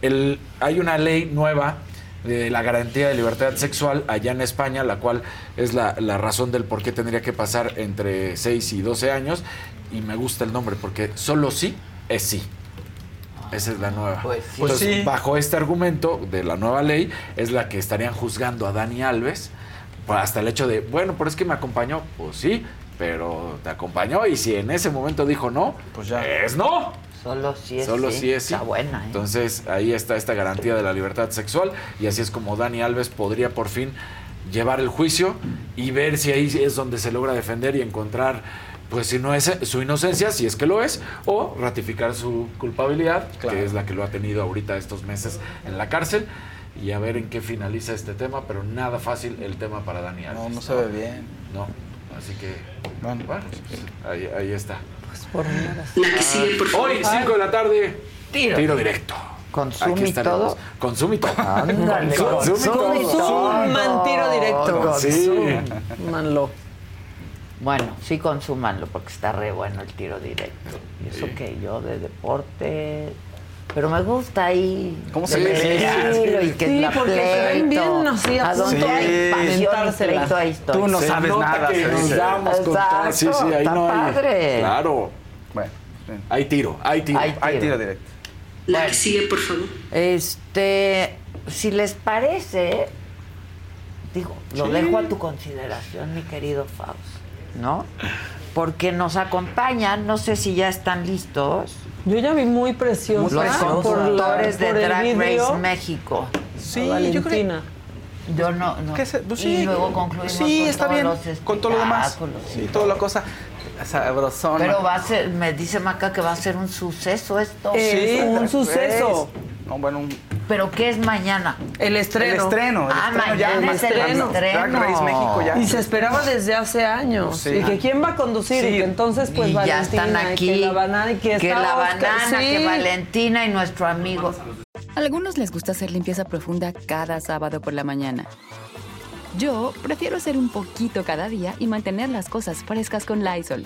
el, hay una ley nueva de la garantía de libertad sexual allá en España, la cual es la, la razón del por qué tendría que pasar entre 6 y 12 años. Y me gusta el nombre, porque solo sí es sí. Esa es la nueva. Pues sí. Entonces, Pues sí. bajo este argumento de la nueva ley, es la que estarían juzgando a Dani Alves por hasta el hecho de, bueno, pero es que me acompañó. Pues sí, pero te acompañó y si en ese momento dijo no, pues ya es no. Solo si es Solo sí. sí es sí. Está buena, ¿eh? Entonces ahí está esta garantía de la libertad sexual y así es como Dani Alves podría por fin llevar el juicio y ver si ahí es donde se logra defender y encontrar pues si no es su inocencia, si es que lo es, o ratificar su culpabilidad, que es la que lo ha tenido ahorita estos meses en la cárcel, y a ver en qué finaliza este tema, pero nada fácil el tema para Dani Alves. No, no se ve bien. No, así que bueno, pues, ahí, ahí está. Por La que sigue, por favor. Hoy, 5 de la tarde, Tiro. tiro, directo. Con Aquí Zoom y estaremos. todo. Con Zoom y todo. Ándale, Con con Zoom y Zoom y todo. todo. Consuman tiro directo. Con Sí. Zoom. Manlo. Bueno, sí consúmanlo porque está re bueno el tiro directo. Y eso que yo de deporte... Pero me gusta ahí. ¿Cómo se ve? estilo y que Sí, la porque se ven pleito. bien así, a A donde punto hay pasión y pleito, ahí estoy. Tú no Se sabes nada, que nos damos con todo. Sí, sí, ahí no hay. está padre. Claro. Bueno. Hay tiro, hay tiro. Hay hay tiro. tiro directo. La que sigue, por favor. Este, si les parece, digo, lo dejo a tu consideración, mi querido Faust, ¿no? Porque nos acompañan, no sé si ya están listos, Yo ya vi muy preciosa los por, la, conductores de por Drag video. Race México. Sí, yo creo. Yo no, no. que se- pues y sí, luego concluimos sí, con está todos bien, los con todo lo demás. y Sí, todo. toda la cosa sabrosona. Pero va a ser, me dice Maca que va a ser un suceso esto. Es un Drag suceso. No, bueno, un- Pero ¿qué es mañana? El el estreno. estreno. El Ah, estreno ya, mañana más es el estreno. Drag Race México ya. Y se esperaba desde hace años. Sí. Y que quién va a conducir. Sí. Y que entonces, pues, y ya Valentina. están aquí. Y que la banana. Y que, que está la Oscar. banana, Sí. que Valentina y nuestro amigo. A algunos les gusta hacer limpieza profunda cada sábado por la mañana. Yo prefiero hacer un poquito cada día y mantener las cosas frescas con Lysol.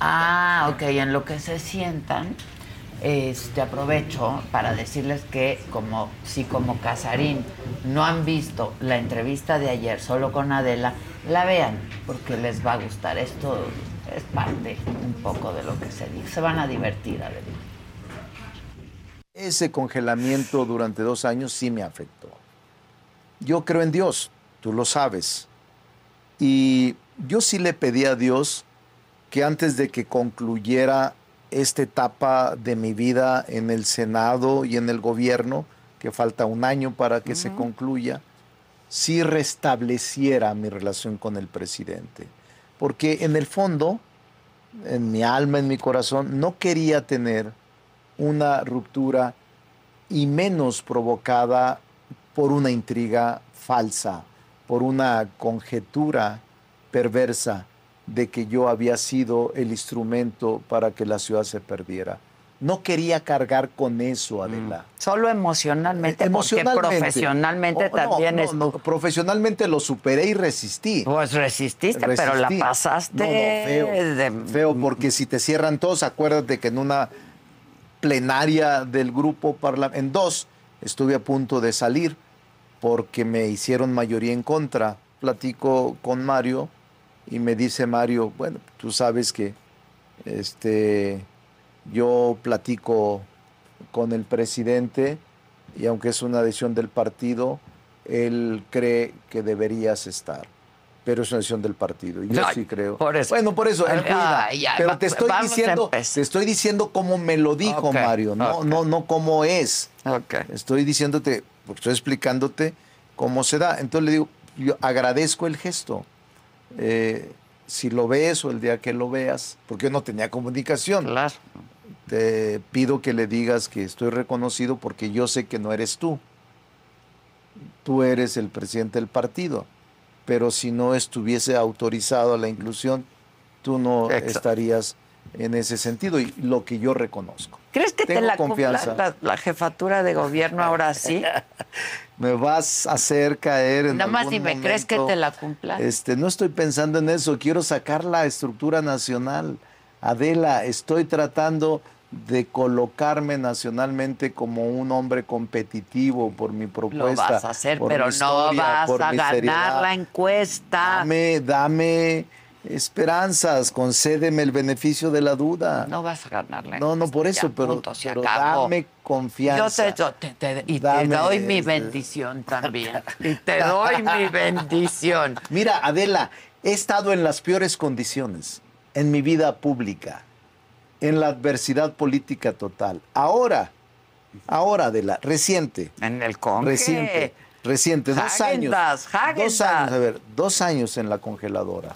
Ah, ok, en lo que se sientan, este aprovecho para decirles que como si como Casarín no han visto la entrevista de ayer solo con Adela, la vean porque les va a gustar. Esto es parte un poco de lo que se dice. Se van a divertir, Adela. Ese congelamiento durante dos años sí me afectó. Yo creo en Dios, tú lo sabes. Y yo sí le pedí a Dios que antes de que concluyera esta etapa de mi vida en el Senado y en el gobierno, que falta un año para que se concluya, sí restableciera mi relación con el presidente. Porque en el fondo, en mi alma, en mi corazón, no quería tener una ruptura y menos provocada por una intriga falsa, por una conjetura perversa de que yo había sido el instrumento para que la ciudad se perdiera. No quería cargar con eso, Adela. Solo emocionalmente, Emocionalmente. porque profesionalmente Oh, también no, es... no, profesionalmente lo superé y resistí. Pues resististe, pero la pasaste No, no, feo, de- feo, porque si te cierran todos, acuérdate que en una plenaria del grupo parla- en dos, estuve a punto de salir porque me hicieron mayoría en contra. Platico con Mario y me dice Mario, bueno, tú sabes que este, yo platico con el presidente y aunque es una decisión del partido, él cree que deberías estar. Pero es una decisión del partido. Y yo sí creo. por eso. Bueno, por eso, él cuida. Pero te estoy diciendo, te estoy diciendo cómo me lo dijo Mario, no, ok. no, no cómo es. Ok. Estoy diciéndote, estoy explicándote cómo se da. Entonces le digo, yo agradezco el gesto. Eh, si lo ves o el día que lo veas, porque yo no tenía comunicación. Te pido que le digas que estoy reconocido porque yo sé que no eres tú. Tú eres el presidente del partido. Pero si no estuviese autorizado a la inclusión, tú no Exacto. estarías en ese sentido y lo que yo reconozco. ¿Crees que te Tengo la cumpla confianza. la, la jefatura de gobierno ahora sí? Me vas a hacer caer en Nada más algún si me crees que te la cumpla. Este, no estoy pensando en eso, quiero sacar la estructura nacional. Adela, estoy tratando de colocarme nacionalmente como un hombre competitivo por mi Lo propuesta. vas a hacer, pero no vas a ganar seriedad. la encuesta. Dame, dame esperanzas, concédeme el beneficio de la duda. No vas a ganar la No, no, por eso, ya, pero, punto, pero dame confianza. Yo te, yo te- te- y Dame, te doy mi este- bendición también. Y te doy mi bendición. Mira, Adela, he estado en las peores condiciones en mi vida pública, en la adversidad política total. Ahora, ahora, Adela, reciente. En el conge. Reciente, reciente, dos años. Dos años, a ver, dos años en la congeladora,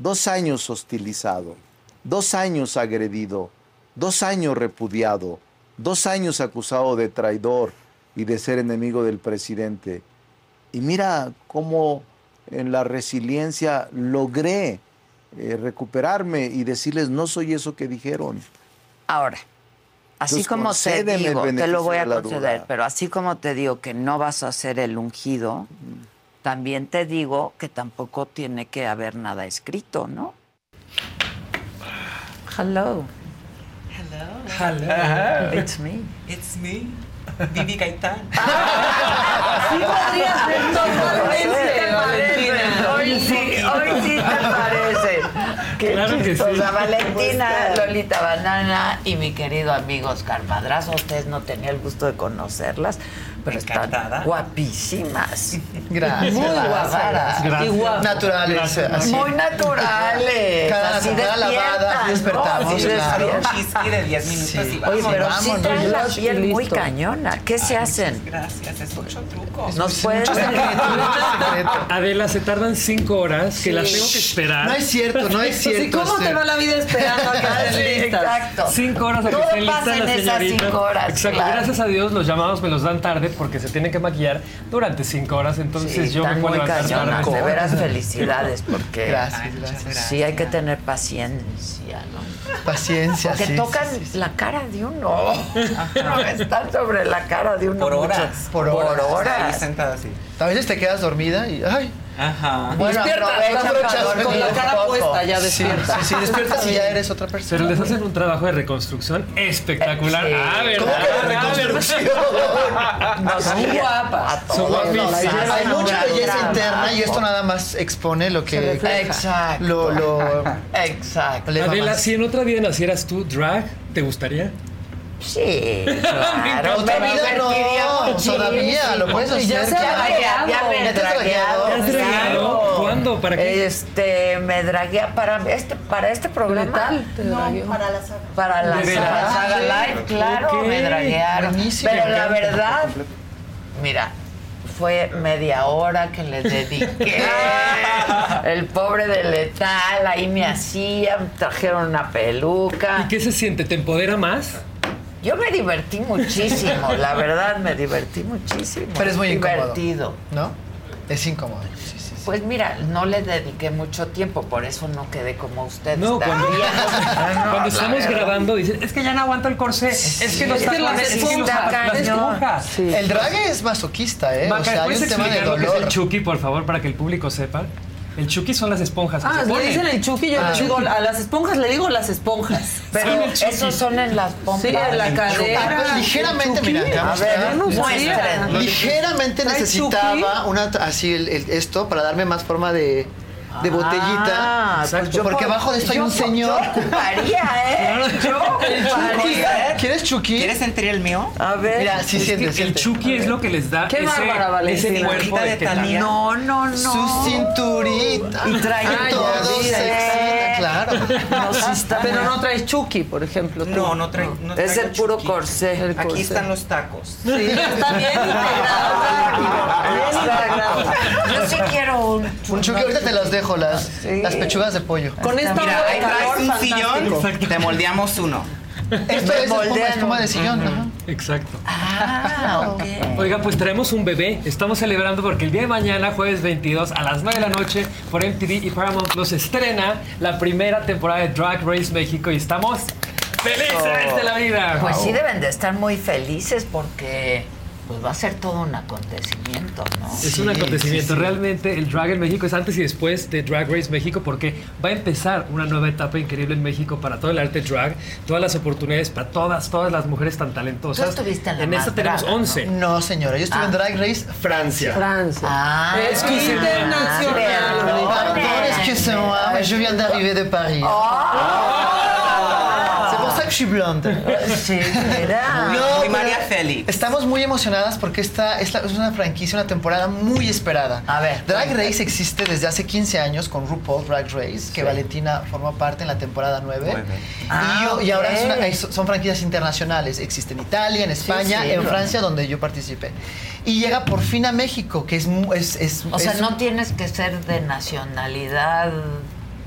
dos años hostilizado, dos años agredido, dos años repudiado, dos años acusado de traidor y de ser enemigo del presidente. Y mira cómo en la resiliencia logré eh, recuperarme y decirles, no soy eso que dijeron. Ahora, así Entonces, como te digo, te lo voy a conceder, duda. pero así como te digo que no vas a ser el ungido, también te digo que tampoco tiene que haber nada escrito, ¿no? Hello. Hello. It's me. It's me. Vivi Gaitán. Sí podría ser totalmente, Valentina. Hoy sí, hoy sí te parece. Qué Claro que sí. Valentina, ¿Cómo estás? Lolita Banana y mi querido amigo Oscar Madrazo. Ustedes no tenía el gusto de conocerlas, Pero están guapísimas. Gracias. Muy. Y guapas. Naturales, así. Muy naturales. Cada- así lavada, despertamos, ¿no? Así claro. Un de 10 minutos y Oye, vamos. pero sí vámonos. traen la piel muy cañona. ¿Qué se hacen? Gracias, es mucho truco. ¿Nos pueden Adela, se tardan cinco horas que las Sí. tengo que esperar. No es cierto, no es cierto. ¿Y cómo te va la vida esperando a que Ah, estén sí, listas? exacto. Cinco horas a que Todo estén pasa listas en las esas señoritas. cinco horas, Exacto. Gracias a Dios los llamados me los dan tarde porque se tienen que maquillar durante cinco horas. Entonces Sí, yo me están puedo levantar cañonas. tarde. De veras, felicidades, porque Gracias, Ay, muchas gracias. sí hay que tener paciencia, ¿no? Paciencia, Porque sí, tocan sí, sí. la cara de uno. No, están sobre la cara de uno. Por mucho- horas. Por horas. Ahí sentada así. A veces te quedas dormida y. ¡Ay! Ajá. Bueno, Despierta, dormir con la cara puesta, ya Sí, despierta. sí, sí, despiertas y ya eres otra persona. Pero les hacen un trabajo de reconstrucción espectacular. Sí. Ah, ¿verdad? ¿Cómo que de Ah, reconstrucción? Son guapas. Son hacen Hay mucha belleza interna y esto nada más expone lo que. Exacto. Lo, lo Exacto. Adela, si en otra vida nacieras tú drag, ¿te gustaría? Sí, claro. Otra me vida divertiría no, todavía lo puedes hacer. Y ya se Ya, ya me he ¿Ya te has dragueado. ¿Cuándo? ¿Para qué? Este, me dragué para este, para este programa. tal te dragueó? para la saga. Para la ¿De saga, live, claro, me draguearon. Buenísimo, Pero la verdad, mira, fue media hora que le dediqué. El pobre de letal, ahí me hacían, trajeron una peluca. ¿Y qué se siente? ¿Te empodera más? Yo me divertí muchísimo, la verdad me divertí muchísimo. Pero es muy incómodo. divertido. ¿No? Es incómodo. Sí, sí, sí. Pues mira, no le dediqué mucho tiempo, por eso no quedé como ustedes. No, cuando, también. No, cuando estamos verdad. grabando dicen, es que ya no aguanto el corsé, es que los tacones, es que los- las. El drag es masoquista, ¿eh? Maca, o sea, hay ¿puedes un tema de explicar lo que es el dolor. chuki, por favor, para que el público sepa? El chuki son las esponjas Ah, le dicen el chuki, yo Ah. le digo a las esponjas, le digo las esponjas. Pero chuki. esos son en las pompas. Sí, en la cadera. Ah, pues, ligeramente, mira, a ver, no. Ligeramente ¿Trae necesitaba una así el- el- esto para darme más forma de, de botellita. Ah, pues yo porque por- abajo de esto hay un señor. Yo ocuparía, ¿eh? Yo ocuparía. ¿Quieres chuki? ¿Quieres sentir el mío? A ver. Mira, sí siente, el siente. chuki es lo que les da Qué ese, bárbara, Valentina. ese cuerpo de de. No, no, no. Su cinturita. Y trae Ay, todo set. claro. No, sí está Pero no traes chuki, por ejemplo. tú. No, no traigo. No Es el puro corsé. El Aquí están los tacos. Sí, está bien integrado. Bien integrado. Yo sí quiero un. Un chuki, ahorita te las dejo, las, Sí. las pechugas de pollo. Con esto Mira, ahí traes un sillón, te moldeamos uno. Esto es espuma, espuma de sillón. ajá. Exacto. Ah, ok. Oiga, pues traemos un bebé. Estamos celebrando porque el día de mañana, jueves 22, a las 9 de la noche, por MTV y Paramount Plus, estrena la primera temporada de Drag Race México y estamos felices de la vida. Pues sí deben de estar muy felices porque pues va a ser todo un acontecimiento, ¿no? Es un acontecimiento. Realmente el drag en México es antes y después de Drag Race México porque va a empezar una nueva etapa increíble en México para todo el arte drag, todas las oportunidades para todas, todas las mujeres tan talentosas. Tú estuviste en la En esta tenemos draga, ¿no? 11. No, señora, yo estuve en Drag Race Francia. Francia. Ah, Es que es internacional. Pardon, excusez-moi, je viens d'arriver de Paris. C'est pour blonde. Sí. No, María Félix. Estamos muy emocionadas porque esta es, una franquicia, una temporada muy esperada. A ver. Drag Race existe desde hace 15 años con RuPaul Drag Race, que Valentina forma parte en la temporada 9. Nueve. Ah, y, yo- y ahora es una- son franquicias internacionales. Existe en Italia, en España, sí. en Francia, donde yo participé. Y llega por fin a México, que es... es, es- O sea, es- no tienes que ser de nacionalidad.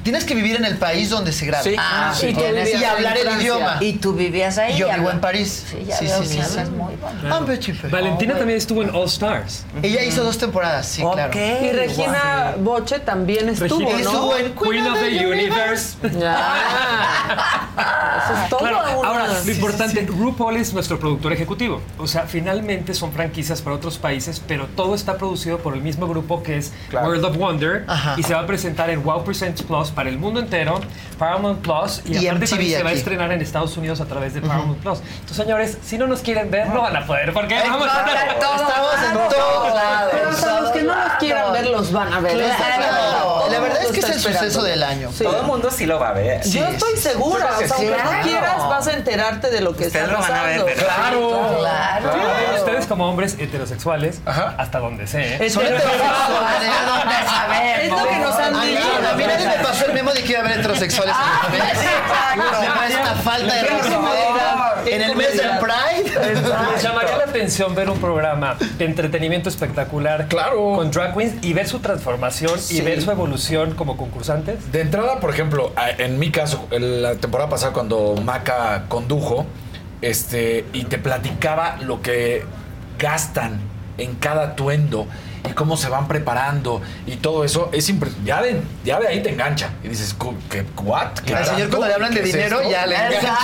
Tienes que vivir en el país donde se graba. Sí. Ah, y tienes- vivías y hablar el idioma. Y tú vivías ahí. Y yo vivo en París. Sí, ya Sí, veo sí, que sí, sí. muy peu. Valentina Oh, también estuvo en All Stars. Ella hizo dos temporadas, sí, Ok. claro. Y Regina Boche también estuvo, Regina ¿no? Estuvo en Queen of the Universe. Ya. Eso es todo Claro, ahora, lo Sí, sí, importante, sí. RuPaul es nuestro productor ejecutivo. O sea, finalmente son franquicias para otros países, pero todo está producido por el mismo grupo que es Claro. World of Wonder Ajá. y se va a presentar en Wow Presents Plus para el mundo entero, Paramount Plus, y, Y aparte MTV también se va a estrenar en Estados Unidos a través de Paramount Plus. Entonces, señores, si no nos quieren ver, no van a poder, porque vamos a estar Estamos en todos lados. Pero hasta los que no los quieran ver los van a ver. Claro. La verdad es que es el esperando. suceso del año. Sí. Todo el mundo sí lo va a ver. Yo estoy segura, o sea, aunque sí. no quieras, vas a enterarte de lo que Ustedes está lo van a ver, pasando. pero- Claro. Claro. Ustedes como hombres heterosexuales, hasta donde sé. heterosexuales. Es lo que nos han A mí, dicho. a mí nadie me el de que haber heterosexuales en mi familia. Me parece una falta de. En el mes del Pride. Les llamaría la atención ver un programa de entretenimiento espectacular con drag queens y ver su transformación y ver su evolución como concursantes. De entrada, por ejemplo, en mi caso, el- la temporada pasada cuando Maca condujo, este, y te platicaba lo que gastan en cada atuendo y cómo se van preparando y todo eso, es ya de, ya de ahí te engancha. Y dices, "¿Cu- ¿qué? ¿What? ¿Qué Al señor cuando le hablan de ¿Qué es dinero, esto?" ya le engancha.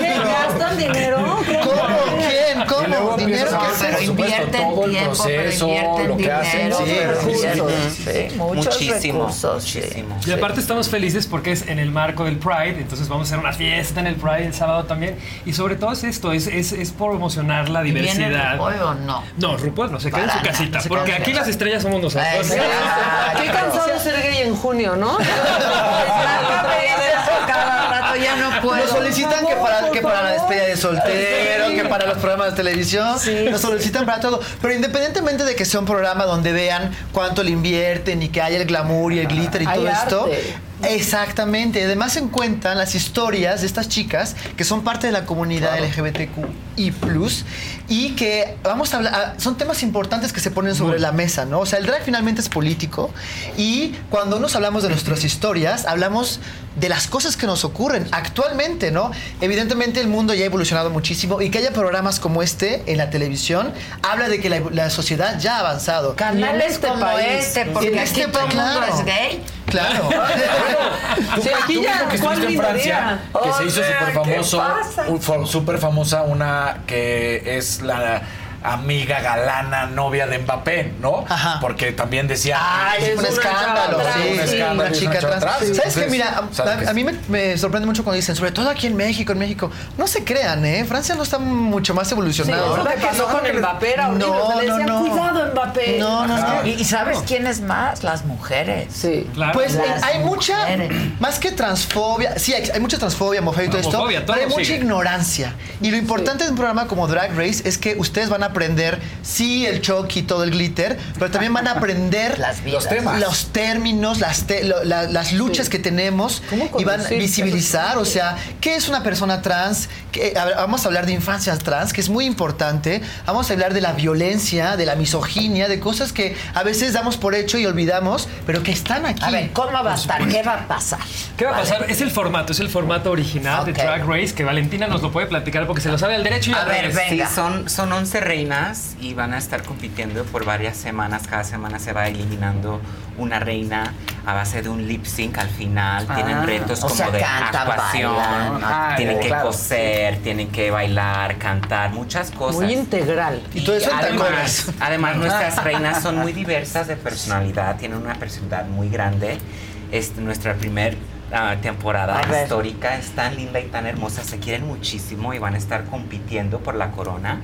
¿De qué gastan dinero? ¿Cómo? ¿Quién? Y ¿Cómo? luego ¿Dinero ver, es por eso? supuesto, todo el proceso, lo que hacen. Sí, recursos. sí, muchos Muchísimo, recursos. sí. muchísimo. Y aparte estamos felices porque es en el marco del Pride, entonces vamos a hacer una fiesta en el Pride el sábado también. Y sobre todo es esto, es, es, es promocionar la ¿Viene diversidad. RuPaul o no? No, RuPaul no se queda en su casita, se porque en aquí las estrellas somos nosotros. Qué cansado de ser gay en junio, ¿no? Cada rato ya no puedo. Nos solicitan que para, que para la despedida de soltero, que para los programas de televisión, nos solicitan para todo. Pero independientemente de que sea un programa donde vean cuánto le invierten y que haya el glamour y el glitter y Hay todo esto. Exactamente. Además se encuentran las historias de estas chicas que son parte de la comunidad LGBTQI+, y que vamos a hablar, ah, son temas importantes que se ponen sobre la mesa, ¿no? O sea, el drag finalmente es político y cuando nos hablamos de nuestras historias, hablamos de las cosas que nos ocurren actualmente, ¿no? Evidentemente el mundo ya ha evolucionado muchísimo y que haya programas como este en la televisión habla de que la, la sociedad ya ha avanzado. Canales este como país. este, porque En aquí este pa- mundo claro. es gay. Claro. Tú, Sí, aquí tú ya, mismo que ¿cuál en Francia, que se hizo súper ¿qué famoso, súper famosa una que es la amiga galana novia de Mbappé, ¿no? Ajá. Porque también decía Ay, es un una escándalo, sí, un escándalo, una chica trans. trans. ¿Sabes qué? Mira, ¿sabes a, mí me, me sorprende mucho cuando dicen, sobre todo aquí en México, en México. No se crean, ¿eh? Francia no está mucho más Sí, evolucionado. lo que pasó con Mbappé era horrible. No, le no, decían, no. cuidado, Mbappé. No, no, no. ¿Y, y sabes quién es más? Las mujeres. Sí. Claro. Pues Las hay mucha, más que transfobia, sí, hay, hay mucha transfobia, homofobia y todo esto, todo pero hay mucha sigue. ignorancia. Y lo importante de un programa como Drag Race es que ustedes van a aprender, sí, el shock y todo el glitter, pero también van a aprender Las. Los temas. los términos, las, te- lo- la- las luchas que tenemos ¿Cómo y van a visibilizar, o sea, ¿qué es una persona trans? ¿Qué- a ver, vamos a hablar de infancias trans, que es muy importante. Vamos a hablar de la violencia, de la misoginia, de cosas que a veces damos por hecho y olvidamos, pero que están aquí. A ver, ¿cómo va a estar? ¿Qué va a pasar? ¿Qué va a Vale. pasar? Es el formato, es el formato original Ok. de Drag Race que Valentina nos lo puede platicar porque se lo sabe al derecho y A al ver, revés. ven. Sí, Venga. son, son 11 reinas y van a estar compitiendo por varias semanas. Cada semana se va eliminando una reina a base de un lip sync al final. tienen Ah, retos o como sea, de cantan, actuación, bailan. Ah, tienen que claro. coser, tienen que bailar, cantar, muchas cosas. Muy integral. Y todo eso además, además, nuestras reinas son muy diversas de personalidad, tienen una personalidad muy grande. Es nuestra primer ah, temporada A ver. histórica, es tan linda y tan hermosa, se quieren muchísimo y van a estar compitiendo por la corona.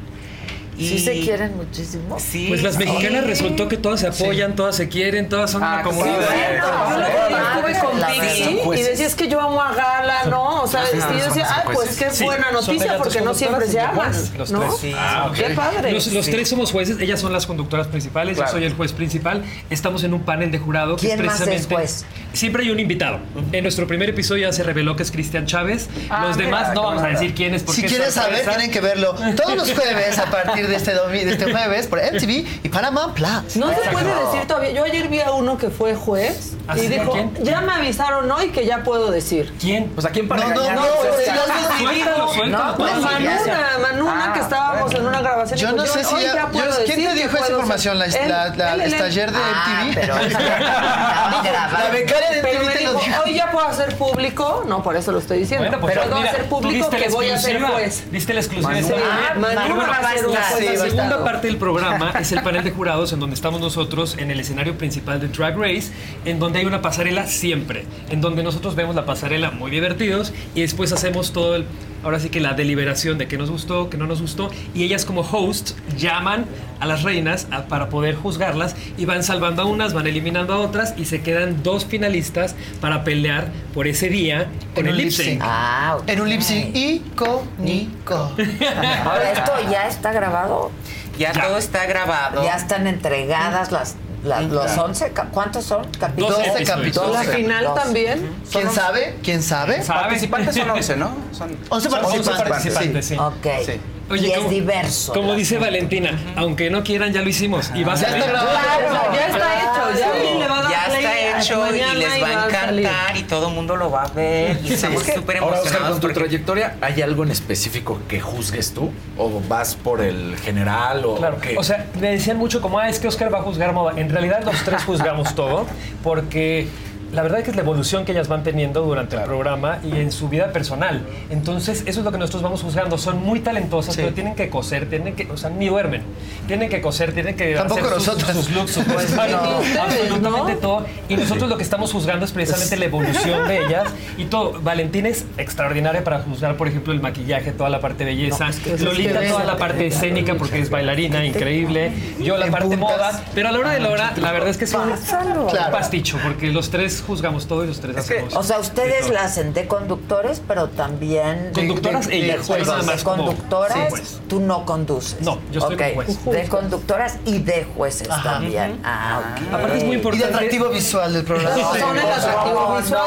¿Sí se quieren muchísimo? Sí, Pues las sí. mexicanas resultó que todas se apoyan, todas se quieren, todas son una Ah, comunidad. claro. Yo verdad estuve con verdad. y decía es que yo amo a Gala, ¿no? O sea, y yo decía, ay, pues qué Sí, buena noticia porque no siempre se aman, y los ¿no? tres. Sí, Ah. Qué padre. Los, los Sí. tres somos jueces, ellas son las conductoras principales, Claro. yo soy el juez principal. Estamos en un panel de jurado que ¿Quién es más es precisamente. juez? Siempre hay un invitado. En nuestro primer episodio ya se reveló que es Cristian Chávez. Ah, los demás mira, no vamos a decir quién es porque Si es quieren saber, tienen que verlo todos los jueves a partir de este, de este jueves por MTV y Paramount Plus. No se puede decir todavía. Yo ayer vi a uno que fue juez ¿Ah, y dijo, ¿Quién? ya me avisaron hoy que ya puedo decir. ¿Quién? Pues a quién para No, no, no. No, Manuna, Manuna Ah, que estábamos en una grabación. Yo no sé si ya- ¿quién te dijo esa información? ser- La- la- la- él, él, esta él. ayer de Ah, MTV. pero La becaria de MTV te lo dijo, hoy ya puedo hacer público, no, por eso lo estoy diciendo, Bueno, pues pero puedo mira, hacer tú público que voy a ser juez. Diste la exclusiva. Sí, Ah, Manu pero bueno, va a ser un la, la segunda parte del programa es el panel de jurados en donde estamos nosotros en el escenario principal de Drag Race, en donde hay una pasarela siempre, en donde nosotros vemos la pasarela muy divertidos y después hacemos todo el, ahora sí que la deliberación de qué nos gustó, qué no nos gustó, y ellas como host llaman a las reinas a- para poder juzgarlas y van salvando a unas, van eliminando a otras y se quedan dos finalistas para pelear por ese día con En el un lip sync. Ah, En un lip sync icónico. Ahora, ¿esto ya está grabado? Ya, todo está grabado. Ya están entregadas las, las- los 11, ca- ¿cuántos son? Capítulos. 12 capítulos. La final también. ¿Quién sabe? ¿Quién sabe? Participantes son 11, ¿no? Son 11 participantes. participantes, sí. Ok. Sí. y es como- diverso. Como dice Valentina, aunque no quieran, ya lo hicimos. Y vas Ya a ver. está grabado. Claro, ya está hecho, ya alguien le va a y les va a encantar y todo el mundo lo va a ver y estamos Es que, súper ahora, Oscar, emocionados con tu trayectoria, ¿hay algo en específico que juzgues tú? ¿O vas por el general? O, Claro, o qué? o sea, me decían mucho como, ah, es que Oscar va a juzgar moda. En realidad los tres juzgamos todo, porque la verdad es que es la evolución que ellas van teniendo durante el programa y en su vida personal. Entonces, eso es lo que nosotros vamos juzgando. Son muy talentosas, Sí. pero tienen que coser, tienen que, o sea, ni duermen. Tienen que coser, tienen que Tampoco hacer sus, nosotras. sus looks, absolutamente todo. Y nosotros lo que estamos juzgando es precisamente la evolución de ellas y todo. Valentina es extraordinaria para juzgar, por ejemplo, el maquillaje, toda la parte de belleza. Lolita, toda la parte escénica, porque es bailarina, increíble. Yo la parte puntas. moda. Pero a la hora de la hora, la verdad es que es un, un Claro. pasticho, porque los tres juzgamos todo y los tres hacemos. O sea, de ustedes la hacen de conductores, pero también... Conductoras de, y de nada De más como- conductoras, Sí, pues. tú no conduces. No, yo estoy Ok, como juez. De conductoras y de jueces Ajá. también. Ah, ok. Aparte es muy Y de importante. atractivo visual del programa. No, Son el atractivo no, visual.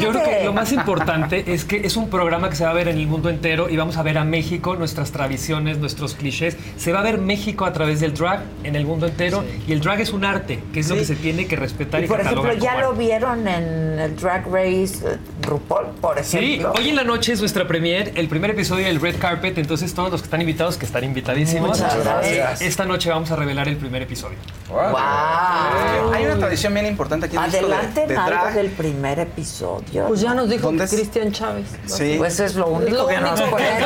Yo creo que lo más importante es que es un programa que se va a ver en el mundo entero y vamos a ver a México, nuestras tradiciones, nuestros clichés. Se va a ver México a través del drag en el mundo entero y el drag es un arte, que es lo que se tiene que respetar y, Y por ejemplo, ya como lo vieron en el Drag Race eh, RuPaul, por Sí, ejemplo. hoy en la noche es nuestra premier, el primer episodio del Red Carpet, entonces todos los que están invitados, que están invitadísimos. Muchas gracias. Esta noche vamos a revelar el primer episodio. Wow. hay una tradición bien importante aquí en México de- Adelante de, algo drag. del primer episodio. Pues ya nos dijo. Cristian Chávez. Sí. Pues es lo único lo que nos puede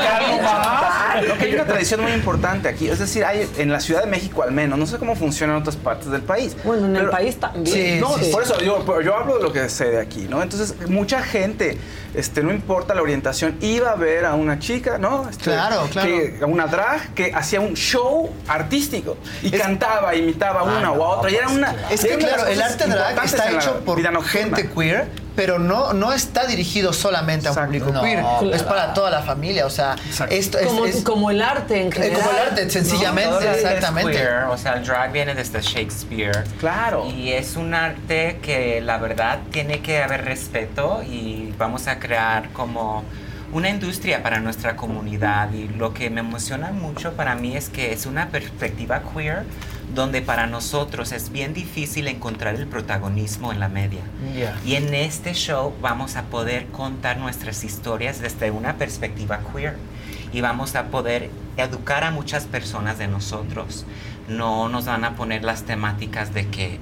Lo que hay una tradición muy importante aquí, es decir, hay en la Ciudad de México al menos, no sé cómo funciona en otras partes del país. Bueno, en el país también. Sí, No, sí, por eso yo, yo hablo de lo que sé de aquí, ¿no? Entonces, mucha gente, este, no importa la orientación, iba a ver a una chica, ¿no? Este, Claro, claro. que- a una drag que hacía un show artístico y Es- cantaba, imitaba a una o a otra. Y era una. Es que claro, el arte drag está hecho por gente queer, pero no, no está dirigido solamente a un Exacto. público No, queer. claro. Es para toda la familia. O sea, esto es, Como, es- como el arte en eh, general. como el arte, sencillamente, exactamente. queer. o sea, el drag viene desde Shakespeare. Claro. Y es un arte que la verdad tiene que haber respeto y vamos a crear como una industria para nuestra comunidad. Y lo que me emociona mucho para mí es que es una perspectiva queer donde para nosotros es bien difícil encontrar el protagonismo en la media. Y en este show vamos a poder contar nuestras historias desde una perspectiva queer y vamos a poder educar a muchas personas de nosotros. No nos van a poner las temáticas de que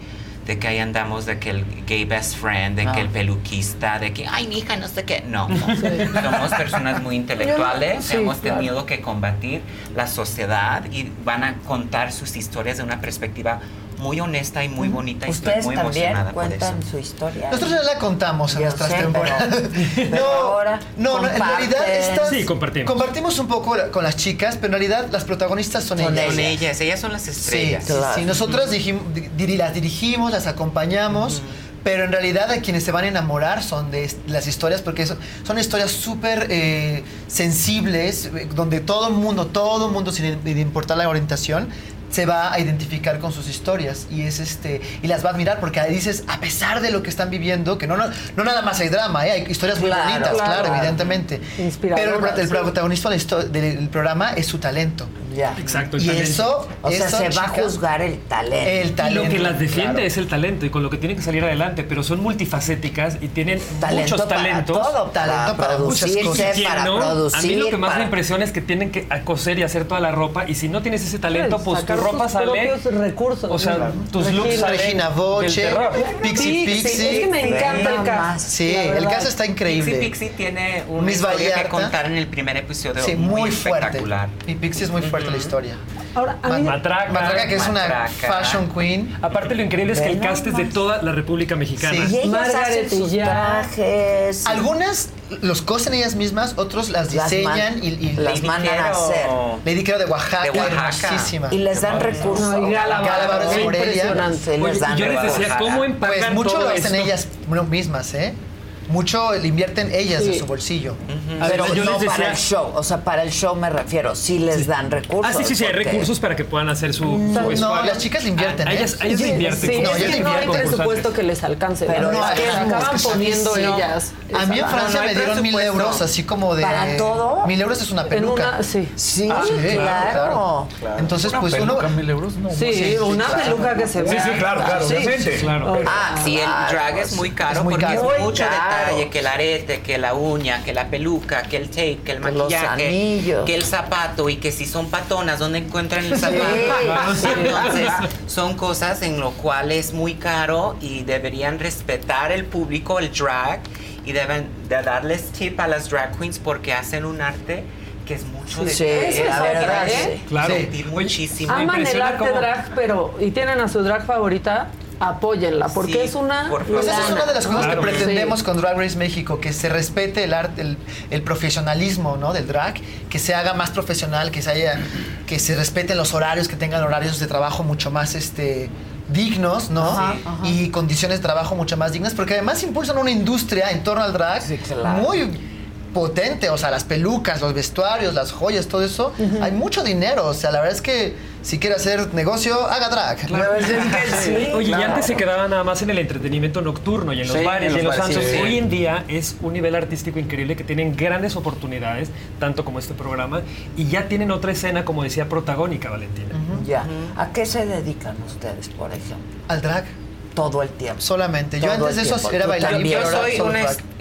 de que ahí andamos, de que el gay best friend, de que el peluquista, de que, ay, mi hija, no sé qué. No, somos personas muy intelectuales, Sí, hemos claro. tenido que combatir la sociedad y van a contar sus historias de una perspectiva muy honesta y muy bonita y estoy Ustedes muy también emocionada por eso. cuentan su historia. Nosotros ya la contamos en Yo nuestras sé, pero- temporadas. pero ahora no, no, en comparten. realidad estas, Sí, compartimos. compartimos un poco con las chicas, pero en realidad las protagonistas son, Son ellas. Son ellas, ellas son las Sí, estrellas. sí, sí. Nosotros dijim- di- diri- las dirigimos, las acompañamos, pero en realidad a quienes se van a enamorar son de est- las historias, porque son, son historias súper eh, sensibles, eh, donde todo el mundo, todo el mundo, sin sin importar la orientación, se va a identificar con sus historias y es este y las va a admirar porque ahí dices a pesar de lo que están viviendo que no no, no nada más hay drama ¿eh? hay historias muy Claro, bonitas claro, claro. evidentemente Inspiradoras, pero el, el sí. protagonista del, del programa es su talento Ya. Exacto, el Y talento. eso, O sea, eso, se va a juzgar el talento. El Y talento. lo que las defiende claro. es el talento y con lo que tienen que salir adelante, pero son multifacéticas y tienen Talento muchos para talentos. todo, Talento para muchas producirse, cosas. ¿Quién para no? producir. a mí lo que más para- me impresiona es que tienen que coser y hacer toda la ropa y si no tienes ese talento, pues ropa tus sale. propios recursos. O sea, Claro. tus Regina- looks salen Regina Boche. Pixie Pixie. Es que me encanta el cast. Sí, el caso está increíble. Pixie Pixie tiene una Miss historia que contar en el primer episodio Sí, muy, muy fuerte. espectacular. Y Pixie es muy fuerte la historia. Ahora, a mí, Matraca. Matraca, que es una fashion queen. Aparte lo increíble es que el cast es de toda la República Mexicana. Sí. Y ellas Margaret hacen sus trajes. Algunas los cosen ellas mismas, otros las Las diseñan man- y, y las mandan a hacer. Lady Quero de Oaxaca, De Oaxaca. hermosísima. Y les dan recursos. No, y impresionante. Oye, les dan yo les decía, ¿cómo empacan Pues mucho todo lo hacen esto? ellas mismas, ¿eh? Mucho le invierten ellas de Sí. su bolsillo. Pero yo no les decía- para el show. O sea, para el show me refiero. Sí les dan recursos. Ah, sí, sí, sí, hay recursos para que puedan hacer su, su No, vestuario. las chicas le invierten, A ¿eh? ellas, le invierten. sí, No, es que no hay presupuesto que les alcance. Pero Pero es que acaban es que poniendo sí. ellas. A mí en Francia no me dieron mil euros, así como de. ¿Para todo? Mil euros es una En peluca. una, sí. Sí, Ah, sí, claro. Entonces, pues uno. mil euros? No, Sí, una claro. peluca que se Sí, vea. sí, claro, claro, Sí. obviamente. Claro. Ah, Sí, el claro, drag es muy caro es muy porque caro. es mucho caro. Detalle, que el arete, que la uña, que la peluca, que el tape, que el maquillaje, que el zapato y que si son patonas, ¿dónde encuentran el zapato? Sí. Entonces, son cosas en lo cual es muy caro y deberían respetar el público, el drag, y deben de darles tip a las drag queens porque hacen un arte que es mucho Sí, detalle. sí, la verdad, sí. Claro. sentir muchísimo. Aman el arte cómo- drag, pero y tienen a su drag favorita, apóyenla, porque Sí, es una. por. Pues esa es una de las cosas Claro. que pretendemos Sí. con Drag Race México, que se respete el arte, el, el profesionalismo ¿no? del drag, que se haga más profesional, que se haya, que se respeten los horarios, que tengan horarios de trabajo mucho más este dignos, ¿no? Ajá, ajá. Y condiciones de trabajo mucho más dignas, porque además impulsan una industria en torno al drag Sí, claro. muy potente, o sea, las pelucas, los vestuarios, las joyas, todo eso, hay mucho dinero, o sea, la verdad es que si quiere hacer negocio, haga drag. Pero es que sí, Oye, y antes se quedaba nada más en el entretenimiento nocturno y en los Sí, bares y en los los bares, sí. Hoy en día es un nivel artístico increíble que tienen grandes oportunidades, tanto como este programa, y ya tienen otra escena, como decía, protagónica, Valentina. Ya. ¿A qué se dedican ustedes, por ejemplo? Al drag. Todo el tiempo. Solamente. Yo antes de eso tiempo. era bailarín. Yo soy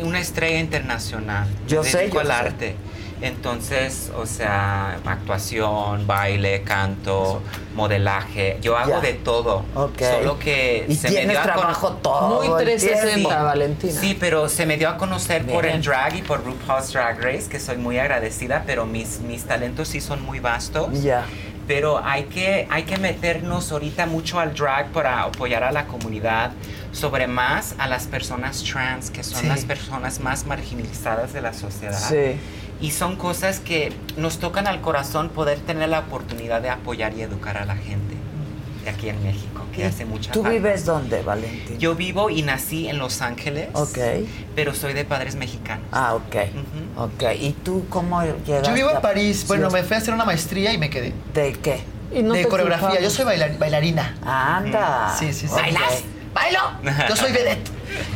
una, estrella internacional. Yo Me sé, dedico yo al sé. arte. Entonces, o sea, actuación, baile, canto, modelaje. Yo hago Ya. de todo. Ok. Solo que Y se me dio a con- trabajo todo Muy el 360, tiempo. Valentina. Sí, pero se me dio a conocer por el drag y por RuPaul's Drag Race, que soy muy agradecida, pero mis, mis talentos sí son muy vastos. Ya. Pero hay que, hay que meternos ahorita mucho al drag para apoyar a la comunidad, sobre más a las personas trans, que son Sí. las personas más marginalizadas de la sociedad. Sí. Y son cosas que nos tocan al corazón poder tener la oportunidad de apoyar y educar a la gente de aquí en México, que hace mucha ¿Tú falta. vives dónde, Valentín? Yo vivo y nací en Los Ángeles, Ok. pero soy de padres mexicanos. Ah, ok. Ok. ¿Y tú cómo llegaste? Yo vivo en a- París. Bueno, Sí. me fui a hacer una maestría y me quedé. ¿De qué? Y no de coreografía. culpamos. Yo soy bailar- bailarina. Anda. Sí, sí, sí. ¿Bailas? ¡Bailo! Yo soy vedette.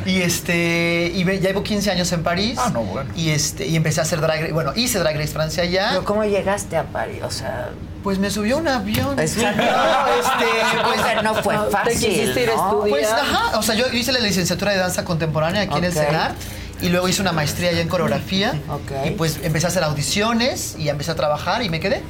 Y este, y ya llevo 15 años en París. Ah, no, bueno. Y este, y empecé a hacer drag race. Bueno, hice drag race Francia ya. ¿Pero cómo llegaste a París? O sea... Pues me subió un avión. Exacto. No, este, O sea, no fue No, te fácil, quisiste ir a estudiar. Pues, ajá. O sea, yo hice la licenciatura de danza contemporánea aquí en el. CENART. Y luego hice una maestría ya en coreografía. Ok. Y pues empecé a hacer audiciones y empecé a trabajar y me quedé.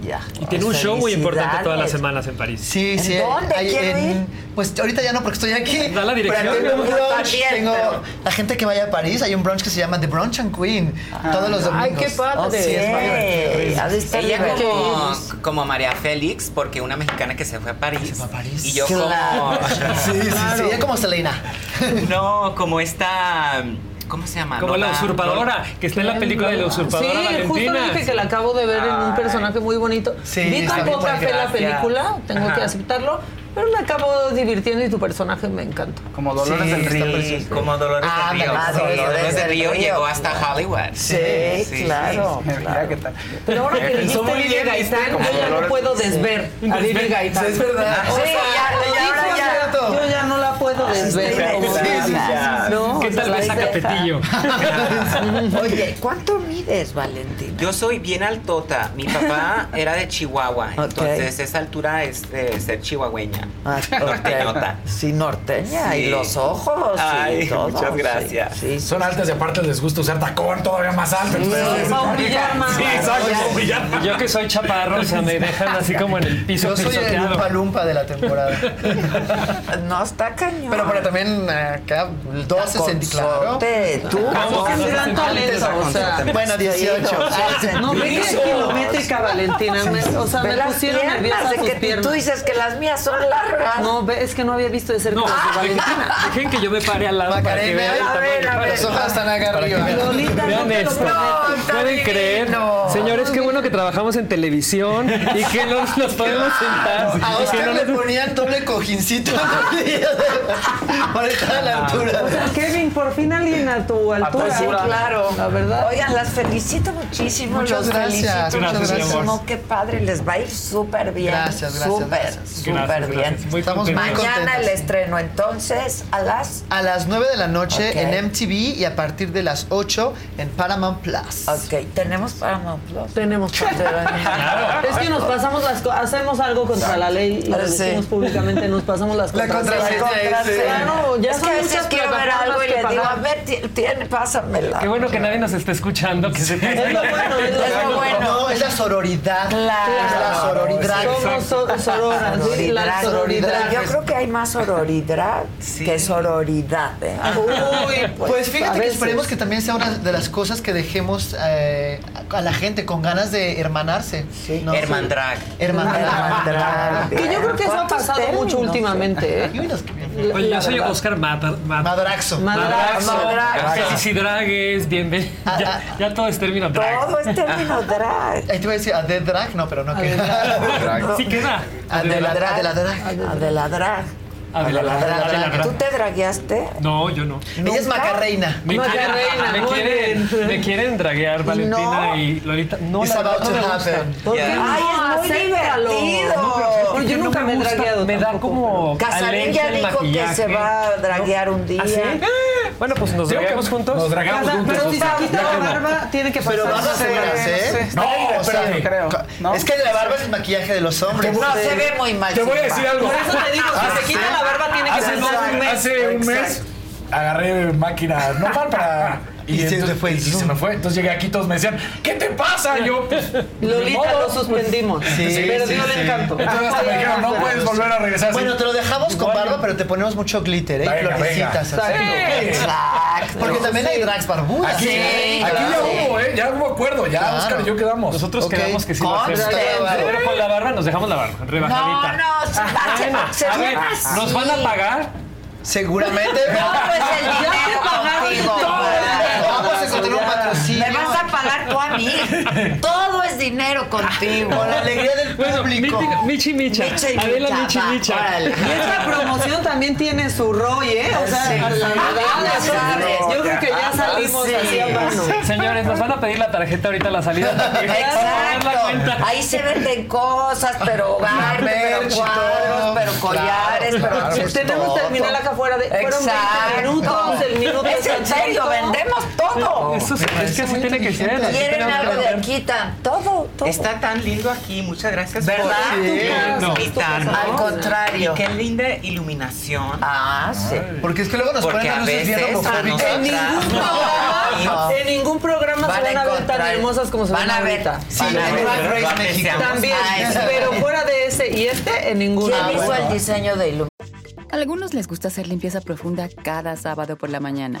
Ya. Y tiene un show muy importante todas las semanas en París. Sí, ¿En sí. dónde? hay ¿Quiero ir? Pues ahorita ya no porque estoy aquí. Da la dirección. Pero tengo un brunch. también, tengo pero- la gente que vaya a París, hay un brunch que se llama The Brunch and Queen. todos los Ay, domingos. qué padre. Oh, sí, Sí, es Ella como, como María Félix, porque una mexicana que se fue a París. Se fue a París. Y yo Claro. Sí, sí, sí. Ella como Selena. como... No, como esta... ¿Cómo se llama? Como la usurpadora, que está en la película de la Sí, usurpadora justo le Valentina. dije que la acabo de ver en un personaje muy bonito. Sí, Vi bien poca fe la película, tengo que aceptarlo, pero me acabo divirtiendo y tu personaje me encantó. Como Dolores Sí, del Río. Como Dolores Ah, del Río. Dolores Dolores del Río Río, llegó hasta claro. Hollywood. Sí, sí, claro. Mira claro. qué tal. Pero ahora que dijiste ¿viste? Gaitán, yo ya no puedo desver a Vivi Gaitán. Es verdad. O Sí, sea, ya, lo ya, dijo ahora ya. hace rato. Yo ya no la puedo desver. Sí, como sí, Vivi. sí, ya. No, ¿Qué tal esa deja. capetillo? Oye, ¿cuánto mides, Valentín? Yo soy bien altota. Mi papá era de Chihuahua, entonces esa altura es de ser chihuahueña. Ah, Norteñota. Sí, norteña. Sí. Y los ojos. y Ay, todo, muchas sí, gracias. Sí, sí, Son altas y aparte les gusta usar tacón todavía más alto. ustedes. para brillar más. Sí, exacto, brillar más. Yo que soy chaparro, o sea, me dejan así como en el piso Yo soy el. Lumpa Lumpa de la temporada. No, está cañón. Pero, pero también acá 12 centímetros. Tú. ¿Cómo que gran talento? O sea, Bueno, 18. no ve que kilométrica, Valentina. o sea, me pusieron nerviosa sus piernas. Tú dices que las mías son largas. No, ve, es que no había visto de cerca No, las de Valentina. dejen que yo me pare al lado para que vean el a ver, a ver. Los ojos están acá arriba. Lolita, no Vean esto. ¿Pueden creer? Señores, qué bueno que trabajamos en televisión y que no nos podemos sentar. A Oscar no le nos- ponían doble cojincito para estar a la altura. O sea, Kevin, por fin alguien a tu altura. Sí, claro. La verdad. Oigan, las felicito muchísimo. Muchas los gracias, felicito muchísimo. Qué padre, les va a ir súper bien. Gracias, gracias, Súper, súper Gracias, bien. Muy Estamos muy. Mañana el estreno, entonces, a las. A las 9 de la noche Ok. en MTV y a partir de las 8 en Paramount Plus. Ok, tenemos Paramount Plus. Tenemos Es que nos pasamos las cosas, hacemos algo contra la ley y lo Sí. decimos públicamente, nos pasamos las La contraseñas. contraseña, sí. Claro, ya es son que a veces quiero ver algo y que le digo, a ver, ti- tiene, pásamela. Qué bueno que nadie nos esté escuchando. Que se Es lo bueno, es lo Es bueno. No, es la sororidad. Claro. Es la sororidad. Somos so- sororas, sí, la Sororidad. Yo creo que hay más sororidad que sororidad. ¿eh? Uy, Pues a fíjate que esperemos que también sea una de las cosas que dejemos eh, a la gente con ganas de hermanarse. ¿no? Hermandrag. Hermandrag. Que yo creo que eso ha ¿Cuántos pasado mucho últimamente, ¿eh? Oye, yo La soy verdad. Oscar Madra- Mad- Madraxo. Madraxo. Madraxo. Felicidragues, bienvenido. Ya, ya todo es término drag. Todo es término drag. Ahí te voy a decir a Dead Drag, no, pero no A que. Dead Sí queda. Adela Drag. Adela Drag. ¿Tú te dragueaste? No, yo no. Ella es ¿Nunca? Macarreina. Me Macarena, quieren, me quieren, me quieren draguear Valentina No. y Lolita. No, It's la about no to me. Ay, es muy Acéptalo. divertido. No, pero- Porque yo no nunca me he dragueado Me da como Casarín ya dijo que se va a draguear un día. ¿Ah, sí? Bueno, pues nos dragueamos juntos. Nos dragamos juntos. Pero si se quita la barba, tiene que pasar. Pero vas a aseguras, ¿eh? No, o sea, espérame. creo. Es que la barba es el maquillaje de los hombres. No, se ve muy mal. Te voy a decir barba. algo. Por eso te digo, si se quita la barba, tiene que pasar un mes. hace un mes agarré máquina normal para. Y se entonces- fue y se zoom. me fue. Entonces llegué aquí, todos me decían, ¿qué te pasa? Yo, pues. Lolita modo, lo suspendimos. Sí, Perdió sí, el sí. encanto. Entonces hasta me dijeron, no puedes volver a regresar. Bueno, así. te lo dejamos con barba, pero te ponemos mucho glitter, ¿eh? Y Venga, florecitas. Exacto. Porque también hay drags barbudas. Aquí, Sí, ya hubo, ¿eh? Ya hubo acuerdo. Ya. Oscar y yo quedamos. Nosotros quedamos que sí lo hacemos. Pero con la barba nos dejamos la barba, rebajadita. No, no, se va a- Bueno, se a ve ver, así. ¿nos van a pagar? Seguramente. Todo es el dinero pagaron a pagar tú a mí. Todo es dinero contigo. Con la alegría del Bueno, público. Michi, Michi Micha. Micha y Adela Micha, Michi Micha. órale. Y esta promoción también tiene su ROI, ¿eh? O sea, Sí. la verdad, sabes. yo creo que ya salimos Sí. así a mano. Señores, nos van a pedir la tarjeta ahorita a la salida. Exacto. Ahí se venden cosas, pero arte, pero cuadros, pero collares, Claro, pero claro. pues, Tenemos todo. terminal acá afuera de. Fueron 20 Exacto. minutos, el minuto Es en exacto. serio, vendemos todo. Eso es, es que así tiene que ser. Quieren algo de aquí, todo, todo. Está tan lindo aquí, muchas gracias ¿Verdad? por Sí. No. invitarnos. Al contrario. Y qué linda iluminación. Ah, sí. Porque es que luego nos Porque ponen a luces a homofóbicas. En ningún programa, en ningún programa Van se a van a ver tan hermosas como se van a ver. Sí, Van a en ver. También, pero fuera de ese y este, en ninguno. ¿Quién hizo el diseño de iluminación? Algunos les gusta hacer limpieza profunda cada sábado por la mañana.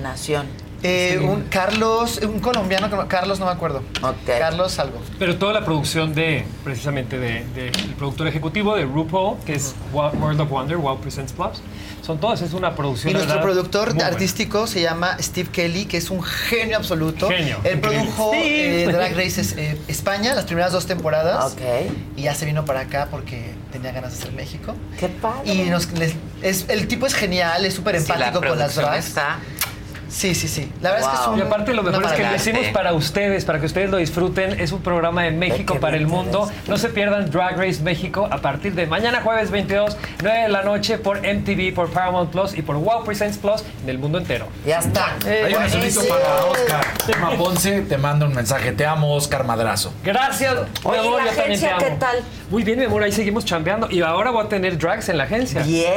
Nación. Eh, un Carlos, un colombiano, que no- Carlos no me acuerdo. Carlos algo. Pero toda la producción de, precisamente, del de, del productor ejecutivo de RuPaul, que es World of Wonder, Wow Presents Plus, son todas, es una producción. Y nuestro productor buena. artístico se llama Steve Kelly, que es un genio absoluto. Genio, Él increíble. produjo eh, Drag Race eh, España, las primeras dos temporadas. Ok. Y ya se vino para acá porque tenía ganas de hacer México. Qué padre. Y nos, les- es, el tipo es genial, es súper Sí, la empático con las drags. está- Sí, sí, sí. La verdad es que es un. Y aparte lo mejor es que lo hicimos para ustedes, para que ustedes lo disfruten. Es un programa de México para el mundo. No se pierdan Drag Race México a partir de mañana jueves 22, 9 de la noche por MTV, por Paramount Plus y por Wow Presents Plus en el mundo entero. Ya está. Hay un mensajito para Oscar. Tema Ponce te manda un mensaje. Te amo, Oscar Madrazo. Gracias, mi Oye, amor, ¿la yo también te agencia qué amo. tal? Muy bien, mi amor, ahí seguimos chambeando. Y ahora voy a tener drags en la agencia. Bien.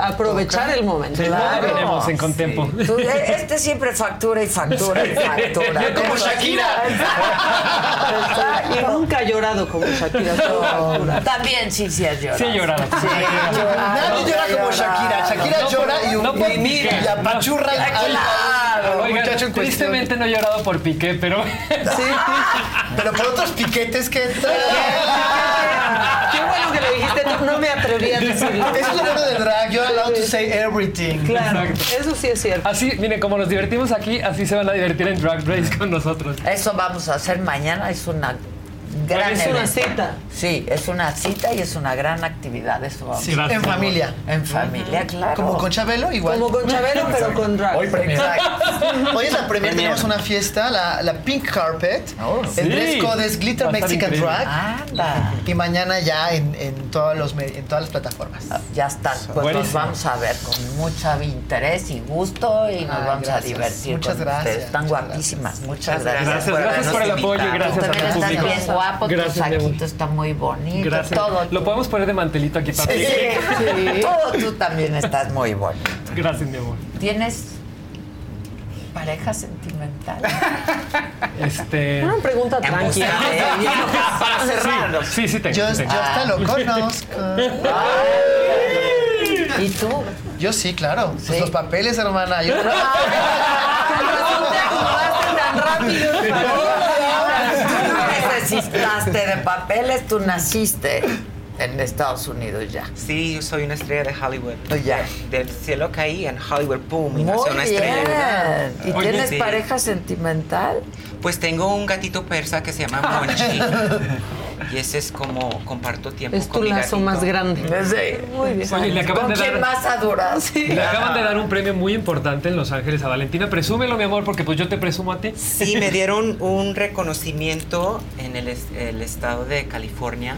Aprovechar el momento. Sí, Claro. tenemos en Contempo. Tú, eh, este siempre factura y factura y factura. Como Shakira. Y nunca ha llorado como Shakira. También sí, sí has llorado. Sí he llorado. Sí, has llorado. Nadie llora como Shakira. Shakira No, llora y, no y mira, y apachurra al, Oigan, muchacho cuestión. tristemente no he llorado por Piqué, pero... Pero por otros piquetes que bueno que le dijiste, no, no me atreví a decirlo. Eso es lo bueno del drag. You're allowed to say everything. Claro, Exacto. eso sí es cierto. Así, miren, como nos divertimos aquí, así se van a divertir en Drag Race con nosotros. Eso vamos a hacer mañana. Es una gran Es una cita. Sí, es una cita y es una gran actividad. Eso vamos Sí, en familia. En familia, claro. Como con Chabelo, igual. Como con Chabelo, pero con drag. Hoy. Hoy en la premier tenemos una fiesta, la, la Pink Carpet. sí. El dress code es Glitter Va Mexican. Drag. Anda. Y mañana ya en, en, todos los, en todas las plataformas. Ya está. Pues nos Buenísimo. vamos a ver con mucho interés y gusto y nos Ay, vamos a divertir. Muchas con gracias, ustedes. Están muchas guapísimas. Muchas Muchas gracias. Gracias, gracias por el apoyo y gracias a público. Guapo, tu Gracias, amor. saquito está muy bonito, Gracias. todo. Lo podemos poner de mantelito aquí para Sí, sí. Todo tú también estás muy bonito. Gracias, mi amor. ¿Tienes pareja sentimental? Este... Una pregunta tranquila. Para cerrarlo. Sí, sí tengo. Yo, sí yo tengo. hasta lo conozco. ¿Y tú? Yo sí, claro. Pues Sí. los papeles, hermana. Yo, tan rápido. Necesitaste de papeles, tú naciste en Estados Unidos ya. Sí, yo soy una estrella de Hollywood. Oh, ya. Del cielo caí en Hollywood, boom, y nació una estrella. bien. ¿Y Oye, tienes sí. pareja sentimental? Pues tengo un gatito persa que se llama Monchi. Y ese es como comparto tiempo Es tu con mi lazo gatito. más grande. Sí. Muy bien. Oye, le acaban ¿Con de quién dar... más adoras? Le acaban de dar un premio muy importante en Los Ángeles a Valentina. Presúmelo, mi amor, porque pues yo te presumo a ti. Sí, me dieron un reconocimiento en el estado de California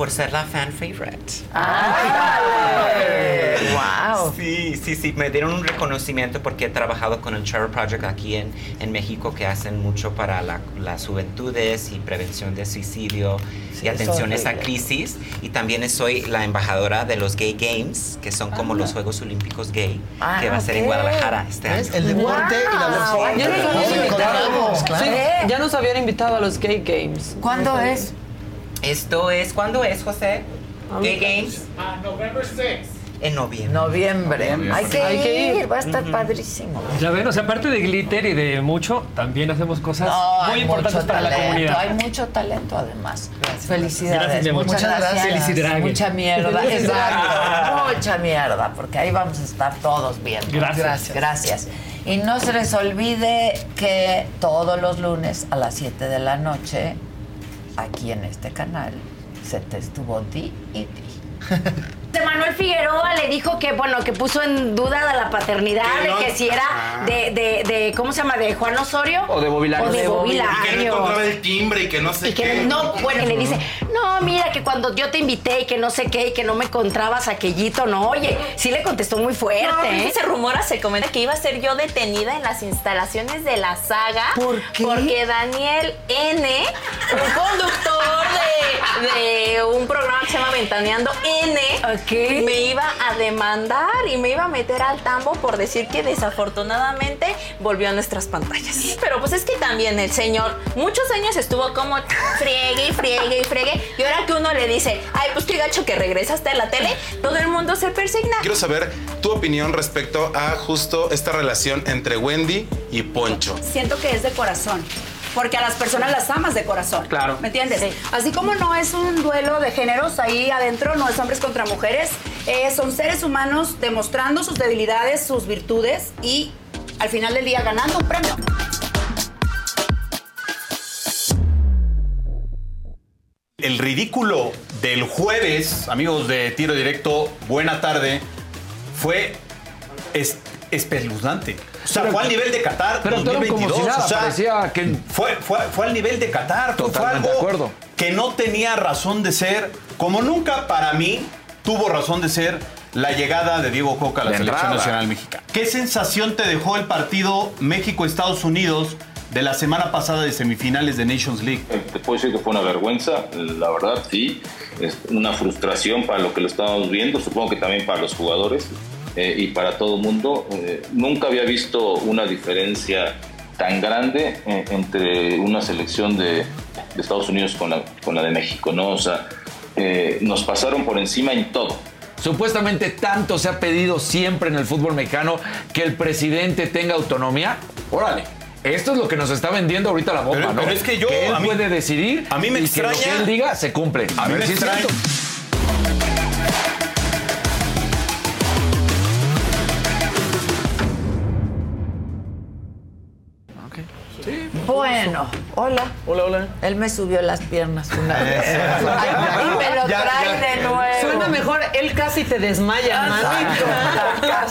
por ser la fan favorite. ¡Wow! Sí, sí, sí, me dieron un reconocimiento porque he trabajado con el Trevor Project aquí en, en México que hacen mucho para la- las juventudes y prevención de suicidio Sí, y atención a es esa crisis. Y también soy la embajadora de los Gay Games, que son como los Juegos Olímpicos Gay, Ah, que va a ser en. Guadalajara este año. ¿Ves? El deporte y la Wow. música. Ya nos habían Nos invitado. encontramos, claro. Sí, ya nos habían invitado a los Gay Games. ¿Cuándo es? Esto es, ¿cuándo es, José? Gay Games. November 6 En noviembre. Noviembre. Hay que, Hay que ir, va a estar padrísimo. Ya ven, o sea, aparte de glitter y de mucho, también hacemos cosas No, muy importantes para la talento, comunidad. Hay mucho talento además. Felicidades. Gracias, amor. Muchas Muchas gracias. gracias. Felicidades. Mucha mierda. Exacto. Mucha mierda, porque ahí vamos a estar todos bien. Gracias. Gracias. Gracias. Y no se les olvide que todos los lunes a las 7 de la noche, aquí en este canal, se te estuvo y di. De Manuel Figueroa le dijo que, bueno, que puso en duda la paternidad, no- de que si era Ah. de, de, de, ¿cómo se llama? De Juan Osorio. O de Bobilario. O de Y que no Bobilario. encontraba el timbre y que no sé Y que qué. no, bueno, y le dice, no, mira, que cuando yo te invité y que no sé qué, y que no me encontrabas aquellito, no, oye, sí le contestó muy fuerte, No, ¿eh? se rumora, se comenta que iba a ser yo detenida en las instalaciones de la saga. ¿Por qué? Porque Daniel N, un conductor de, de un programa que se llama Ventaneando N, me iba a demandar y me iba a meter al tambo por decir que desafortunadamente volvió a nuestras pantallas. Pero pues es que también el señor muchos años estuvo como friegue y friegue y friegue y ahora que uno le dice, ay, pues qué gacho que regresaste a la tele, todo el mundo se persigna. Quiero saber tu opinión respecto a justo esta relación entre Wendy y Poncho. Siento que es de corazón. Porque a las personas las amas de corazón. Claro. ¿Me entiendes? Así como no es un duelo de géneros ahí adentro, no es hombres contra mujeres, eh, son seres humanos demostrando sus debilidades, sus virtudes y al final del día ganando un premio. El ridículo del jueves, amigos de Tiro Directo, buena tarde, fue es- espeluznante. O sea, Pero- fue al nivel de Qatar pero actuaron como 2022. si nada, o sea, parecía que- fue, fue, fue al nivel de Qatar. fue- fue Totalmente algo de acuerdo. que no tenía razón de ser, como nunca para mí tuvo razón de ser la llegada de Diego Coca a la De selección entrada. nacional mexicana. ¿Qué sensación te dejó el partido México-Estados Unidos de la semana pasada de semifinales de Nations League? Te puedo decir que fue una vergüenza, la verdad sí, es una frustración para lo que lo estábamos viendo, supongo que también para los jugadores eh, y para todo el mundo. Eh, nunca había visto una diferencia tan grande eh, entre una selección de, de Estados Unidos con la, con la de México, ¿no? O sea, eh, nos pasaron por encima en todo. Supuestamente tanto se ha pedido siempre en el fútbol mexicano que el presidente tenga autonomía. Órale. Esto es lo que nos está vendiendo ahorita la bomba, Pero- ¿no? pero es que yo- él a mí- puede decidir a mí me y que lo extraña- que él diga se cumple. A mí me si es extraña- cierto. Bueno, hola. Hola, hola. Él me subió las piernas una vez. Y me lo Ya, trae ya. de nuevo. Suena mejor, él casi te desmaya, manito.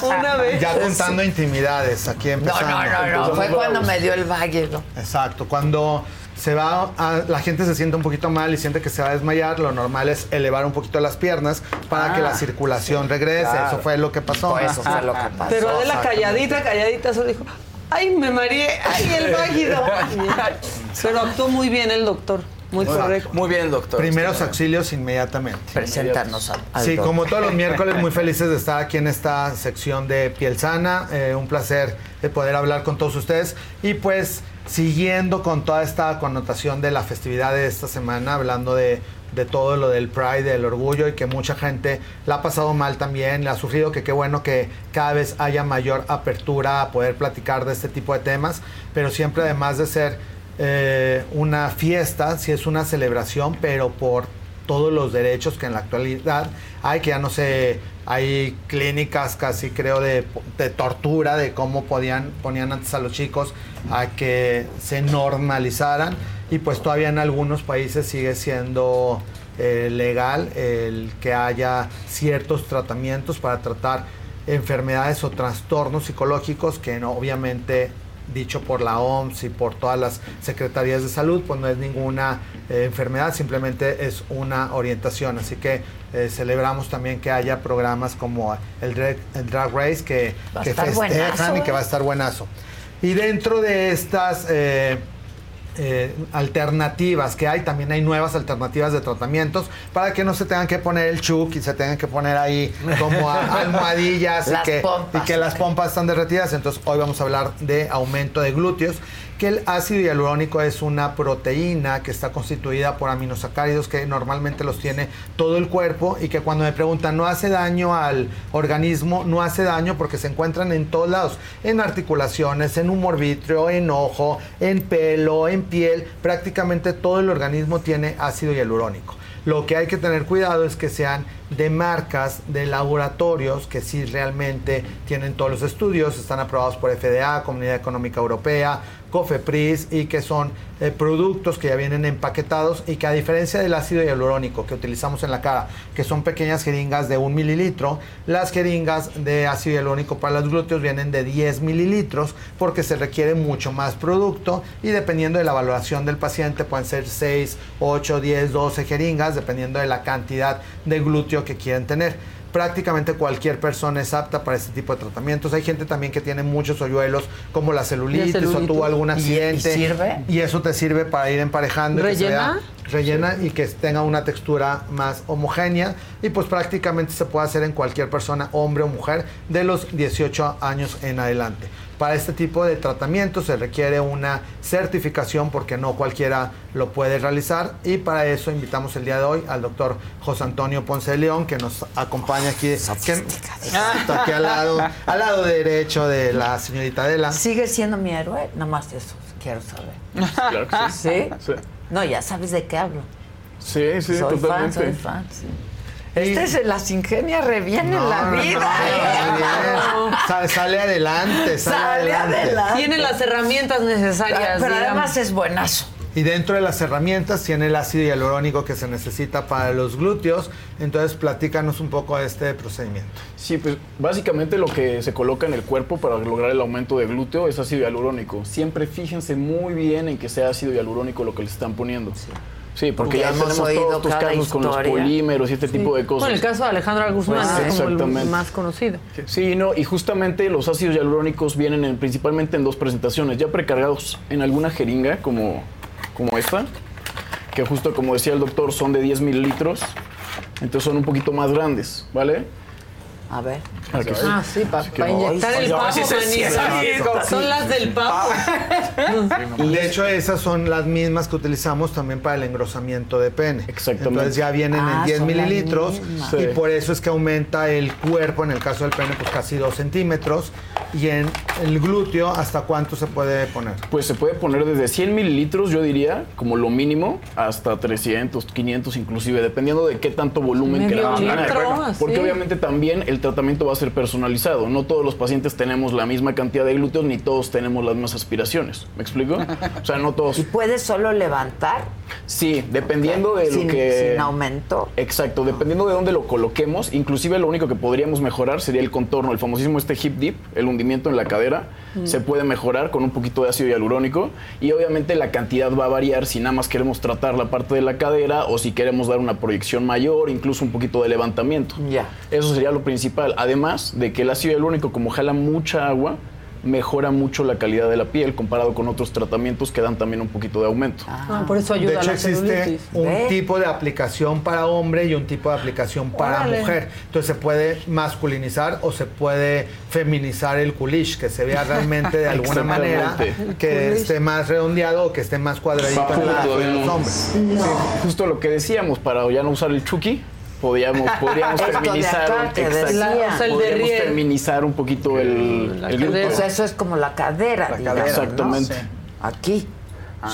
Una vez. Ya contando intimidades, aquí empezando. no, no, no, fue cuando me dio el valle, ¿no? Exacto, cuando se va, a- la gente se siente un poquito mal y siente que se va a desmayar, lo normal es elevar un poquito las piernas para Ah. que la circulación regrese. Claro. Eso fue lo que pasó. Pues eso fue lo que pasó. Pero de la calladita, calladita, solo dijo, ay, me mareé, ay, el váguido. Pero actuó muy bien el doctor, muy Exacto. correcto. Muy bien, doctor. Primeros auxilios inmediatamente. Preséntanos al, al Sí, doctor. como todos los miércoles, muy felices de estar aquí en esta sección de Piel Sana. Eh, un placer de poder hablar con todos ustedes. Y pues, siguiendo con toda esta connotación de la festividad de esta semana, hablando de, de todo lo del Pride, del orgullo, y que mucha gente la ha pasado mal también, la ha sufrido, que qué bueno que cada vez haya mayor apertura a poder platicar de este tipo de temas, pero siempre además de ser eh, una fiesta, si es una celebración, pero por todos los derechos que en la actualidad hay, que ya no sé, hay clínicas casi creo de, de tortura, de cómo podían, ponían antes a los chicos a que se normalizaran y pues todavía en algunos países sigue siendo eh, legal el que haya ciertos tratamientos para tratar enfermedades o trastornos psicológicos que no, obviamente dicho por la OMS y por todas las secretarías de salud, pues no es ninguna eh, enfermedad, simplemente es una orientación. Así que eh, celebramos también que haya programas como el Drag, el Drag Race que, festejan buenazo, y que va a estar buenazo. Y dentro de estas eh, eh, alternativas que hay, también hay nuevas alternativas de tratamientos para que no se tengan que poner el chuc y se tengan que poner ahí como a- almohadillas y que, pompas. y que las pompas están derretidas. Entonces hoy vamos a hablar de aumento de glúteos, que el ácido hialurónico es una proteína que está constituida por aminosacáridos que normalmente los tiene todo el cuerpo y que cuando me preguntan no hace daño al organismo, no hace daño porque se encuentran en todos lados, en articulaciones, en humor en ojo, en pelo, en piel, prácticamente todo el organismo tiene ácido hialurónico. Lo que hay que tener cuidado es que sean de marcas, de laboratorios que sí realmente tienen todos los estudios, están aprobados por FDA, Comunidad Económica Europea, Cofepris y que son eh, productos que ya vienen empaquetados y que a diferencia del ácido hialurónico que utilizamos en la cara, que son pequeñas jeringas de un mililitro, las jeringas de ácido hialurónico para los glúteos vienen de 10 mililitros porque se requiere mucho más producto y dependiendo de la valoración del paciente pueden ser 6, 8, 10, 12 jeringas dependiendo de la cantidad de glúteo que quieren tener prácticamente cualquier persona es apta para este tipo de tratamientos. Hay gente también que tiene muchos hoyuelos, como la celulitis, o tuvo algún ¿Y- y accidente. sirve? Y eso te sirve para ir emparejando. que ¿Rellena? rellena y que tenga una textura más homogénea. Y pues prácticamente se puede hacer en cualquier persona, hombre o mujer, de los 18 años en adelante. Para este tipo de tratamiento se requiere una certificación porque no cualquiera lo puede realizar y para eso invitamos el día de hoy al doctor José Antonio Ponce de León que nos acompaña aquí, que está aquí al lado, al lado derecho de la señorita Adela. ¿Sigue siendo mi héroe? Nada más eso quiero saber. Claro que sí. ¿Sí? No, ya sabes de qué hablo. Sí, sí, soy totalmente. fan, soy fan, sí. Este se las ingenia re bien en la No, no, vida. no, bien. Sale, sale adelante, sale, Sale adelante. adelante. Tiene las herramientas necesarias. Pero digamos. además es buenazo. Y dentro de las herramientas tiene el ácido hialurónico que se necesita para los glúteos. Entonces, platícanos un poco de este procedimiento. Sí, pues básicamente lo que se coloca en el cuerpo para lograr el aumento de glúteo es ácido hialurónico. Siempre fíjense muy bien en que sea ácido hialurónico lo que les están poniendo. Sí, porque Ya hemos tenemos oído todos tus cada casos con los polímeros y este tipo de cosas. Bueno, el caso de Alejandra Guzmán Pues, es como el más conocido. Sí, no, y justamente los ácidos hialurónicos vienen en- principalmente en dos presentaciones, ya precargados en alguna jeringa como, como esta, que justo como decía el doctor son de 10 mililitros, entonces son un poquito más grandes, ¿vale? A ver. Ah, sí, para inyectar el Ay, pavo, sí, sí, sí. Son las del pavo. De hecho, esas son las mismas que utilizamos también para el engrosamiento de pene. Exactamente. Entonces ya vienen Ah, en 10 son las mililitros y Sí. por eso es que aumenta el cuerpo, en el caso del pene, pues casi 2 centímetros. Y en el glúteo, ¿hasta cuánto se puede poner? Pues se puede poner desde 100 mililitros, yo diría, como lo mínimo, hasta 300, 500 inclusive, dependiendo de qué tanto volumen queramos ganar. Porque obviamente también el tratamiento va a ser personalizado. No todos los pacientes tenemos la misma cantidad de glúteos, ni todos tenemos las mismas aspiraciones. ¿Me explico? O sea, no todos. ¿Y puedes solo levantar Sí, dependiendo de sin, lo que... sin aumento? Exacto, dependiendo de dónde lo coloquemos, inclusive lo único que podríamos mejorar sería el contorno, el famosísimo este hip dip, el hundimiento en la cadera, Mm. se puede mejorar con un poquito de ácido hialurónico y obviamente la cantidad va a variar si nada más queremos tratar la parte de la cadera o si queremos dar una proyección mayor, incluso un poquito de levantamiento. Ya. Eso sería lo principal, además de que el ácido hialurónico como jala mucha agua, mejora mucho la calidad de la piel comparado con otros tratamientos que dan también un poquito de aumento. Ah, por eso ayuda de a hecho, la existe celulitis. un tipo de aplicación para hombre y un tipo de aplicación para Órale. mujer. Entonces se puede masculinizar o se puede feminizar el culish, que se vea realmente de alguna manera que esté más redondeado o que esté más cuadradito en los hombres. Sí, justo lo que decíamos, para ya no usar el chucky, podíamos, podríamos feminizar, acá un- que exacto, decía. La- o sea, el podríamos derrier. feminizar un poquito el, el glúteo. O sea, eso es como la cadera, digamos, ¿no? Exactamente. Aquí.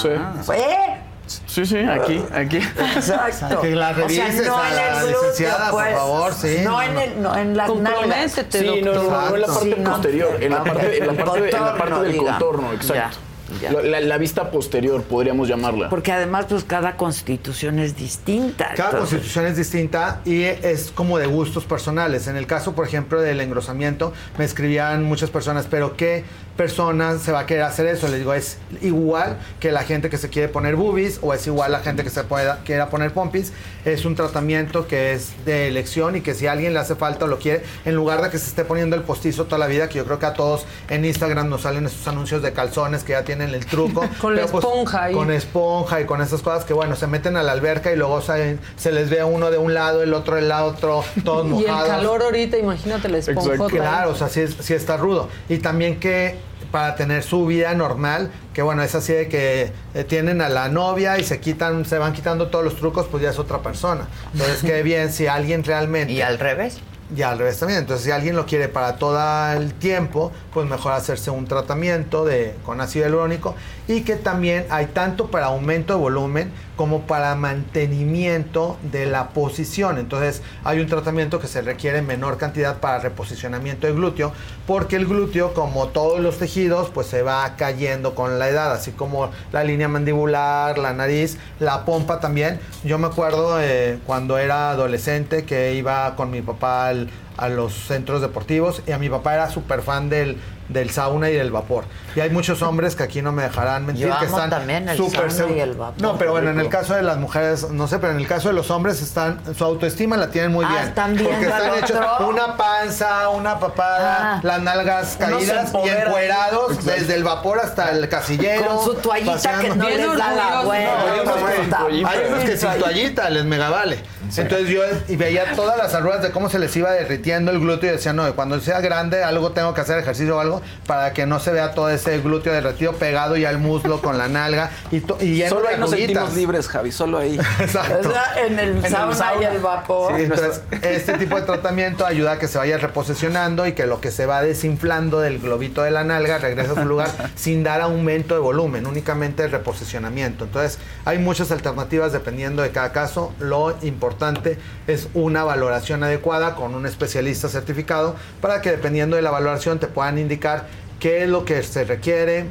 Sí. ¿Eh? sí, sí, aquí, aquí. Exacto. Que la o sea, revises no a en la el glúteo, licenciada, por pues. favor, sí, No, no, en, el, no en las nalgas. Sí, no, no, no, en la parte Sí, no. posterior, en la parte, en la parte, en la del contorno, exacto. Ya. La, la- la vista posterior, podríamos llamarla. Porque además, pues cada constitución es distinta. Cada entonces- constitución es distinta y es como de gustos personales. En el caso, por ejemplo, del engrosamiento, me escribían muchas personas, pero ¿qué persona se va a querer hacer eso? Les digo, es igual que la gente que se quiere poner boobies o es igual la gente que se pueda, quiera poner pompis. Es un tratamiento que es de elección y que si a alguien le hace falta o lo quiere, en lugar de que se esté poniendo el postizo toda la vida, que yo creo que a todos en Instagram nos salen esos anuncios de calzones que ya tienen el truco. Con la pues, esponja ahí. Con esponja y con esas cosas que, bueno, se meten a la alberca y luego se, se les ve a uno de un lado, el otro del lado, otro, todos Y el mojados. calor ahorita, imagínate la esponjota. Claro, o sea, sí está rudo. Y también que para tener su vida normal, que bueno, es así de que eh, tienen a la novia y se quitan, se van quitando todos los trucos, pues ya es otra persona. Entonces, qué bien si alguien realmente... ¿Y al revés? Y al revés también. Entonces, si alguien lo quiere para todo el tiempo, pues mejor hacerse un tratamiento de, con ácido hialurónico. Y que también hay tanto para aumento de volumen como para mantenimiento de la posición. Entonces, hay un tratamiento que se requiere en menor cantidad para reposicionamiento del glúteo, porque el glúteo, como todos los tejidos, pues se va cayendo con la edad, así como la línea mandibular, la nariz, la pompa también. Yo me acuerdo eh, cuando era adolescente que iba con mi papá a los centros deportivos y a mi papá era súper fan del, del sauna y del vapor. Y hay muchos hombres que aquí no me dejarán mentir Yo que amo están también el súper sauna y el vapor. No, pero bueno, en el caso de las mujeres, no sé, pero en el caso de los hombres están su autoestima la tienen muy Ah, bien. están viendo porque están hechos una panza, una papada, Ah. las nalgas caídas y encuerados desde el vapor hasta el casillero. Con su toallita paseando. que no les da la vuelta. No, hay unos que- Está hay unos que bien. sin toallita les mega vale. Entonces yo y veía todas las arrugas de cómo se les iba derritiendo el glúteo y decía, no, cuando sea grande algo tengo que hacer ejercicio o algo para que no se vea todo ese glúteo derretido pegado ya al muslo con la nalga y, to- y lleno Solo ahí nos sentimos libres, Javi, solo ahí. Exacto. O sea, en el sauna y el vapor. Sí, entonces, este tipo de tratamiento ayuda a que se vaya reposicionando y que lo que se va desinflando del globito de la nalga regrese a su lugar sin dar aumento de volumen, únicamente el reposicionamiento. Entonces, hay muchas alternativas dependiendo de cada caso. Lo importante es una valoración adecuada con un especialista certificado para que dependiendo de la valoración te puedan indicar qué es lo que se requiere,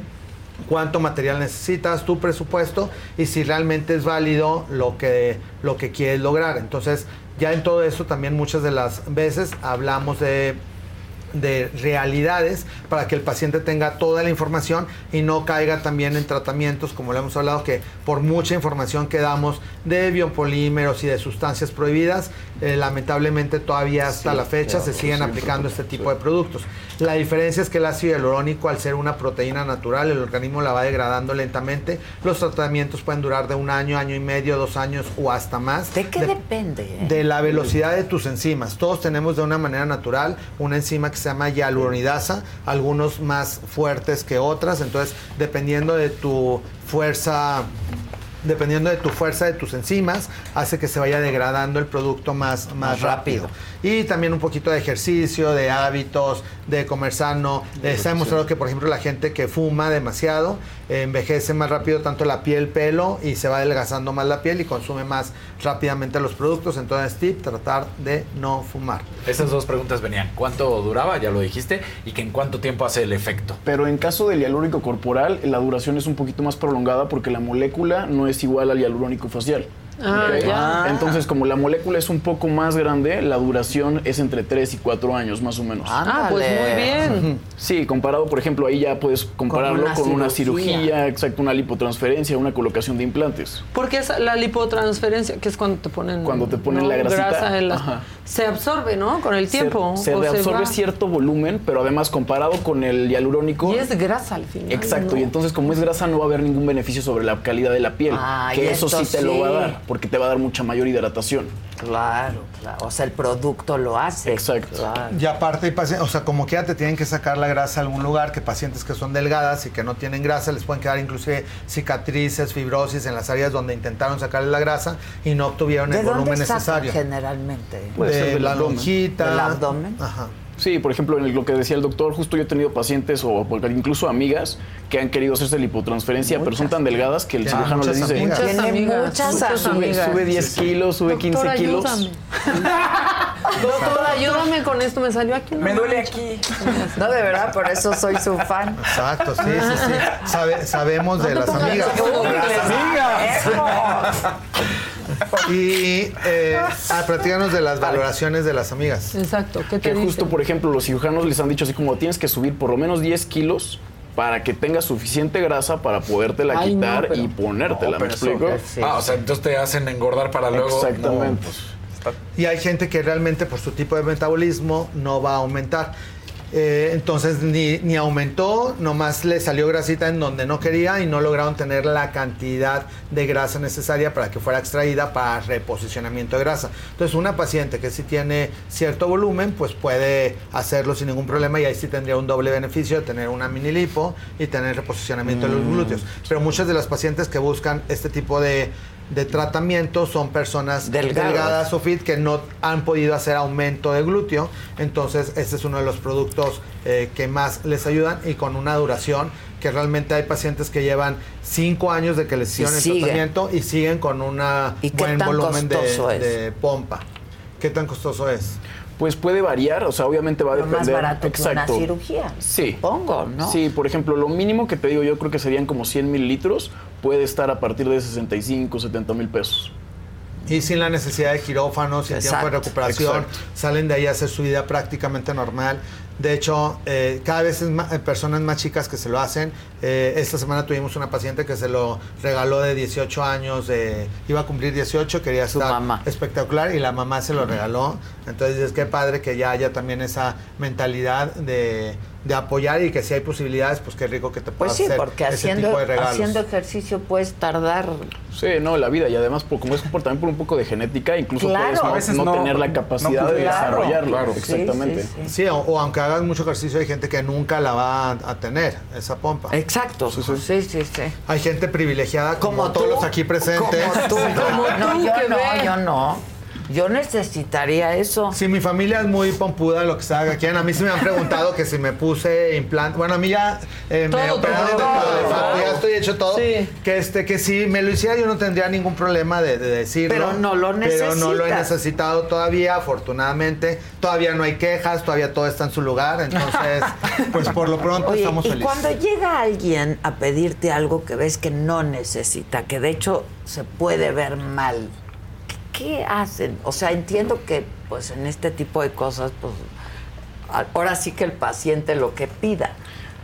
cuánto material necesitas, tu presupuesto y si realmente es válido lo que, lo que quieres lograr. Entonces, ya en todo eso también muchas de las veces hablamos de de realidades para que el paciente tenga toda la información y no caiga también en tratamientos, como lo hemos hablado, que por mucha información que damos de biopolímeros y de sustancias prohibidas, eh, lamentablemente todavía hasta Sí, la fecha claro, se siguen 100%, aplicando este tipo de productos. La diferencia es que el ácido hialurónico, al ser una proteína natural, el organismo la va degradando lentamente. Los tratamientos pueden durar de un año, año y medio, dos años o hasta más. ¿De qué depende? eh? De la velocidad de tus enzimas. Todos tenemos de una manera natural una enzima que se llama hialuronidasa, algunos más fuertes que otras, entonces dependiendo de tu fuerza dependiendo de tu fuerza de tus enzimas, hace que se vaya degradando el producto más, más, Más rápido. rápido. Y también un poquito de ejercicio, de hábitos, de comer sano. Eh, se ha demostrado que, por ejemplo, la gente que fuma demasiado envejece más rápido tanto la piel, pelo y se va adelgazando más la piel y consume más rápidamente los productos. Entonces, tip, tratar de no fumar. Esas dos preguntas venían. ¿Cuánto duraba? Ya lo dijiste. ¿Y que en cuánto tiempo hace el efecto? Pero en caso del hialurónico corporal, la duración es un poquito más prolongada porque la molécula no es igual al hialurónico facial. Ah, ya. Entonces, como la molécula es un poco más grande, la duración es entre 3 y 4 años más o menos. Ah, pues muy bien. Sí, comparado, por ejemplo, ahí ya puedes compararlo una con una cirugía. exacto, una lipotransferencia, una colocación de implantes. Porque esa, la lipotransferencia, que es cuando te ponen, Cuando te ponen la grasita, grasa en se absorbe, ¿no? Con el tiempo. Se, se o reabsorbe va. cierto volumen, pero además comparado con el hialurónico. Y es grasa al final. Exacto, ¿no? y entonces como es grasa no va a haber ningún beneficio sobre la calidad de la piel, Ah, que eso sí te lo va a dar, porque te va a dar mucha mayor hidratación. Claro, claro. O sea, el producto lo hace. Exacto. Y aparte, o sea, como quiera te tienen que sacar la grasa a algún lugar, que pacientes que son delgadas y que no tienen grasa les pueden quedar inclusive cicatrices, fibrosis en las áreas donde intentaron sacarle la grasa y no obtuvieron ¿De el dónde volumen necesario. generalmente? Puede ser de la abdomen. lonjita. ¿Del abdomen? Ajá. Sí, por ejemplo, en lo que decía el doctor, justo yo he tenido pacientes o incluso amigas que han querido hacerse lipotransferencia, pero son tan delgadas que el cirujano les dice, amigas. Muchas amigas. sube, sube 10 kilos, sube 15 Doctor, kilos. ayúdame. Doctor, ayúdame con esto. Me salió aquí. Me duele aquí. No, de verdad, por eso soy su fan. Exacto, sí, sí, sí. Sabe- sabemos de las amigas. Las amigas. Y eh, ah, platícanos de las valoraciones de las amigas. Exacto. ¿Qué te Que dicen? justo, por ejemplo, los cirujanos les han dicho así como tienes que subir por lo menos 10 kilos para que tengas suficiente grasa para podértela Ay, no, quitar pero- y ponértela, No, ¿me explico? Ah, o sea, entonces te hacen engordar para luego. Exactamente. No, pues, está- Y hay gente que realmente por su tipo de metabolismo no va a aumentar. Eh, entonces ni, ni aumentó, nomás le salió grasita en donde no quería y no lograron tener la cantidad de grasa necesaria para que fuera extraída para reposicionamiento de grasa. Entonces una paciente que sí tiene cierto volumen, pues puede hacerlo sin ningún problema y ahí sí tendría un doble beneficio de tener una mini lipo y tener reposicionamiento de los glúteos. Pero muchas de las pacientes que buscan este tipo de de tratamiento son personas Delgadas. delgadas o fit que no han podido hacer aumento de glúteo. Entonces, este es uno de los productos eh, que más les ayudan y con una duración que realmente hay pacientes que llevan cinco años de que les hicieron el tratamiento y siguen con un ¿Y qué buen volumen de, de pompa. ¿Qué tan costoso es? Pues puede variar, o sea, obviamente va a Pero más depender. barato que una cirugía. Sí. Pongo, ¿no? Sí, por ejemplo, lo mínimo que te digo yo creo que serían como 100 mililitros, puede estar a partir de 65, 70 mil pesos. Y sin la necesidad de quirófano, sin tiempo de Exacto. recuperación, Exacto. salen de ahí a hacer su vida prácticamente normal. De hecho, eh, cada vez es ma- eh, personas más chicas que se lo hacen. Eh, esta semana tuvimos una paciente que se lo regaló de 18 años, eh, iba a cumplir 18, quería estar espectacular y la mamá se lo regaló. Entonces, es que padre que ya haya también esa mentalidad de, de apoyar y que si hay posibilidades, pues qué rico que te Pues puedas sí, hacer porque ese haciendo, tipo de regalos. haciendo ejercicio puedes tardar. Sí, no, la vida y además por, como es por, también por un poco de genética, incluso Claro. puedes no, A veces no no- tener la no capacidad de. Claro, desarrollarlo. claro. Sí, Exactamente. sí, Sí, o, o aunque hagas mucho ejercicio, hay gente que nunca la va a, a tener, esa pompa. Exacto. Sí, sí, sí. Hay gente privilegiada como, Como todos los aquí presentes. como tú, como No, tú, yo que no, ve. yo no. Yo necesitaría eso. Sí, mi familia es muy pompuda, lo que se haga aquí. A mí sí me han preguntado que si me puse implante. Bueno, a mí ya eh, me operaron todo, de todo, todo. ya estoy hecho todo. Que este, que si me lo hiciera yo no tendría ningún problema de, de decirlo. Pero no lo Pero no lo he necesitado todavía, afortunadamente. Todavía no hay quejas, todavía todo está en su lugar. Entonces, pues por lo pronto Oye, estamos y felices. cuando llega alguien a pedirte algo que ves que no necesita, que de hecho se puede ver mal, ¿qué, hacen? O sea, entiendo que pues en este tipo de cosas, pues ahora sí que el paciente lo que pida.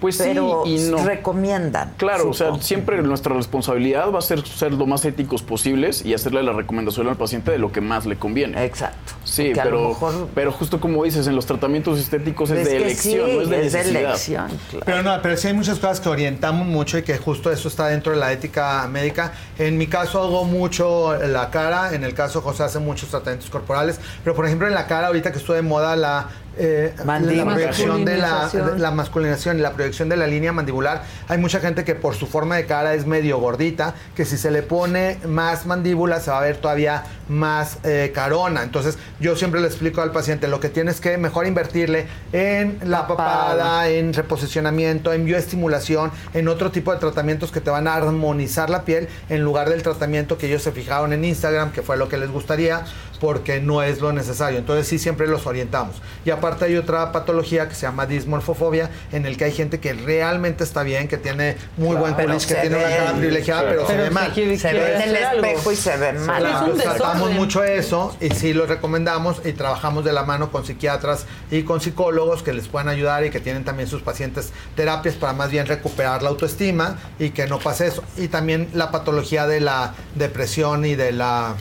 Pues sí y no. recomiendan. Claro, o sea, siempre nuestra responsabilidad va a ser ser lo más éticos posibles y hacerle la recomendación al paciente de lo que más le conviene. Exacto. Sí, Porque a lo pero, mejor- pero justo como dices, en los tratamientos estéticos es, Es de elección, sí, no es de es de necesidad. elección, Pero no, pero sí hay muchas cosas que orientamos mucho y que justo eso está dentro de la ética médica. En mi caso hago mucho la cara, en el caso de José hace muchos tratamientos corporales, pero por ejemplo en la cara ahorita que estoy de moda la, eh, la proyección de la, de la masculinización y la proyección de la línea mandibular, hay mucha gente que por su forma de cara es medio gordita, que si se le pone más mandíbula se va a ver todavía más eh, carona. Entonces yo siempre le explico al paciente lo que tienes que mejor invertirle en la papada, en reposicionamiento, en bioestimulación, en otro tipo de tratamientos que te van a armonizar la piel en lugar del tratamiento que ellos se fijaron en Instagram, que fue lo que les gustaría, porque no es lo necesario. Entonces sí siempre los orientamos. Y aparte hay otra patología que se llama dismorfofobia, en el que hay gente que realmente está bien, que tiene muy buen culis, que tiene una ve- cara privilegiada, pero, se Pero ve se mal. quiere- Se ve en el espejo y se ve mal. Claro, tratamos mucho eso y sí lo recomendamos y trabajamos de la mano con psiquiatras y con psicólogos que les puedan ayudar y que tienen también sus pacientes terapias para más bien recuperar la autoestima y que no pase eso. Y también la patología de la depresión y de la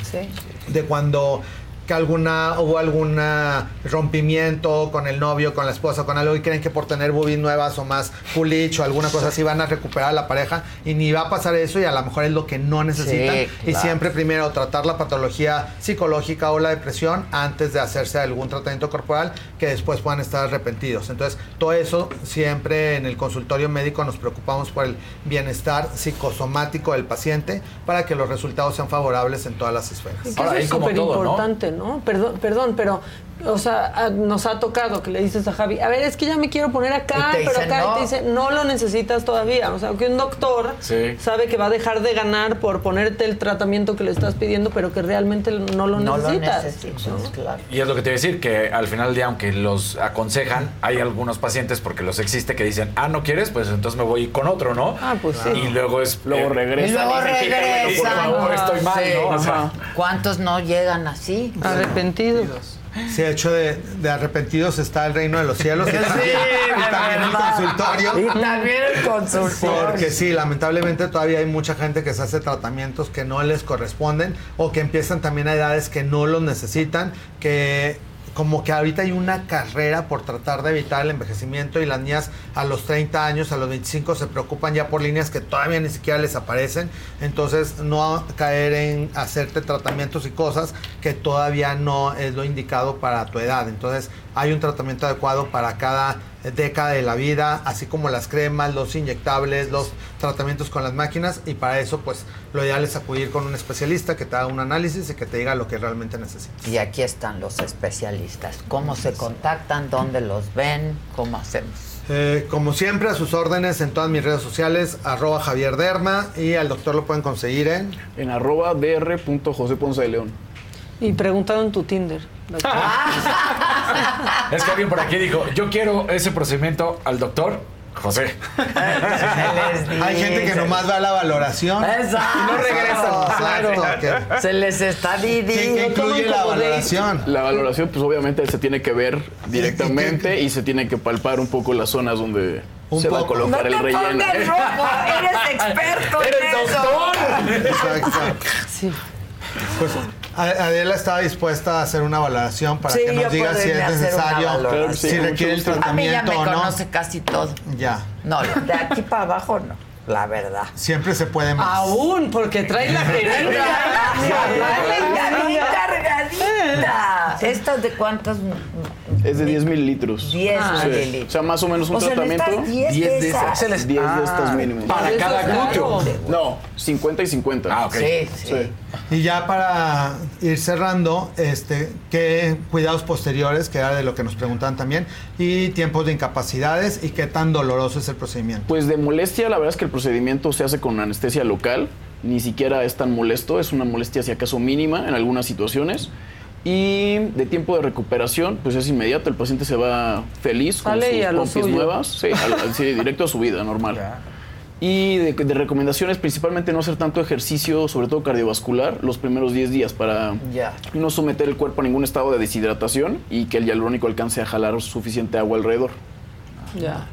de cuando que alguna hubo algún rompimiento con el novio, con la esposa, con algo y creen que por tener boobies nuevas o más culich o alguna cosa así van a recuperar a la pareja y ni va a pasar eso y a lo mejor es lo que no necesitan Sí, y siempre primero tratar la patología psicológica o la depresión antes de hacerse algún tratamiento corporal que después puedan estar arrepentidos. Entonces, todo eso siempre en el consultorio médico nos preocupamos por el bienestar psicosomático del paciente para que los resultados sean favorables en todas las esferas. Y que eso es súper importante, ¿no? Perdón, perdón, pero, o sea, a- nos ha tocado que le dices a Javi, a ver, es que ya me quiero poner acá, pero acá "No". y te dice, no lo necesitas todavía. O sea, que un doctor Sí. sabe que va a dejar de ganar por ponerte el tratamiento que le estás pidiendo, pero que realmente no lo No lo necesitas. necesitas, ¿no? claro. Y es lo que te iba a decir, que al final del día, aunque los aconsejan, hay algunos pacientes, porque los existe, que dicen, ah, ¿no quieres? Pues entonces me voy con otro, ¿no? Ah, pues sí. Y luego es... Luego regresan. Y luego dicen, "Quítame, regresan. Por favor, estoy mal, Sí. ¿no? O sea. ¿Cuántos no llegan así? Arrepentidos. Sí, hecho de, de arrepentidos está el reino de los cielos y Sí, también, y de también el consultorio. Y también el consultorio. Porque sí, lamentablemente todavía hay mucha gente que se hace tratamientos que no les corresponden o que empiezan también a edades que no los necesitan, que como que ahorita hay una carrera por tratar de evitar el envejecimiento y las niñas a los 30 años, a los 25 se preocupan ya por líneas que todavía ni siquiera les aparecen. Entonces no caer en hacerte tratamientos y cosas que todavía no es lo indicado para tu edad. Entonces hay un tratamiento adecuado para cada década de la vida, así como las cremas, los inyectables, los tratamientos con las máquinas y para eso pues lo ideal es acudir con un especialista que te haga un análisis y que te diga lo que realmente necesitas. Y aquí están los especialistas. ¿Cómo se contactan? ¿Dónde los ven? ¿Cómo hacemos? Eh, como siempre, a sus órdenes en todas mis redes sociales, arroba Javier Derma y al doctor lo pueden conseguir en... En arroba dr.josé Ponce de León. Y preguntaron tu Tinder. Es que alguien por aquí dijo, yo quiero ese procedimiento al doctor José. Hay gente que nomás va a la valoración Exacto. y no regresa. Claro. Se les está ¿Qué, qué dividiendo. incluye la valoración? La valoración, pues obviamente se tiene que ver directamente y se tiene que palpar un poco las zonas donde Un se va a colocar No el te relleno. rojo, eres experto en eso. Exacto. Sí. Pues Adela estaba dispuesta a hacer una valoración para Sí, que nos diga si es necesario, si requiere el A mí ya tratamiento me o no. conoce casi todo. Ya. No, de aquí para abajo no, la verdad. Siempre se puede más. Aún, porque trae la jeringa. cargadita. ¿Estas de cuántos? Es de 10 mililitros. 10 Sí. mililitros. O sea, más o menos un O sea, tratamiento. necesitas 10 de 10 esas. Se les 10 de estas Ah. mínimo. Para cada glúteo. No, 50 y 50. Ah, ok. Y ya para ir cerrando, este, qué cuidados posteriores, que era de lo que nos preguntaban también, y tiempos de incapacidades y qué tan doloroso es el procedimiento. Pues de molestia, la verdad es que el procedimiento se hace con anestesia local. Ni siquiera es tan molesto, es una molestia si acaso mínima en algunas situaciones. Y de tiempo de recuperación, pues es inmediato. El paciente se va feliz con Sale sus a pompis nuevas. Sí, al- sí, directo a su vida normal. Y de, de recomendaciones, principalmente no hacer tanto ejercicio, sobre todo cardiovascular, los primeros 10 días para Ya. no someter el cuerpo a ningún estado de deshidratación y que el hialurónico alcance a jalar suficiente agua alrededor. Ya.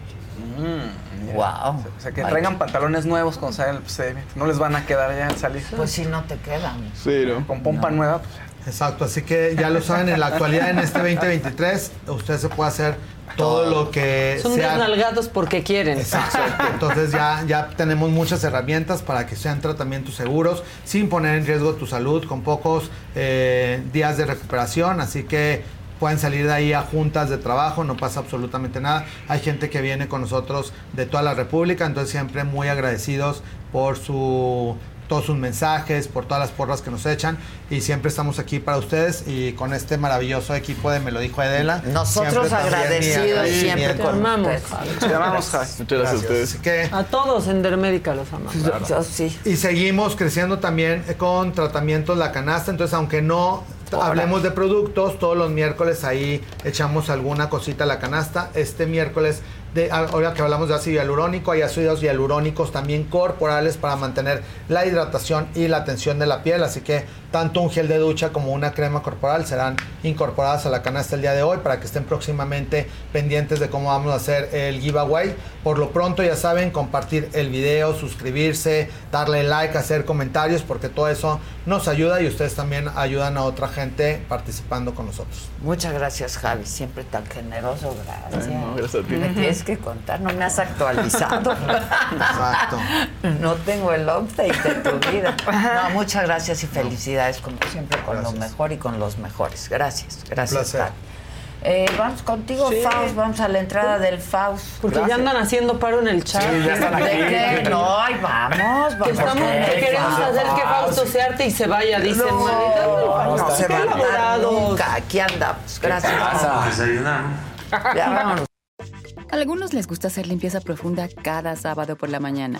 Wow. O sea, que traigan pantalones nuevos cuando salgan el procedimiento. No les van a quedar ya al salir. Pues si no te quedan. Sí, ¿no? Con pompa nueva, pues Exacto, así que ya lo saben, en la actualidad, en este 2023, usted se puede hacer todo lo que Son sea desnalgados porque quieren. Exacto. Entonces ya, ya tenemos muchas herramientas para que sean tratamientos seguros, sin poner en riesgo tu salud, con pocos eh, días de recuperación. Así que pueden salir de ahí a juntas de trabajo, no pasa absolutamente nada. Hay gente que viene con nosotros de toda la República, entonces siempre muy agradecidos por su todos sus mensajes, por todas las porras que nos echan y siempre estamos aquí para ustedes y con este maravilloso equipo de Me lo dijo Adela. Nosotros agradecidos siempre con amamos. Te amamos. Muchas gracias a ustedes. Así que A todos en Dermédica los amamos. Yo sí. y seguimos creciendo también con tratamientos La Canasta. Entonces, aunque no hablemos de productos, todos los miércoles ahí echamos alguna cosita a La Canasta. Este miércoles, de, ahora que hablamos de ácido hialurónico, hay ácidos hialurónicos también corporales para mantener la hidratación y la tensión de la piel. Así que tanto un gel de ducha como una crema corporal serán incorporadas a la canasta el día de hoy para que estén próximamente pendientes de cómo vamos a hacer el giveaway. Por lo pronto, ya saben, compartir el video, suscribirse, darle like, hacer comentarios, porque todo eso nos ayuda y ustedes también ayudan a otra gente participando con nosotros. Muchas gracias, Javi. Siempre tan generoso. Gracias. Ay, no, gracias a ti. Me tienes que contar, no me has actualizado. Exacto. No tengo el update de tu vida. No, muchas gracias y felicidades, como siempre, con lo mejor y con los mejores. Gracias, gracias. Eh, vamos contigo, Sí. Faust. Vamos a la entrada del Faust. Porque ya andan haciendo paro en el chat. Sí, ya están aquí. ¿De qué? No, ay, vamos, Que vamos. estamos, que queremos hacer que Fausto se arte y se vaya, dicen. No, no se Qué va a dar elaborados. nunca. Aquí andamos. Gracias. Ya vámonos. A algunos les gusta hacer limpieza profunda cada sábado por la mañana.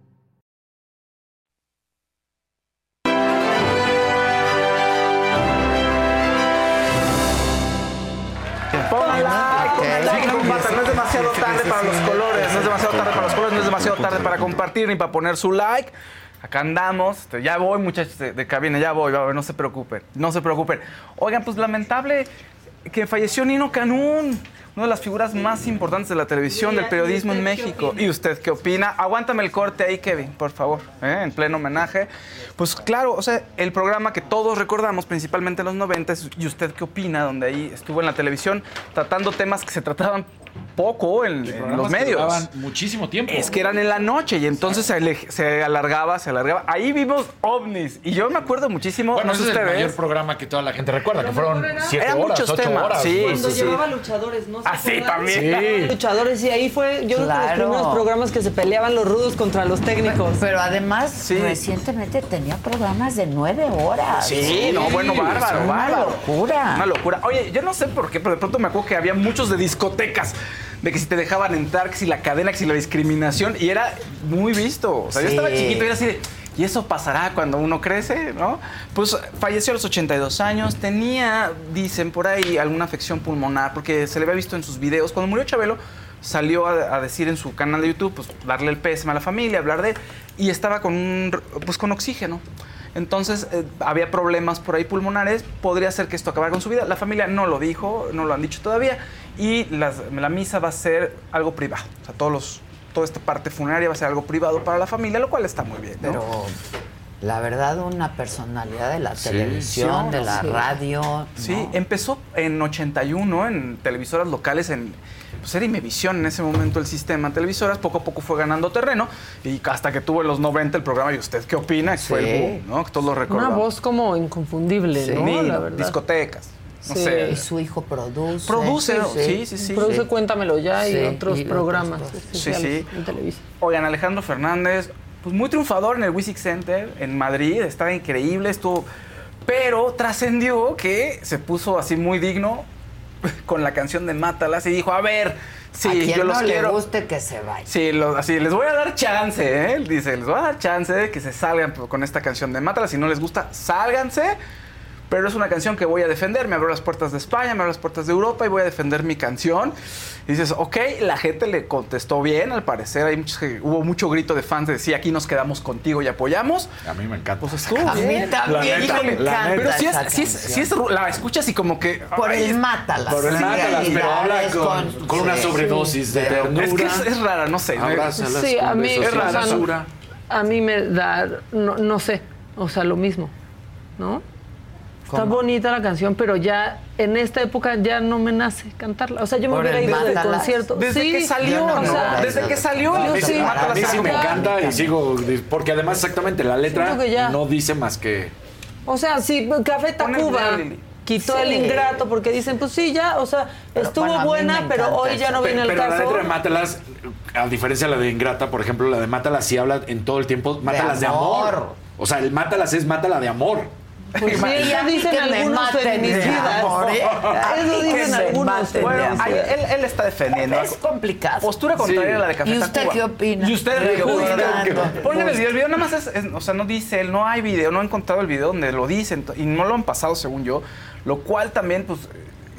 Demasiado tarde para compartir ni para poner su like. Acá andamos. Este, Ya voy, muchachos de, de cabina, ya voy, va, no se preocupen. No se preocupen. Oigan, pues lamentable que falleció Nino Canún, una de las figuras más importantes de la televisión, del periodismo en México. ¿Y usted qué opina? Aguántame el corte ahí, Kevin, por favor, ¿eh? en pleno homenaje. Pues claro, o sea, el programa que todos recordamos, principalmente en los 90, ¿y usted qué opina? Donde ahí estuvo en la televisión tratando temas que se trataban poco en, los medios. muchísimo tiempo. Es que eran en la noche y entonces se, alargaba, se alargaba. Ahí vimos ovnis y yo me acuerdo muchísimo. Bueno, no ese es el mayor programa que toda la gente recuerda, que fueron siete Eran horas, muchos ocho temas, horas. sí, Cuando sí, sí. llevaba luchadores, ¿no? ¿Se Ah, también. Luchadores, y ahí fue, yo creo que Claro. los primeros programas que se peleaban los rudos contra los técnicos. Pero además, recientemente tenía programas de nueve horas. Sí, no, bueno, bárbaro, Una bárbaro. locura. Una locura. Oye, yo no sé por qué, pero de pronto me acuerdo que había muchos de discotecas. De que si te dejaban entrar, que si la cadena, que si la discriminación. Y era muy visto. O sea, yo Sí. estaba chiquito y era así de. Y eso pasará cuando uno crece, ¿no? Pues falleció a los 82 años, tenía, dicen por ahí, alguna afección pulmonar, porque se le había visto en sus videos. Cuando murió Chabelo, salió a, a decir en su canal de YouTube, pues darle el pésame a la familia, hablar de y estaba con, un, pues, con oxígeno. Entonces eh, había problemas por ahí pulmonares, podría ser que esto acabara con su vida. La familia no lo dijo, no lo han dicho todavía, y las- la misa va a ser algo privado. O sea, todos los, toda esta parte funeraria va a ser algo privado para la familia, lo cual está muy bien. ¿no? Pero la verdad, una personalidad de la Sí. televisión, Sí, de la sí. radio. Sí, ¿no? empezó en 81 en televisoras locales en pues era Imevisión en ese momento el sistema de televisoras, poco a poco fue ganando terreno y hasta que tuvo en los 90 el programa ¿Y usted qué opina? Que fue el Sí. boom, ¿no? Que todos lo Una recordamos. voz como inconfundible, Sí, ¿no? Nino, La verdad. discotecas. No Sí. sé. Y su hijo produce. Produce, sí, sí, sí. Produce Cuéntamelo Ya y otros y programas. Sí, sí. en Televisa. Oigan, Alejandro Fernández, pues muy triunfador en el Wisic Center en Madrid, estaba increíble, estuvo. Pero trascendió que se puso así muy digno con la canción de Mátalas y dijo: A ver, sí, a quien yo los no quiero. le guste que se vaya. Sí, lo- así, les voy a dar chance, ¿eh? Él Dice, les voy a dar chance de que se salgan con esta canción de Mátala. Si no les gusta, sálganse. Pero es una canción que voy a defender. Me abrió las puertas de España, me abrió las puertas de Europa y voy a defender mi canción. Y dices, ok, la gente le contestó bien, al parecer. Hay muchos que- hubo mucho grito de fans de sí, aquí nos quedamos contigo y apoyamos. A mí me encanta. Pues estuvo A mí también me encanta Pero sí es, sí es, sí es- la escuchas y como que... Por ay, el mátalas. Por el Sí, mátalas, pero habla con, con una sí. sobredosis de ternura. Es que es, es rara, no sé. Abrázalas Sí, a mí, Es rara, o sea, dulzura. a mí me da, no, no sé, o sea, lo mismo, ¿no? Está bonita la canción, pero ya en esta época ya no me nace cantarla. O sea, yo me Por hubiera ido del concierto. Desde Sí, que salió, no, o sea, no, Desde que salió, yo sí. A mí sí me encanta y sigo, porque además exactamente la letra no dice más que... O sea, sí, Café Tacuba quitó Sí. el ingrato porque dicen, pues sí, ya, o sea, Pero estuvo buena, pero hoy ya no viene Pero el la caso. letra de Mátalas, a diferencia de la de Ingrata, por ejemplo, la de Mátalas sí habla en todo el tiempo, Mátalas de amor. amor. O sea, el Mátalas es Mátala de amor. Pues sí, eso dicen algunos feminicidas. ¿eh? Eso dicen algunos Bueno, ahí él, él está defendiendo. Es complicado. Postura contraria a la de Café ¿Y usted Tacuba. qué opina? ¿Y usted qué opina? El video. El video nada más es, es- o sea, no dice él, no hay video, no he encontrado el video donde lo dicen y no lo han pasado según yo, lo cual también, pues,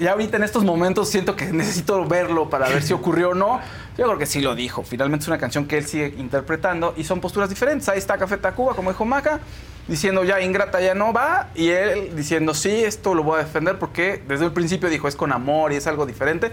ya ahorita en estos momentos siento que necesito verlo para ver si ocurrió o no. Yo creo que sí lo dijo. Finalmente es una canción que él sigue interpretando y son posturas diferentes. Ahí está Café Tacuba, como dijo Maca, diciendo ya Ingrata ya no va y él diciendo sí, esto lo voy a defender porque desde el principio dijo es con amor y es algo diferente.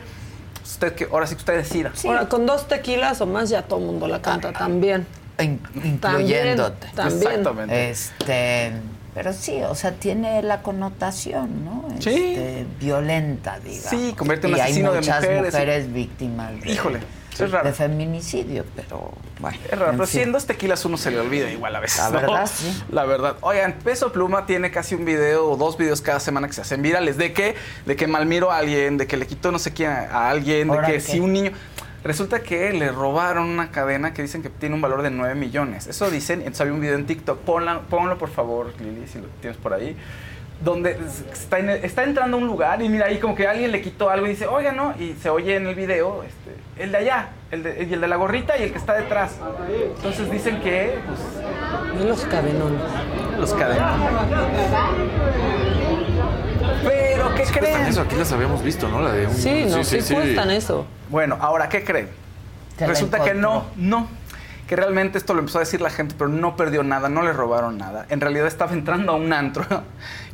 Usted que ahora sí que usted decida. Ahora, con dos tequilas o más ya todo el mundo la canta también. In- incluyéndote. También. Exactamente. Este, pero sí, o sea, tiene la connotación, ¿no? Sí. Este, violenta, digamos. Sí, convierte en y hay asesino de muchas mujeres. mujeres víctimas de, Híjole, es raro. de feminicidio, pero bueno. Es raro, en pero fin. siendo dos tequilas uno se le olvida igual a veces. La ¿no? verdad, sí. La verdad. Oigan, Peso Pluma tiene casi un video o dos videos cada semana que se hacen virales. ¿De qué? De que malmiro a alguien, de que le quitó no sé quién a alguien, de ¿Ahora que qué? si un niño... Resulta que le robaron una cadena que dicen que tiene un valor de 9 millones. Eso dicen, entonces había un video en TikTok. Ponla- ponlo por favor, Lili, si lo tienes por ahí. Donde está, en- está entrando a un lugar y mira ahí como que alguien le quitó algo y dice, oiga, ¿no? Y se oye en el video este, el de allá, el de, y el de la gorrita y el que está detrás. Entonces dicen que, pues, Y los cadenones. los cadenas. Pero, ¿qué creen? Eso aquí las habíamos visto, ¿no? La de un... Sí, no, sí, cuestan eso. Bueno, ahora, ¿qué creen? Resulta que no, no. Que realmente esto lo empezó a decir la gente, pero no perdió nada, no le robaron nada. En realidad estaba entrando a un antro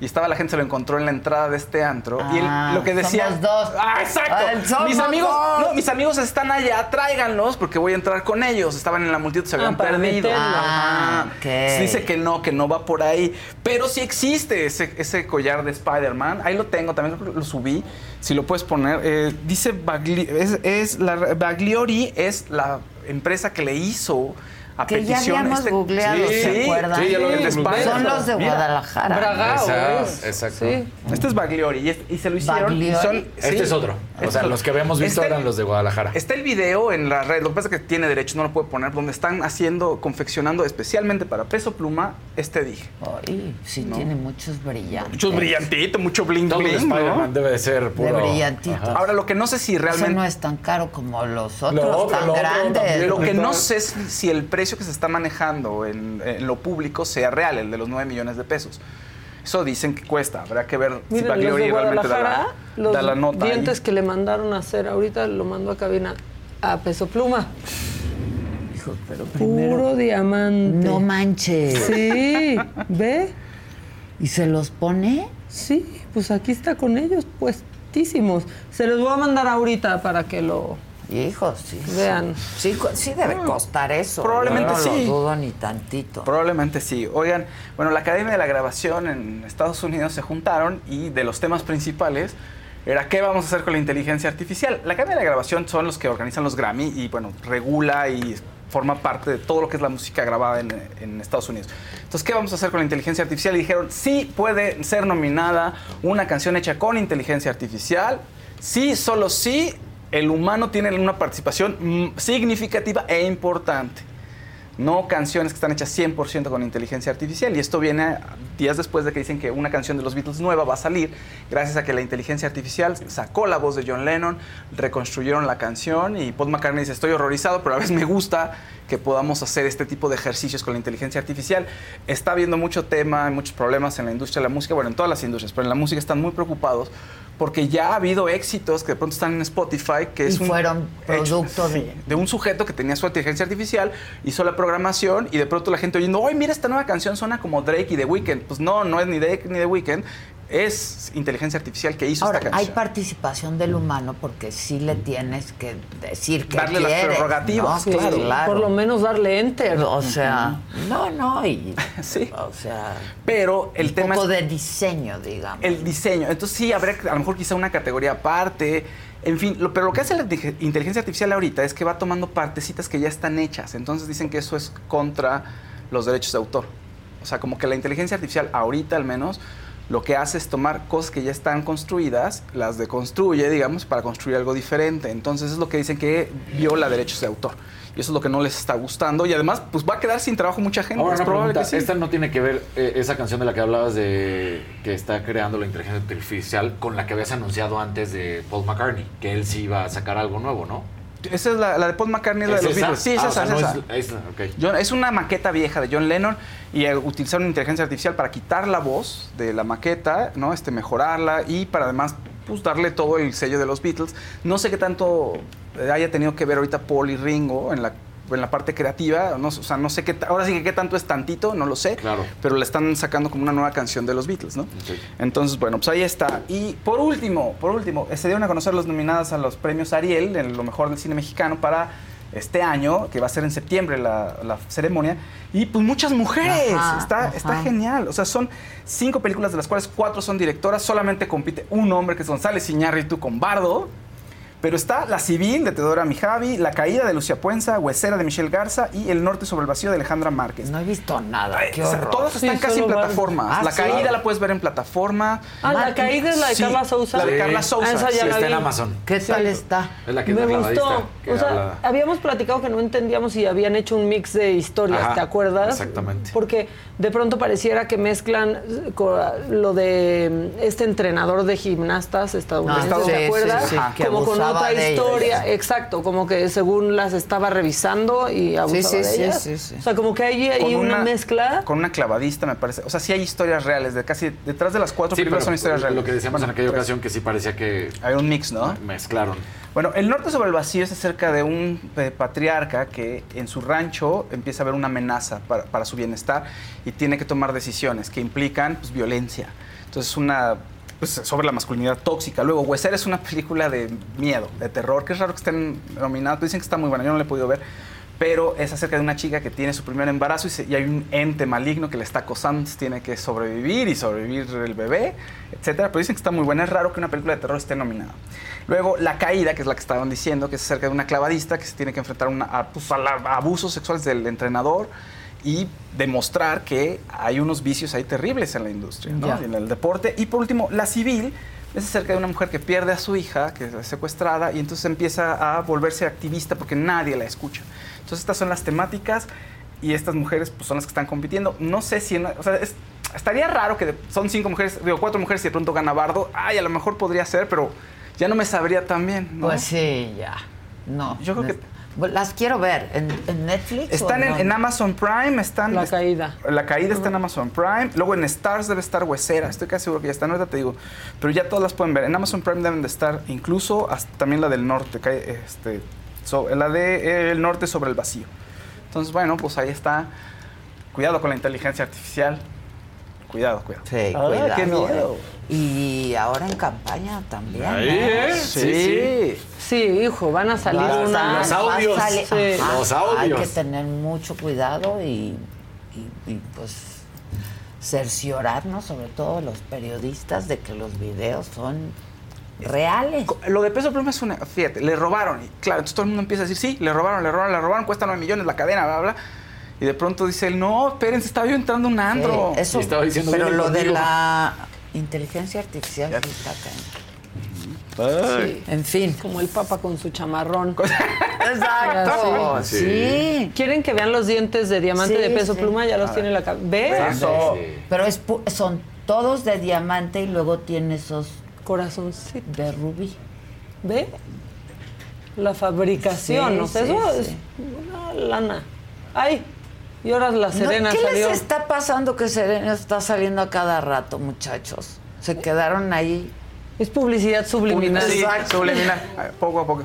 y estaba la gente se lo encontró en la entrada de este antro y él Ah, lo que decía, somos dos. ah, exacto. Ah, somos mis amigos, dos. no, mis amigos están allá, tráiganlos porque voy a entrar con ellos. Estaban en la multitud, se Ah, habían para perdido. Ah, ok. Dice que no, que no va por ahí. Pero sí existe ese, ese collar de Spider-Man. Ahí lo tengo, también lo, lo subí. Si lo puedes poner. Eh, dice Bagli- es, es la Bagliori es la empresa que le hizo a Que ya petición habíamos este- googleado, ¿se acuerdan? Sí, ya lo Sí, de son los de. Guadalajara. Bragao, Exacto, exacto. Sí. Este es Bagliori y, este- y se lo hicieron. y Bagliori. son- Este sí. es otro. O sea, Este- los que habíamos visto este- eran los de Guadalajara. Está el video en la red, lo que pasa es que tiene derecho, no lo puede poner, donde están haciendo, confeccionando especialmente para peso pluma este dije. Ay, sí tiene muchos brillantes. Mucho brillantito, mucho bling Todo el bling, ¿no? Spider-Man debe de ser puro... brillantito. Ajá. Ahora, lo que no sé si Eso realmente... no es tan caro como los otros, Lo otro, tan lo grandes. también. Lo que no sé es si el precio que se está manejando en, en lo público sea real, el de los 9 millones de pesos. Eso dicen que cuesta. Habrá que ver si Miren, Bagliori realmente da la, los da la nota. ahí. dientes que le mandaron a hacer ahorita, lo mandó a cabina a peso pluma. Hijo, pero primero... Puro diamante. No manches. Sí, ¿ve? ¿Y se los pone? Sí, pues aquí está con ellos puestísimos. Se los voy a mandar ahorita para que lo Hijos, sí. vean. Sí, sí debe costar eso. Probablemente no sí. lo dudo ni tantito. Probablemente sí. Oigan, bueno, la Academia de la Grabación en Estados Unidos se juntaron y de los temas principales era qué vamos a hacer con la inteligencia artificial. La Academia de la Grabación son los que organizan los Grammy y, bueno, regula y forma parte de todo lo que es la música grabada en, en Estados Unidos. Entonces, ¿qué vamos a hacer con la inteligencia artificial? Y dijeron, sí puede ser nominada una canción hecha con inteligencia artificial, sí, solo sí, el humano tiene una participación significativa e importante no canciones que están hechas 100% con inteligencia artificial. Y esto viene días después de que dicen que una canción de los Beatles nueva va a salir, gracias a que la inteligencia artificial sacó la voz de John Lennon, reconstruyeron la canción y Paul McCartney dice, estoy horrorizado, pero a veces me gusta que podamos hacer este tipo de ejercicios con la inteligencia artificial. Está habiendo mucho tema, muchos problemas en la industria de la música, bueno, en todas las industrias, pero en la música están muy preocupados porque ya ha habido éxitos que de pronto están en Spotify, que es Y un fueron producto de- de un sujeto que tenía su inteligencia artificial, hizo la programación y de pronto la gente oyendo, ¡ay, mira esta nueva canción suena como Drake y The Weeknd! Pues no, no es ni Drake ni The Weeknd, es inteligencia artificial que hizo Ahora, esta hay canción. participación del humano porque sí le tienes que decir que Darle las prerrogativas, ¿no? claro. Sí, claro. Por lo menos darle enter. O sea, no, no, y... Sí. O sea, Pero el un tema poco es de diseño, digamos. el diseño. Entonces sí, habría a lo mejor quizá una categoría aparte. En fin, lo- pero lo que hace la inte- inteligencia artificial ahorita es que va tomando partecitas que ya están hechas. Entonces dicen que eso es contra los derechos de autor. O sea, como que la inteligencia artificial ahorita al menos lo que hace es tomar cosas que ya están construidas, las deconstruye, digamos, para construir algo diferente. Entonces es lo que dicen que viola derechos de autor. Y eso es lo que no les está gustando. Y además, pues va a quedar sin trabajo mucha gente. Ahora es probable pregunta, que sí. esta no tiene que ver eh, esa canción de la que hablabas de que está creando la inteligencia artificial con la que habías anunciado antes de Paul McCartney, que él sí iba a sacar algo nuevo, ¿no? Esa es la, la de Paul McCartney, la de ¿Es los esa? Beatles. Sí, es Ah, o esa, sea, es no esa. es-. John- es una maqueta vieja de John Lennon y eh, utilizaron inteligencia artificial para quitar la voz de la maqueta, ¿no? Este, mejorarla y para además pues, darle todo el sello de los Beatles. No sé qué tanto haya tenido que ver ahorita Paul y Ringo en la, en la parte creativa. No, sé, o sea, no sé qué, ahora sí que qué tanto es tantito, no lo sé. Claro. Pero le están sacando como una nueva canción de los Beatles, ¿no? Entonces, bueno, pues ahí está. Y por último, por último, eh, se dieron a conocer los nominadas a los premios Ariel, en lo mejor del cine mexicano, para este año, que va a ser en septiembre la, la ceremonia. Y pues muchas mujeres. Ajá, está, ajá. está genial. O sea, son cinco películas de las cuales cuatro son directoras. Solamente compite un hombre que es González Iñárritu con Bardo. Pero está La Civil de Teodora Mijavi, La Caída de Lucia Puenza, Huesera de Michelle Garza y El Norte sobre el Vacío de Alejandra Márquez. No he visto nada, qué O sea, horror. todas están Sí, casi en plataformas. Ah, la sí. Caída la puedes ver en plataforma. Ah, la caída es la de Sí, Carla Sousa. La de. Carla Sousa. Ah, esa ya Sí, la está en. Amazon. ¿Qué tal está? Es la que Me gustó. que O sea, habla- habíamos platicado que no entendíamos si habían hecho un mix de historias, Ajá, ¿te acuerdas? exactamente. Porque de pronto pareciera que mezclan eh, lo de mm, este entrenador de gimnastas estadounidenses, Ah, sí, ¿te sí, acuerdas? como con otra historia, ellas. exacto, como que según las estaba revisando y abusaba sí, de sí, ellas. sí, sí. O sea, como que hay ahí Con una, mezcla. Con una clavadista, me parece. O sea, sí hay historias reales. De casi detrás de las cuatro Sí, películas pero son historias reales. lo que decíamos en aquella ocasión que sí parecía que Hay un mix, ¿no? mezclaron. Bueno, El Norte sobre el Vacío es acerca de un eh, patriarca que en su rancho empieza a ver una amenaza para, para su bienestar y tiene que tomar decisiones que implican pues, violencia. Entonces, una pues, sobre la masculinidad tóxica. Luego, Huesera es una película de miedo, de terror, que es raro que estén nominados. Dicen que está muy buena, yo no la he podido ver. Pero es acerca de una chica que tiene su primer embarazo y, se- hay un ente maligno que le está acosando, tiene que sobrevivir y sobrevivir el bebé, etcétera. Pero dicen que está muy buena. Es raro que una película de terror esté nominada. Luego, La Caída, que es la que estaban diciendo, que es acerca de una clavadista que se tiene que enfrentar una- a, pues, abusos sexuales del entrenador y demostrar que hay unos vicios ahí terribles en la industria, en el deporte. Y por último, La Civil es acerca de una mujer que pierde a su hija, que es secuestrada, y entonces empieza a volverse activista porque nadie la escucha. Entonces estas son las temáticas y estas mujeres pues, son las que están compitiendo. No sé si... en- o sea, es- estaría raro que son cinco mujeres, digo, cuatro mujeres y de pronto gana Bardo. Ay, a lo mejor podría ser, pero ya no me sabría tan bien, ¿no? Pues sí, ya. No. Yo creo que... Las quiero ver. ¿En, en Netflix? Están o en, Amazon Prime, están... La caída. La caída está en Amazon Prime. Luego en Stars debe estar Huesera. Estoy casi seguro que ya está. Ahorita te digo. Pero ya todas las pueden ver. En Amazon Prime deben de estar incluso hasta también la del norte. Este, so- la de eh, El norte sobre el vacío. Entonces, bueno, pues ahí está. Cuidado con la inteligencia artificial. Cuidado, cuidado. Sí, Ah, cuidado. qué miedo. Y ahora en campaña también. Ahí. ¿eh? Sí. Sí, hijo, van a salir Va a una. salir- va a salir- Sí. Ajá, Hay que tener mucho cuidado y, y- y, pues cerciorarnos, sobre todo los periodistas, de que los videos son reales. Lo de peso pluma es una. Fíjate, le robaron. Y claro, entonces todo el mundo empieza a decir, sí, le robaron, le robaron, le robaron, cuesta 9 millones la cadena, bla, bla. Y de pronto dice él, no, espérense, estaba yo entrando un antro. Sí, eso, pero lo de la inteligencia artificial está. Sí. En fin. Como el papa con su chamarrón. Exacto, sí. ¿Quieren que vean los dientes de diamante Sí, de peso sí. pluma? Ya los A tiene la cabeza. ¿Ves? Pero es pu- son todos de diamante y luego tiene esos corazoncitos de rubí. ¿Ve? La fabricación, Sí, o sea, sí, eso sí. es una lana. Ay, y ahora la Serena ¿Qué salió. les está pasando que Serena está saliendo a cada rato, muchachos? Se quedaron ahí. Es publicidad subliminal. Sí, Exacto. subliminal. Poco a poco.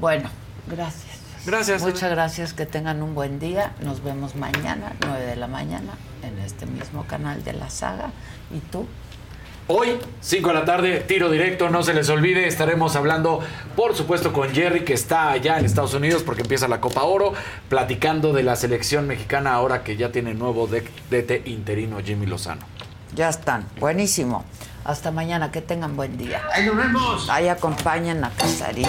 Bueno, gracias. Gracias. Muchas gracias, que tengan un buen día. Nos vemos mañana, 9 de la mañana, en este mismo canal de la saga. ¿Y tú? Hoy, 5 de la tarde, tiro directo, no se les olvide, estaremos hablando, por supuesto, con Jerry, que está allá en Estados Unidos porque empieza la Copa Oro, platicando de la selección mexicana ahora que ya tiene nuevo DT interino Jimmy Lozano. Ya están. Buenísimo. Hasta mañana. Que tengan buen día. ¡Ahí nos vemos! Ahí acompañen a Casarín.